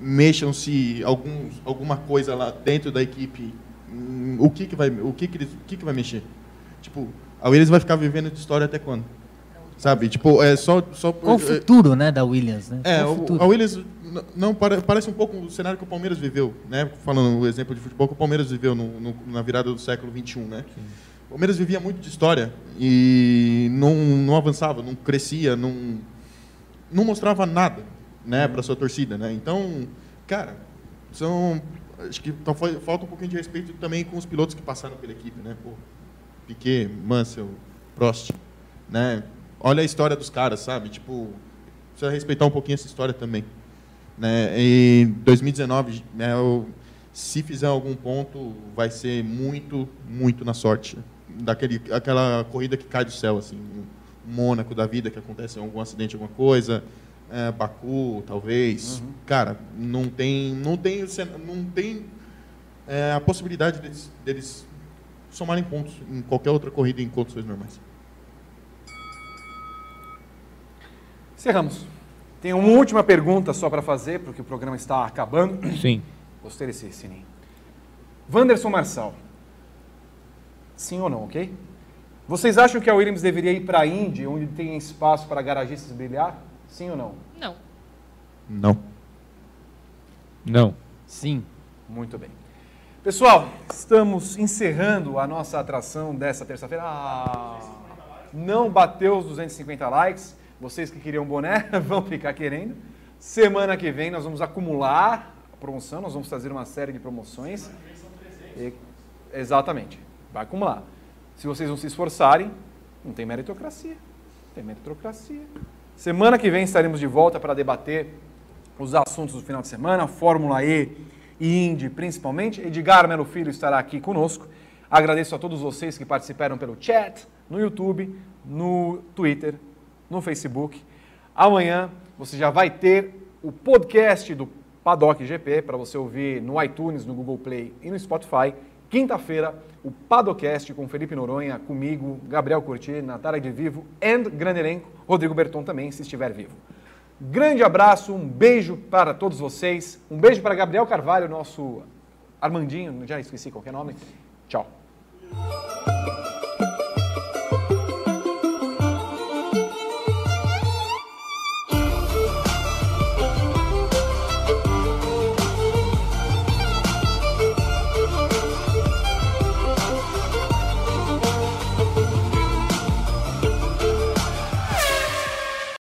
mexam-se alguma coisa lá dentro da equipe, hum, o que que vai o que que, eles, o que que vai mexer? Tipo, a Williams vai ficar vivendo de história até quando? Sabe? Tipo, é só só Qual o futuro, né, da Williams, né? É, o, a Williams não parece um pouco o cenário que o Palmeiras viveu, né? Falando o exemplo de futebol que o Palmeiras viveu no, no, na virada do século 21, né? Sim. O Palmeiras vivia muito de história e não, não avançava, não crescia, não, não mostrava nada né, para sua torcida. Né? Então, cara, são, acho que tá, falta um pouquinho de respeito também com os pilotos que passaram pela equipe. Né? Pô, Piquet, Mansell, Prost. Né? Olha a história dos caras, sabe? Tipo, precisa respeitar um pouquinho essa história também. Né? Em 2019, né, eu, se fizer algum ponto, vai ser muito, muito na sorte daquele aquela corrida que cai do céu assim Mônaco da vida que acontece algum acidente alguma coisa é, Baku, talvez. Uhum. Cara, não tem, não tem, não tem é, a possibilidade deles, deles somarem pontos em qualquer outra corrida em condições normais. Cerramos. Tem uma última pergunta só para fazer, porque o programa está acabando. Sim. Gostei desse sininho. Wanderson Marçal. Sim ou não, ok? Vocês acham que a Williams deveria ir para a Indy, onde tem espaço para garagistas brilhar? Sim ou não? Não. Não. Não. Sim. Muito bem. Pessoal, estamos encerrando a nossa atração dessa terça-feira. Ah, não bateu os 250 likes. Vocês que queriam boné vão ficar querendo. Semana que vem nós vamos acumular a promoção, nós vamos fazer uma série de promoções. E, exatamente, vai acumular. Se vocês não se esforçarem, não tem meritocracia. Não tem meritocracia. Semana que vem estaremos de volta para debater os assuntos do final de semana, Fórmula E e Indy principalmente. Edgar Melo Filho estará aqui conosco. Agradeço a todos vocês que participaram pelo chat, no YouTube, no Twitter, no Facebook. Amanhã você já vai ter o podcast do Paddock GP para você ouvir no iTunes, no Google Play e no Spotify. Quinta-feira, o Padocast com Felipe Noronha, comigo, Gabriel Curti, Natália de Vivo e grande elenco, Rodrigo Berton também, se estiver vivo. Grande abraço, um beijo para todos vocês. Um beijo para Gabriel Carvalho, nosso Armandinho, já esqueci qualquer nome. Tchau.